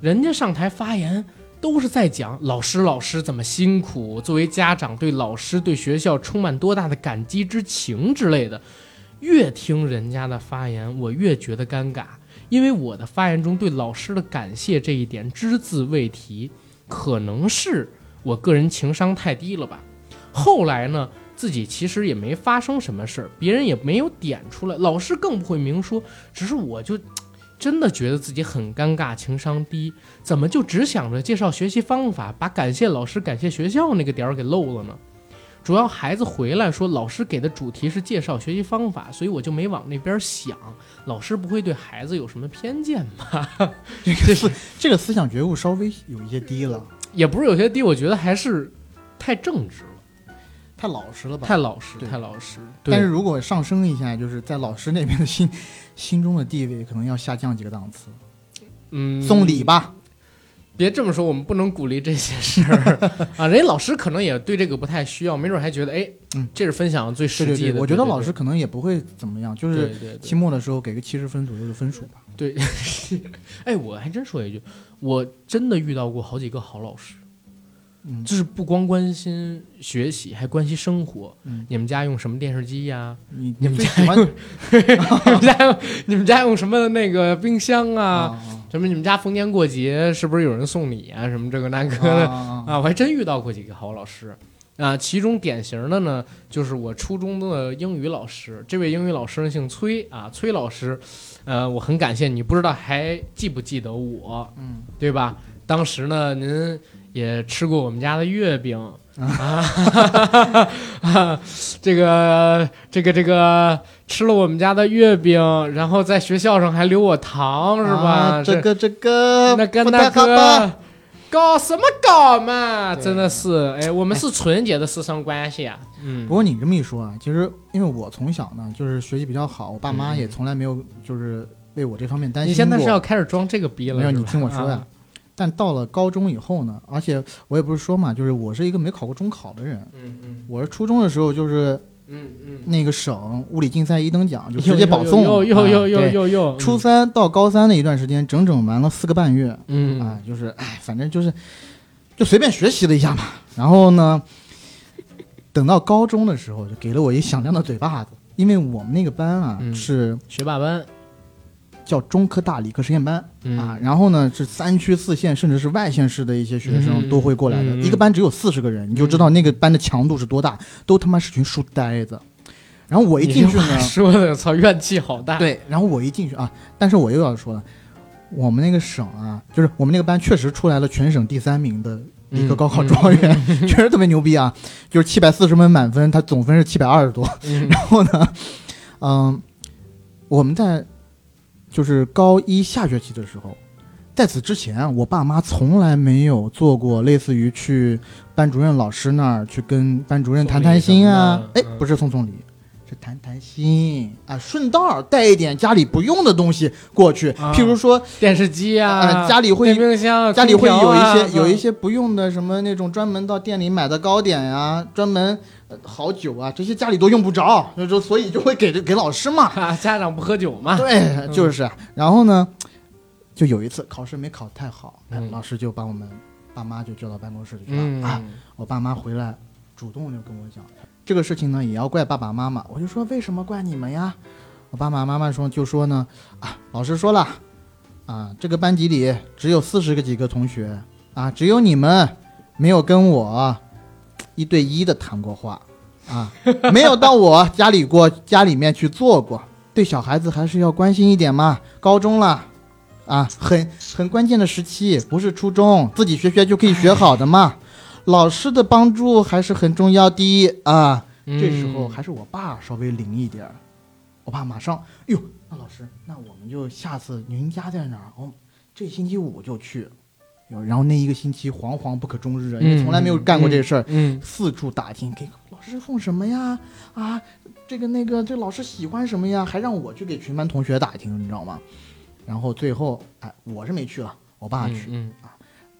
人家上台发言都是在讲老师老师怎么辛苦，作为家长对老师对学校充满多大的感激之情之类的。越听人家的发言，我越觉得尴尬，因为我的发言中对老师的感谢这一点只字未提，可能是我个人情商太低了吧。后来呢？自己其实也没发生什么事儿，别人也没有点出来，老师更不会明说。只是我就真的觉得自己很尴尬，情商低，怎么就只想着介绍学习方法，把感谢老师、感谢学校那个点儿给漏了呢？主要孩子回来说老师给的主题是介绍学习方法，所以我就没往那边想。老师不会对孩子有什么偏见吧？这个思这个思想觉悟稍微有一些低了，也不是有些低，我觉得还是太正直了。太老实了吧？太老实，太老实。但是如果上升一下，就是在老师那边的心心中的地位，可能要下降几个档次。嗯，送礼吧，别这么说，我们不能鼓励这些事儿啊。人家老师可能也对这个不太需要，没准还觉得，哎，嗯，这是分享最实际的。对对对，我觉得老师可能也不会怎么样，就是期末的时候给个七十分左右的分数吧。对，哎，我还真说一句，我真的遇到过好几个好老师，嗯就是不光关心学习，还关心生活。嗯你们家用什么电视机呀？你你们家最喜欢 你们家用你们家用什么那个冰箱啊？啊什么你们家逢年过节是不是有人送礼啊？什么这个那个啊的。啊啊，我还真遇到过几个好老师啊，其中典型的呢，就是我初中的英语老师。这位英语老师呢姓崔啊，崔老师，呃，我很感谢你，不知道还记不记得我，嗯，对吧？当时呢，您也吃过我们家的月饼啊，啊 这个这个这个吃了我们家的月饼，然后在学校上还留我糖，是吧？啊这个这个那个那个，搞什么搞嘛？真的是，哎，我们是纯洁的师生关系啊。嗯不过你这么一说啊，其实因为我从小呢就是学习比较好，我爸妈嗯也从来没有就是为我这方面担心你现在是要开始装这个逼了？没有，你听我说呀、啊但到了高中以后呢，而且我也不是说嘛，就是我是一个没考过中考的人。嗯嗯我是初中的时候，就是嗯嗯，那个省物理竞赛一等奖，就直接保送。哟哟哟哟啊对哟哟，初三到高三那一段时间，整整玩了四个半月。嗯啊，就是哎，反正就是就随便学习了一下嘛。然后呢，等到高中的时候，就给了我一响亮的嘴巴子，因为我们那个班啊、嗯是学霸班，叫中科大理科实验班、嗯啊，然后呢是三区四县甚至是外县市的一些学生嗯都会过来的，一个班只有四十个人，你就知道那个班的强度是多大，都他妈是群书呆子。然后我一进去呢，说的操怨气好大。，对，然后我一进去啊，但是我又要说了，我们那个省啊，就是我们那个班确实出来了全省第三名的一个嗯高考状元，确实特别牛逼啊，就是七百四十分满分，他总分是七百二十多。嗯然后呢，嗯，我们在就是高一下学期的时候，在此之前啊，我爸妈从来没有做过类似于去班主任老师那儿去跟班主任谈谈心啊。哎不是送送礼。是谈谈心啊，顺道带一点家里不用的东西过去，啊。譬如说，电视机啊，呃，家里会冰箱啊，家里会有一些、啊。有一些不用的什么那种专门到店里买的糕点呀、专门、呃好酒啊，这些家里都用不着，就就所以就会给给老师嘛。啊，家长不喝酒嘛。对，就是。然后呢，就有一次考试没考太好，老师就把我们爸妈就叫到办公室里去了、嗯啊。我爸妈回来主动就跟我讲，这个事情呢也要怪爸爸妈妈。我就说为什么怪你们呀？我爸爸妈妈说就说呢啊，老师说了啊，这个班级里只有四十个几个同学啊，只有你们没有跟我一对一的谈过话啊，没有到我家里过家里面去做过。对小孩子还是要关心一点嘛，高中了。啊，很很关键的时期，不是初中，自己学学就可以学好的嘛。老师的帮助还是很重要的啊。嗯这时候还是我爸稍微灵一点儿，我爸马上，哟，那老师，那我们就下次您家在哪儿？我、这星期五就去。哟然后那一个星期惶惶不可终日啊，因为从来没有干过这事儿，嗯，四处打听，给老师送什么呀？啊，这个那个，这老师喜欢什么呀？还让我去给全班同学打听，你知道吗？然后最后，哎，我是没去了，我爸去，嗯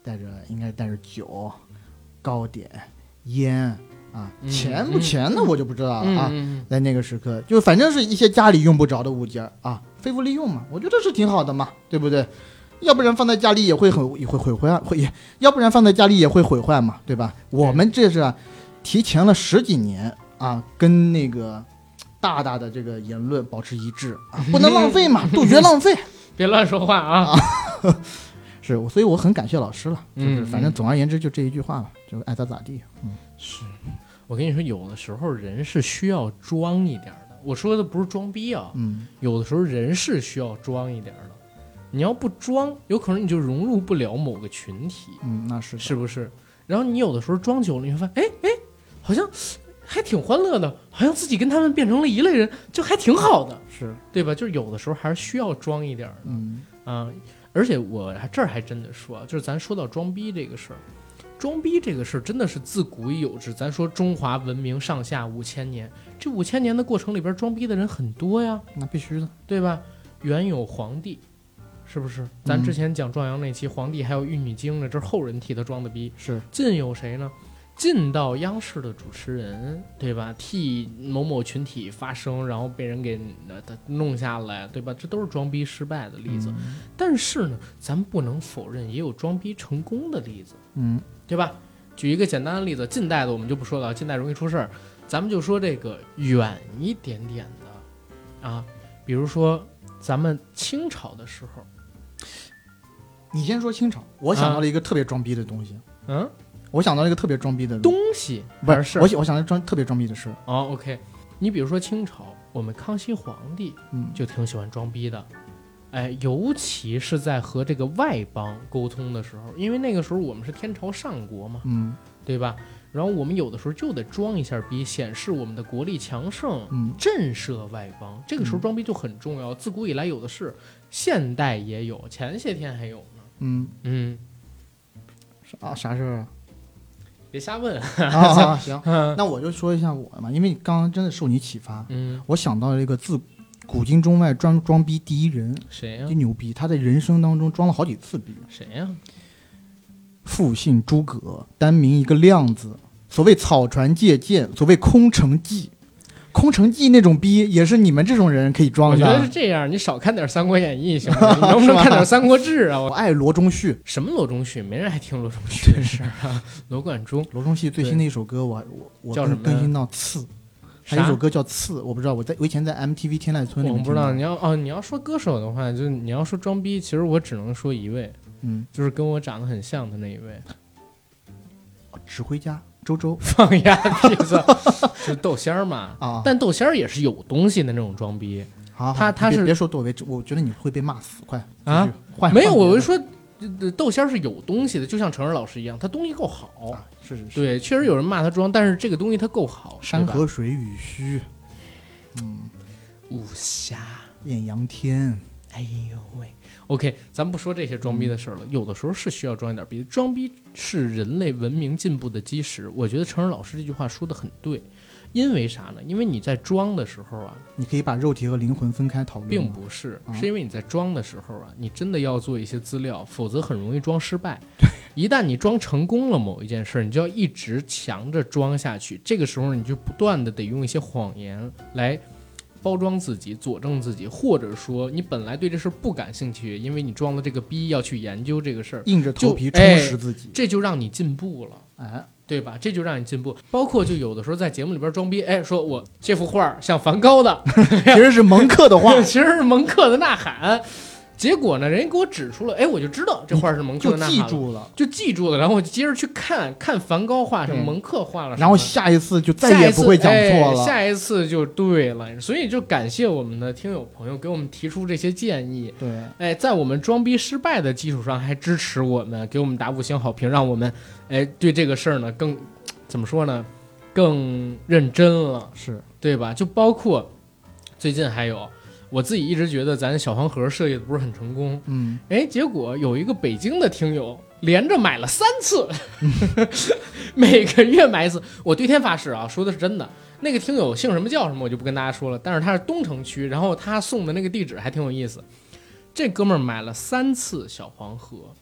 带着应该带着酒、糕点、烟啊，嗯钱不钱的，我就不知道了啊。嗯在那个时刻，就反正是一些家里用不着的物件啊，废物利用嘛，我觉得是挺好的嘛，对不对？要不然放在家里也会很也会毁坏，会也要不然放在家里也会毁坏嘛，对吧？我们这是啊提前了十几年啊，跟那个大大的这个言论保持一致啊，不能浪费嘛，杜绝浪费。别乱说话啊。是，所以我很感谢老师了，就是嗯反正总而言之就这一句话吧，就爱咋咋地。嗯，是，我跟你说，有的时候人是需要装一点的。我说的不是装逼啊，嗯，有的时候人是需要装一点的。你要不装，有可能你就融入不了某个群体，嗯，那是是不是？然后你有的时候装久了，你会发现，哎哎，好像还挺欢乐的，好像自己跟他们变成了一类人，就还挺好的，是，对吧？就是有的时候还是需要装一点儿的。嗯啊，而且我还这儿还真的说啊，就是咱说到装逼这个事儿，装逼这个事儿真的是自古已有之。咱说中华文明上下五千年，这五千年的过程里边，装逼的人很多呀，那必须的。对吧？原有皇帝，是不是？咱之前讲壮阳那期，皇帝还有玉女经呢，这是后人替他装的逼。是，晋有谁呢？晋到央视的主持人，对吧？替某某群体发声，然后被人给弄下来，对吧？这都是装逼失败的例子。嗯但是呢，咱们不能否认也有装逼成功的例子，嗯对吧？举一个简单的例子，近代的我们就不说了，近代容易出事儿，咱们就说这个远一点点的啊，比如说咱们清朝的时候，你先说清朝，我想到了一个特别装逼的东西，嗯，我想到了一个特别装逼的东西不是是我想我想到装特别装逼的事，哦，OK，你比如说清朝，我们康熙皇帝嗯，就挺喜欢装逼的。哎，尤其是在和这个外邦沟通的时候，因为那个时候我们是天朝上国嘛，嗯对吧？然后我们有的时候就得装一下逼，显示我们的国力强盛，嗯震慑外邦。这个时候嗯装逼就很重要，自古以来有的是，现代也有，前些天还有呢。嗯嗯，啥啥事儿啊？别瞎问。啊啊 行，那我就说一下我嘛，因为你刚刚真的受你启发，嗯，我想到了一个自古今中外装装逼第一人，谁呀、真牛逼，他在人生当中装了好几次逼。谁呀、复姓诸葛，单名一个亮字。所谓草船借箭，所谓空城计，空城计那种逼也是你们这种人可以装的我觉得是。这样，你少看点《三国演义》行吗？你能不能看点《三国志》啊？我 我爱罗中旭，什么罗中旭？没人爱听罗中旭的事儿啊。罗贯中罗中旭最新的一首歌我我我更叫什么更新到次还有一首歌叫《刺》，我不知道，我在我以前在 MTV 天籁村里面我不知道你要哦，你要说歌手的话，就是你要说装逼，其实我只能说一位，嗯，就是跟我长得很像的那一位。指挥家周周 放鸭屁子 是豆仙儿嘛？啊，但豆仙儿也是有东西的那种装逼。好，他他是别说窦唯，我觉得你会被骂死，快啊！没有，我就说呃豆仙儿是有东西的，就像成人老师一样，他东西够好。啊，是是是，对，确实有人骂他装，但是这个东西他够好。山河水与虚，嗯，武侠，艳阳天，哎呦喂！OK，咱不说这些装逼的事儿了，有的时候是需要装一点逼。装逼是人类文明进步的基石。我觉得成人老师这句话说的很对，因为啥呢？因为你在装的时候啊，你可以把肉体和灵魂分开讨论，并不是，啊是因为你在装的时候啊，你真的要做一些资料，否则很容易装失败。一旦你装成功了某一件事儿，你就要一直强着装下去。这个时候，你就不断的得用一些谎言来包装自己、佐证自己，或者说你本来对这事儿不感兴趣，因为你装了这个逼要去研究这个事儿，硬着头皮充哎实自己，这就让你进步了。哎，对吧？这就让你进步。包括就有的时候在节目里边装逼，哎，说我这幅画像梵高的，其实是蒙克的画，其实是蒙克的《呐喊》。结果呢，人家给我指出了，哎，我就知道这画是蒙克就的《呐喊》了，记住了，就记住了。然后我就接着去看看梵高画什么，对蒙克画了什么，然后下一次就再下一次也不会讲错了。哎下一次就对了。所以就感谢我们的听友朋友给我们提出这些建议。对，哎，在我们装逼失败的基础上，还支持我们，给我们打五星好评，让我们哎对这个事儿呢更怎么说呢，更认真了。是对吧？就包括最近还有，我自己一直觉得咱小黄盒设计的不是很成功，嗯，哎，结果有一个北京的听友连着买了三次，每个月买一次。我对天发誓啊，说的是真的。那个听友姓什么叫什么我就不跟大家说了，但是他是东城区，然后他送的那个地址还挺有意思。这哥们儿买了三次小黄盒，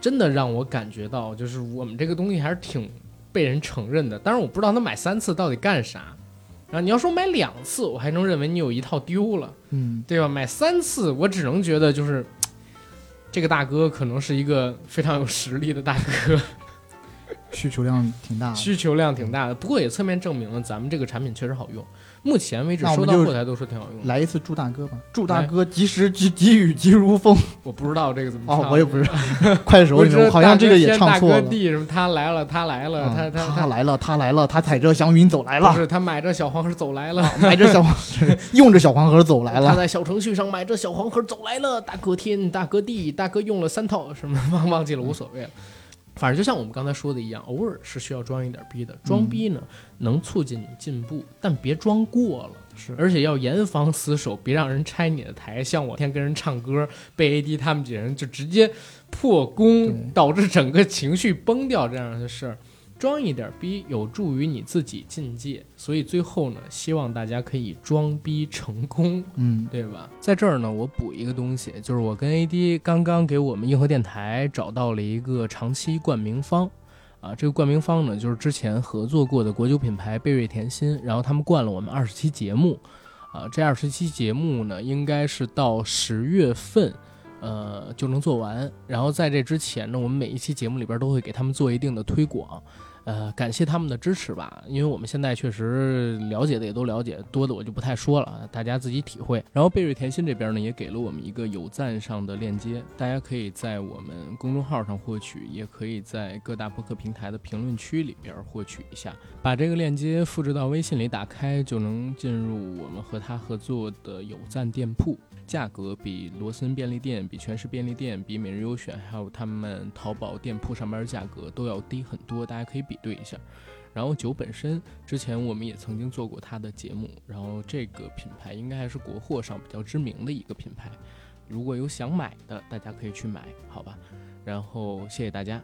真的让我感觉到，就是我们这个东西还是挺被人承认的。当然我不知道他买三次到底干啥。然后你要说买两次，我还能认为你有一套丢了。嗯，对吧？买三次，我只能觉得就是 这个大哥可能是一个非常有实力的大哥，需求量挺大的。需求量挺大的。不过也侧面证明了咱们这个产品确实好用。目前为止收到后台都说挺好用。来一次祝大哥吧，祝大哥及时及急雨急如风。我不知道这个怎么唱，哦，我也不知道，快手里面好像这个也唱错了。大哥地什么他来了，他来了，啊他他他他来了，他来了，他踩着祥云走来了，不是他买着小黄盒走来了。买着小黄，用着小黄盒走来了他。在小程序上买着小黄盒走来了，大哥天，大哥地，大哥用了三套什么忘忘记了，无所谓了。反正就像我们刚才说的一样，偶尔是需要装一点逼的。装逼呢，能促进你进步，但别装过了。是而且要严防死守，别让人拆你的台。像我天跟人唱歌，被 AD 他们几人就直接破功，导致整个情绪崩掉这样的事儿。装一点逼有助于你自己进阶，所以最后呢，希望大家可以装逼成功。嗯，对吧？在这儿呢，我补一个东西，就是我跟 AD 刚刚给我们硬核电台找到了一个长期冠名方，啊，这个冠名方呢，就是之前合作过的国酒品牌贝瑞甜心，然后他们冠了我们二十期节目，啊，这二十期节目呢，应该是到十月份。呃，就能做完。然后在这之前呢，我们每一期节目里边都会给他们做一定的推广，呃，感谢他们的支持吧。因为我们现在确实了解的也都了解，多的我就不太说了，大家自己体会。然后贝瑞甜心这边呢，也给了我们一个有赞上的链接，大家可以在我们公众号上获取，也可以在各大播客平台的评论区里边获取一下。把这个链接复制到微信里，打开就能进入我们和他合作的有赞店铺。价格比罗森便利店、比全市便利店、比每日优选，还有他们淘宝店铺上面的价格都要低很多，大家可以比对一下。然后酒本身，之前我们也曾经做过它的节目，然后这个品牌应该还是国货上比较知名的一个品牌，如果有想买的，大家可以去买，好吧？然后谢谢大家。